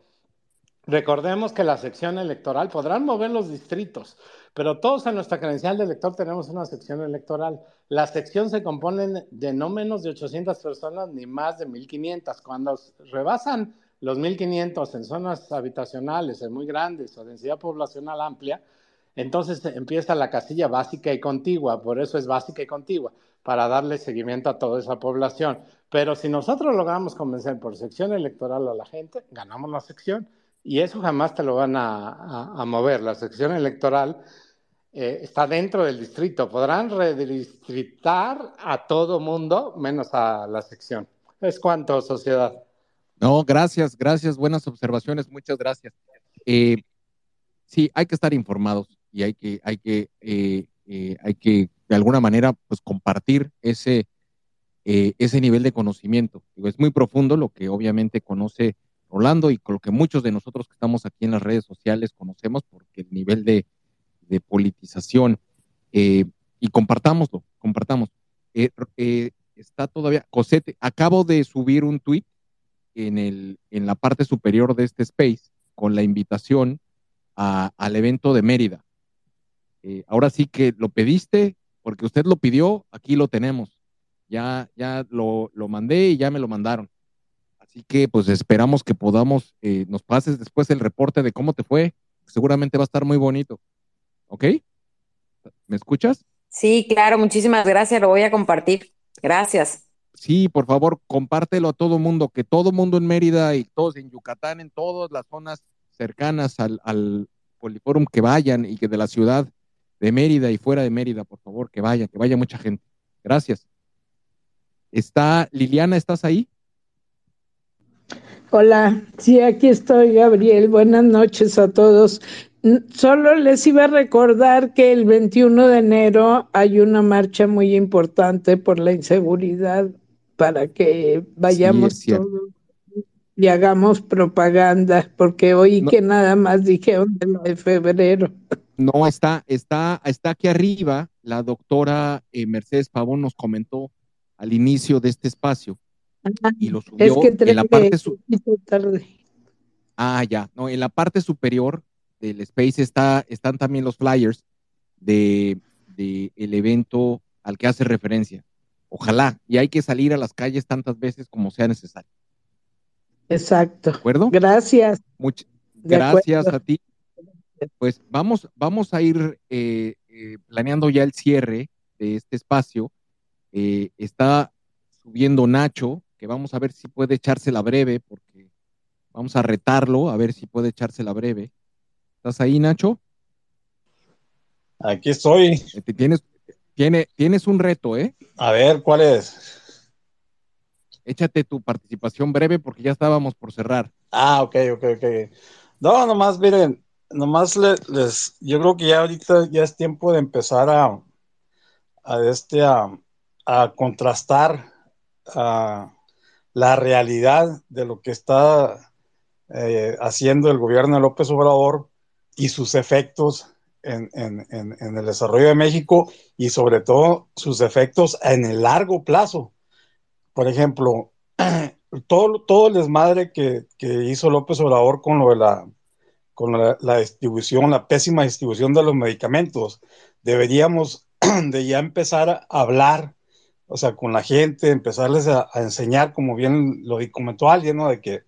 Recordemos que la sección electoral podrán mover los distritos, pero todos en nuestra credencial de elector tenemos una sección electoral. La sección se compone de no menos de 800 personas ni más de 1500. Cuando rebasan los 1500 en zonas habitacionales muy grandes o densidad poblacional amplia, entonces empieza la casilla básica y contigua, por eso es básica y contigua, para darle seguimiento a toda esa población. Pero si nosotros logramos convencer por sección electoral a la gente, ganamos la sección y eso jamás te lo van a, mover. La sección electoral eh, está dentro del distrito. Podrán redistritar a todo mundo menos a la sección. ¿Es cuánto, sociedad? No, gracias, gracias. Buenas observaciones, muchas gracias. Eh, sí, hay que estar informados y hay que, hay que, eh, eh, hay que de alguna manera, pues compartir ese, ese nivel de conocimiento. Es muy profundo lo que obviamente conoce Rolando y con lo que muchos de nosotros que estamos aquí en las redes sociales conocemos, porque el nivel de, de politización, y compartámoslo, compartamos. Está todavía, Cosete, acabo de subir un tweet en, el, en la parte superior de este space con la invitación al evento de Mérida. Eh, ahora sí que lo pediste, porque usted lo pidió, aquí lo tenemos. Ya, ya lo, lo mandé y ya me lo mandaron. Así que pues esperamos que podamos, eh, nos pases después el reporte de cómo te fue. Seguramente va a estar muy bonito. ¿Ok? ¿Me escuchas? Sí, claro, muchísimas gracias, lo voy a compartir. Gracias. Sí, por favor, compártelo a todo mundo, que todo mundo en Mérida y todos en Yucatán, en todas las zonas cercanas al, al Poliforum, que vayan y que de la ciudad de Mérida y fuera de Mérida, por favor, que vaya, que vaya mucha gente. Gracias. Está Liliana, ¿estás ahí? Hola, sí, aquí estoy, Gabriel. Buenas noches a todos. Solo les iba a recordar que el 21 de enero hay una marcha muy importante por la inseguridad para que vayamos Sí, todos y hagamos propaganda, porque oí No. que nada más dijeron de de febrero. No, está, está, está aquí arriba. La doctora eh, Mercedes Pavón nos comentó al inicio de este espacio y lo Es subió que en la parte tarde. Ah, ya. No, en la parte superior del space está, están también los flyers de, de el evento al que hace referencia. Ojalá, y hay que salir a las calles tantas veces como sea necesario. Exacto. ¿De acuerdo? Gracias. Much- De gracias acuerdo. a ti. Pues vamos, vamos a ir eh, eh, planeando ya el cierre de este espacio. Eh, está subiendo Nacho, que vamos a ver si puede echársela breve, porque vamos a retarlo, a ver si puede echársela breve. ¿Estás ahí, Nacho? Aquí estoy. Te Tienes, tiene, tienes un reto, ¿eh? A ver, ¿cuál es? Échate tu participación breve porque ya estábamos por cerrar. Ah, ok, ok, ok. No, nomás, miren, nomás le- les, yo creo que ya ahorita ya es tiempo de empezar a, a este, a, a contrastar la realidad de lo que está eh, haciendo el gobierno de López Obrador y sus efectos en, en- en- en el desarrollo de México y sobre todo sus efectos en el largo plazo. Por ejemplo, *clears throat* todo, todo el desmadre que, que hizo López Obrador con lo de la, con la, la distribución, la pésima distribución de los medicamentos, deberíamos *clears throat* de ya empezar a hablar, o sea, con la gente, empezarles a, a enseñar, como bien lo comentó alguien, ¿no? De que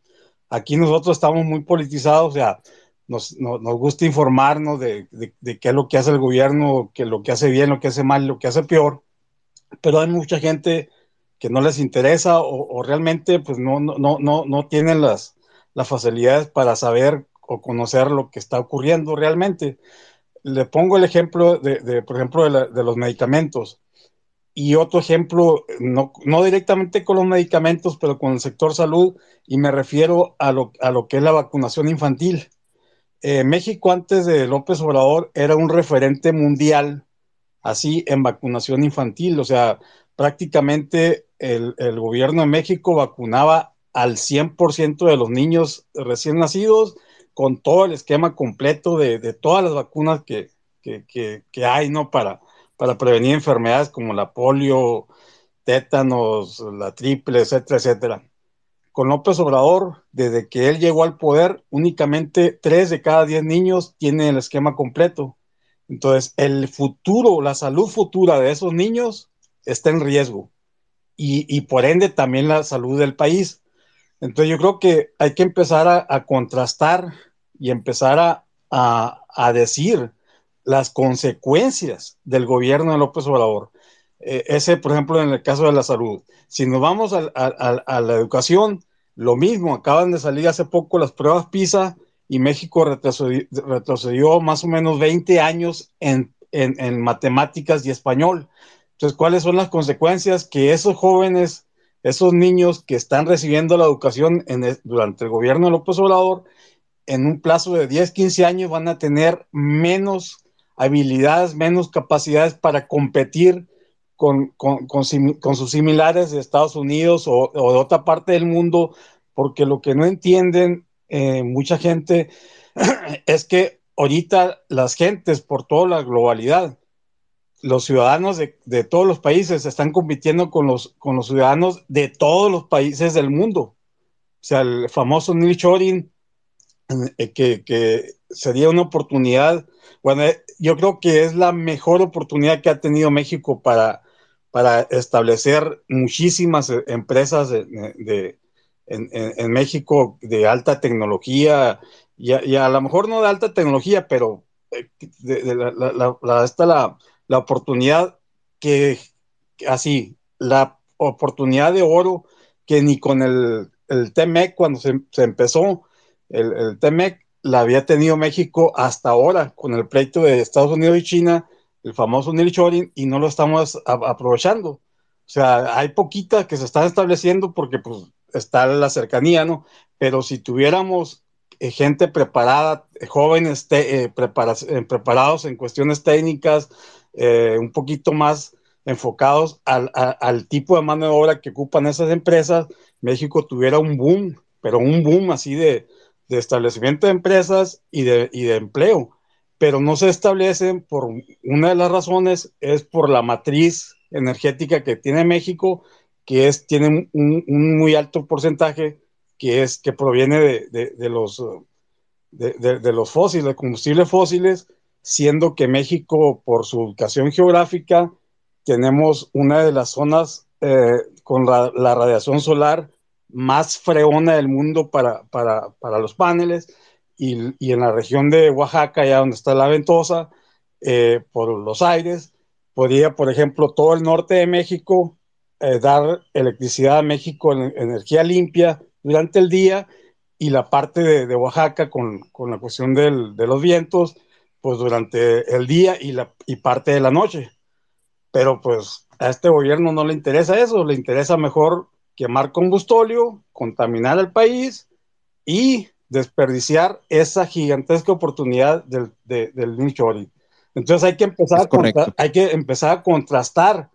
aquí nosotros estamos muy politizados, o sea, nos, gusta informarnos de, qué es lo que hace el gobierno, que lo que hace bien, lo que hace mal, lo que hace peor, pero hay mucha gente que no les interesa o, realmente pues no, no, no, no, tienen las, facilidades para saber o conocer lo que está ocurriendo realmente. Le pongo el ejemplo de, por ejemplo, de, de los medicamentos. Y otro ejemplo, no, no directamente con los medicamentos, pero con el sector salud, y me refiero a lo, a lo que es la vacunación infantil. Eh, México antes de López Obrador era un referente mundial así en vacunación infantil, o sea, prácticamente el, gobierno de México vacunaba al 100% de los niños recién nacidos con todo el esquema completo de, todas las vacunas que, que, hay, ¿no? Para, para prevenir enfermedades como la polio, tétanos, la triple, etcétera, etcétera. Con López Obrador, desde que él llegó al poder, únicamente tres de cada diez niños tienen el esquema completo. Entonces, el futuro, la salud futura de esos niños está en riesgo y, por ende también la salud del país. Entonces, yo creo que hay que empezar a, contrastar y empezar a, a, decir las consecuencias del gobierno de López Obrador. Eh, ese, por ejemplo, en el caso de la salud. Si nos vamos a, a, la educación, lo mismo, acaban de salir hace poco las pruebas PISA y México retrocedió, retrocedió más o menos 20 años en, en, en, matemáticas y español. Entonces, ¿cuáles son las consecuencias? Que esos jóvenes, esos niños que están recibiendo la educación en durante el gobierno de López Obrador, en un plazo de 10, 15 años van a tener menos habilidades, menos capacidades para competir con, con, con, sus similares de Estados Unidos o, de otra parte del mundo, porque lo que no entienden eh, mucha gente *clears throat* es que ahorita las gentes, por toda la globalidad, los ciudadanos de, de, todos los países están compitiendo con los, con los ciudadanos de todos los países del mundo. O sea, el famoso Neil Shorin, eh, que, que, sería una oportunidad, bueno, eh, yo creo que es la mejor oportunidad que ha tenido México para, para establecer muchísimas eh, empresas de, de en, en, México de alta tecnología, y a, lo mejor no de alta tecnología, pero de, de la, la, la, está la, la oportunidad que, así, la oportunidad de oro que ni con el, el TMEC cuando se, se empezó, el, el TEMEC la había tenido México hasta ahora con el pleito de Estados Unidos y China, el famoso nearshoring, y no lo estamos aprovechando. O sea, hay poquitas que se están estableciendo porque pues está la cercanía, ¿no? Pero si tuviéramos eh, gente preparada, eh, jóvenes te, eh, prepara, preparados en cuestiones técnicas, un poquito más enfocados al tipo de mano de obra que ocupan esas empresas, México tuviera un boom, pero un boom así de, de establecimiento de empresas y de, y de, empleo, pero no se establecen por una de las razones es por la matriz energética que tiene México, que es, tiene un, muy alto porcentaje que es que proviene de, de, de los de, los fósiles, combustibles fósiles, siendo que México, por su ubicación geográfica, tenemos una de las zonas eh, con la radiación solar más freona del mundo para, para, para los paneles y, y, en la región de Oaxaca, allá donde está la ventosa, eh, por los aires, podría, por ejemplo, todo el norte de México eh, dar electricidad a México en energía limpia durante el día y la parte de, de Oaxaca con, con, la cuestión del, de los vientos, pues durante el día y, la, y parte de la noche. Pero pues a este gobierno no le interesa eso, le interesa mejor quemar combustóleo, contaminar el país y desperdiciar esa gigantesca oportunidad del, de, del. Entonces hay que, empezar a hay que empezar a contrastar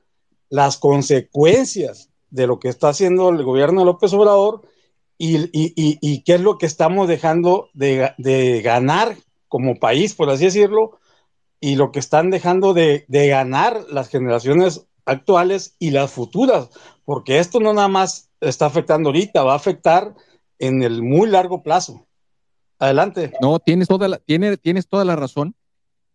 las consecuencias de lo que está haciendo el gobierno de López Obrador y, y, y, y qué es lo que estamos dejando de, de, ganar como país, por así decirlo, y lo que están dejando de, de ganar las generaciones actuales y las futuras, porque esto no nada más está afectando ahorita, va a afectar en el muy largo plazo. Adelante. No, tienes toda la, tiene, tienes toda la razón.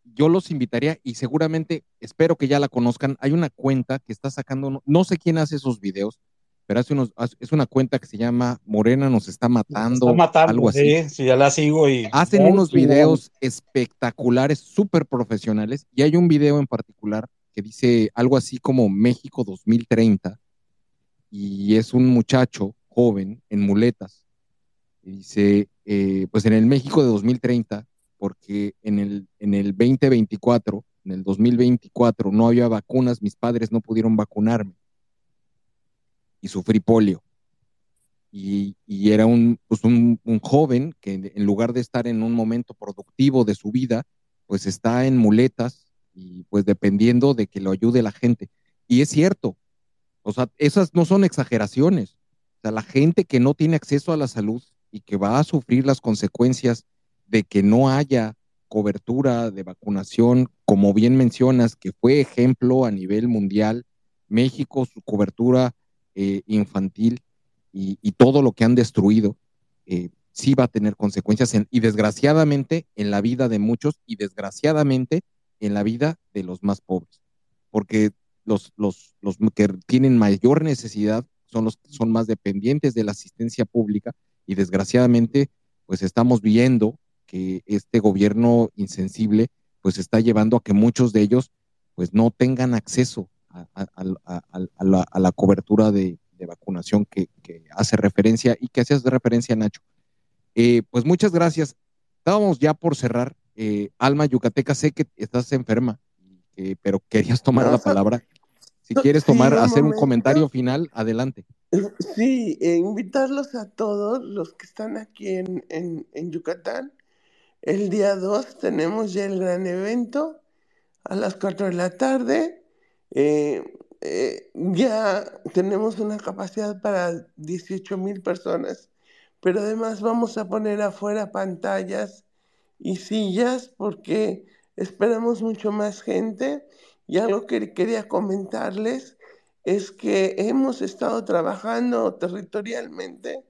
Yo los invitaría y seguramente espero que ya la conozcan. Hay una cuenta que está sacando, no, no sé quién hace esos videos, pero hace unos, es una cuenta que se llama Morena nos está matando, está matando algo así. Sí, sí, ya la sigo y hacen unos videos espectaculares, súper profesionales, y hay un video en particular que dice algo así como México 2030, y es un muchacho joven en muletas. Dice, eh, pues en el México de 2030, porque en el, en el 2024, en el 2024 no había vacunas, mis padres no pudieron vacunarme y sufrí polio. Y, y era un, pues un, un, joven que en lugar de estar en un momento productivo de su vida, pues está en muletas y pues dependiendo de que lo ayude la gente. Y es cierto, o sea, esas no son exageraciones. sea, la gente que no tiene acceso a la salud y que va a sufrir las consecuencias de que no haya cobertura de vacunación, como bien mencionas, que fue ejemplo a nivel mundial, México, su cobertura eh, infantil y, todo lo que han destruido, eh, sí va a tener consecuencias en, y desgraciadamente en la vida de muchos y desgraciadamente en la vida de los más pobres, porque los, los, los que tienen mayor necesidad son los que son más dependientes de la asistencia pública y desgraciadamente pues estamos viendo que este gobierno insensible pues está llevando a que muchos de ellos pues no tengan acceso a, a, a, la, a la, cobertura de, de vacunación que, que, hace referencia y que hacías referencia, Nacho. Eh, pues muchas gracias. Estábamos ya por cerrar. Eh, Alma Yucateca, sé que estás enferma, eh, pero querías tomar no, la palabra. Si quieres tomar, sí, un hacer momento. un comentario final, adelante. *laughs* Sí, eh, invitarlos a todos los que están aquí en, en, en Yucatán. El día 2 tenemos ya el gran evento a las 4 de la tarde. Eh, eh, ya tenemos una capacidad para 18 mil personas, pero además vamos a poner afuera pantallas y sillas porque esperamos mucho más gente. Y algo que quería comentarles es que hemos estado trabajando territorialmente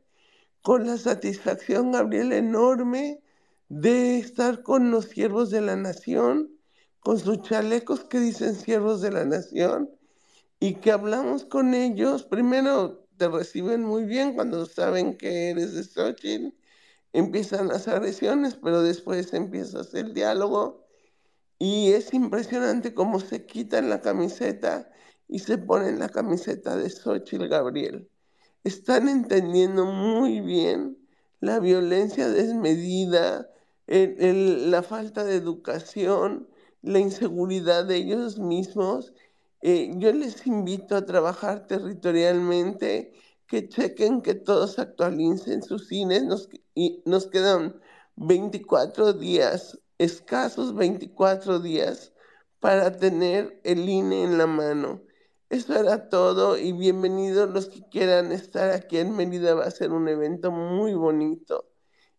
con la satisfacción, Gabriel, enorme de estar con los siervos de la nación, con sus chalecos que dicen siervos de la nación, y que hablamos con ellos. Primero te reciben muy bien cuando saben que eres de Xochitl, empiezan las agresiones, pero después empiezas el diálogo, y es impresionante cómo se quitan la camiseta y se ponen la camiseta de Xochitl Gabriel. Están entendiendo muy bien la violencia desmedida, la falta de educación, la inseguridad de ellos mismos. Eh, yo les invito a trabajar territorialmente, que chequen que todos actualicen sus cines. Nos, y nos quedan 24 días, escasos 24 días, para tener el INE en la mano. Eso era todo y bienvenidos los que quieran estar aquí en Mérida. Va a ser un evento muy bonito.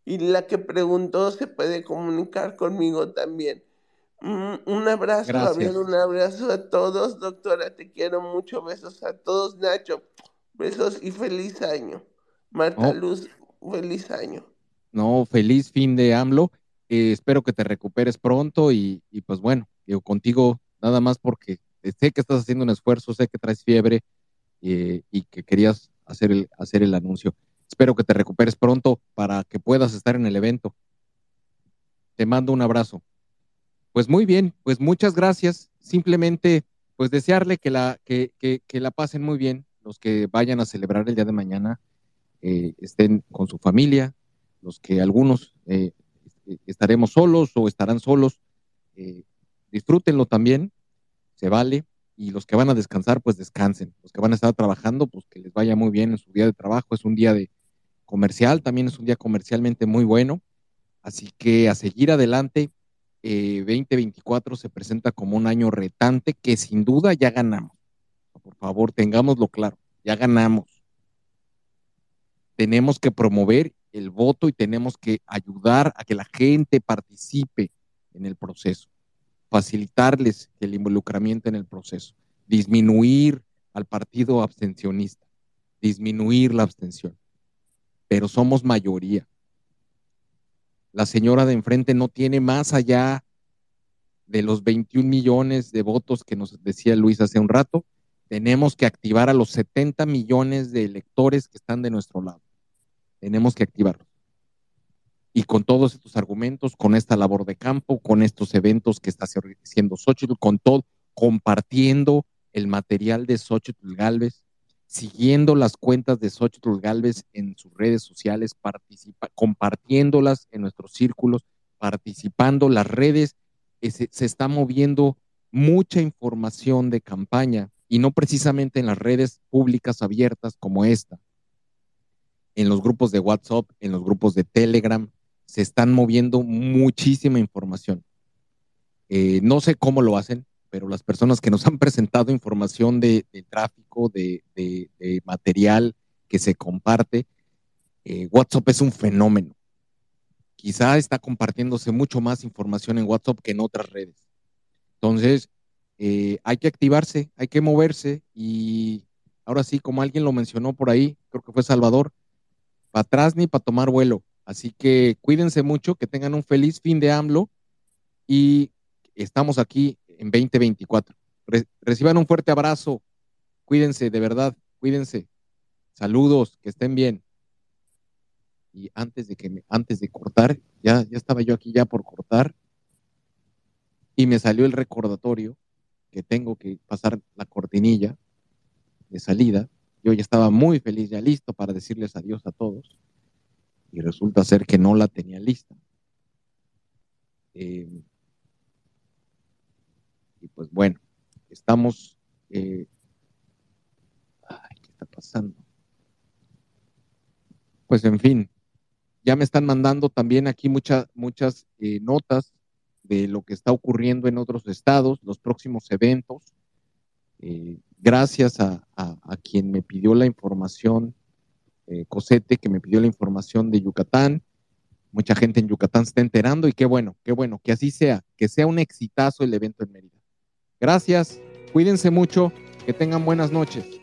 Y la que preguntó se puede comunicar conmigo también. Un, un abrazo. Gabriel, un abrazo a todos. Doctora, te quiero mucho. Besos a todos. Nacho, besos y feliz año. Marta Oh. Luz, feliz año. No, feliz fin de AMLO. Eh, espero que te recuperes pronto y, y pues bueno, digo, contigo nada más porque sé que estás haciendo un esfuerzo, sé que traes fiebre eh, y que querías hacer el, hacer el anuncio. Espero que te recuperes pronto para que puedas estar en el evento. Te mando un abrazo. Pues muy bien, pues muchas gracias. Simplemente, pues desearle que la, que, que, que la pasen muy bien, los que vayan a celebrar el día de mañana, eh, estén con su familia, los que algunos estaremos solos o estarán solos, eh, disfrútenlo también, se vale, y los que van a descansar, pues descansen, los que van a estar trabajando, pues que les vaya muy bien en su día de trabajo, es un día de comercial, también es un día comercialmente muy bueno, así que a seguir adelante, eh, 2024 se presenta como un año retante que sin duda ya ganamos, por favor, tengámoslo claro, ya ganamos. Tenemos que promover el voto y tenemos que ayudar a que la gente participe en el proceso, facilitarles el involucramiento en el proceso, disminuir al partido abstencionista, disminuir la abstención. Pero somos mayoría. La señora de enfrente no tiene más allá de los 21 millones de votos que nos decía Luis hace un rato, tenemos que activar a los 70 millones de electores que están de nuestro lado. Tenemos que activarlos. Y con todos estos argumentos, con esta labor de campo, con estos eventos que está haciendo Xochitl, con todo, compartiendo el material de Xochitl Galvez, siguiendo las cuentas de Xochitl Galvez en sus redes sociales, compartiéndolas en nuestros círculos, participando, las redes, eh, se, se está moviendo mucha información de campaña y no precisamente en las redes públicas abiertas como esta, en los grupos de WhatsApp, en los grupos de Telegram, se están moviendo muchísima información. Eh, no sé cómo lo hacen, pero las personas que nos han *laughs* presentado información de, tráfico, de, material que se comparte. Eh, WhatsApp es un fenómeno. Quizá está compartiéndose mucho más información en WhatsApp que en otras redes. Entonces, eh, hay que activarse, hay que moverse y ahora sí, como alguien lo mencionó por ahí, creo que fue Salvador, para atrás ni para tomar vuelo. Así que cuídense mucho, que tengan un feliz fin de AMLO y estamos aquí en 2024. reciban un fuerte abrazo, cuídense, de verdad, cuídense. Saludos, que estén bien. Y antes de que antes de cortar, ya, ya estaba yo aquí ya por cortar y me salió el recordatorio que tengo que pasar la cortinilla de salida. Yo ya estaba muy feliz, ya listo para decirles adiós a todos. Y resulta ser que no la tenía lista. Eh, y pues bueno, estamos... Eh, ay, ¿Qué está pasando? Pues en fin, ya me están mandando también aquí muchas muchas eh, notas de lo que está ocurriendo en otros estados, los próximos eventos. Eh, gracias a, quien me pidió la información, eh, Cosete, que me pidió la información de Yucatán. Mucha gente en Yucatán se está enterando y qué bueno, qué bueno, que así sea, que sea un exitazo el evento en Mérida. Gracias, cuídense mucho, que tengan buenas noches.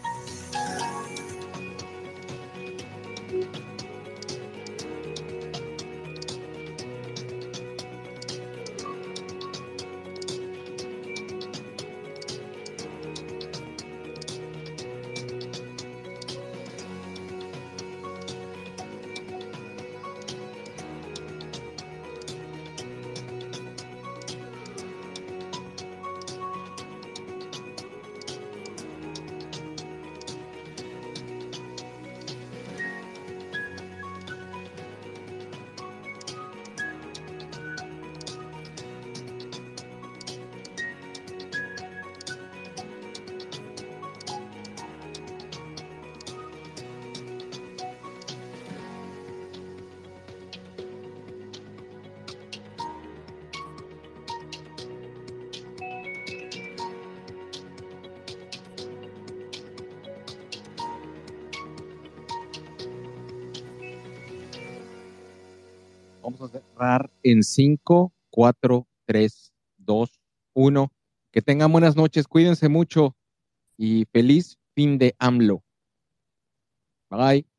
En 5, 4, 3, 2, 1. Que tengan buenas noches, cuídense mucho y feliz fin de AMLO. Bye.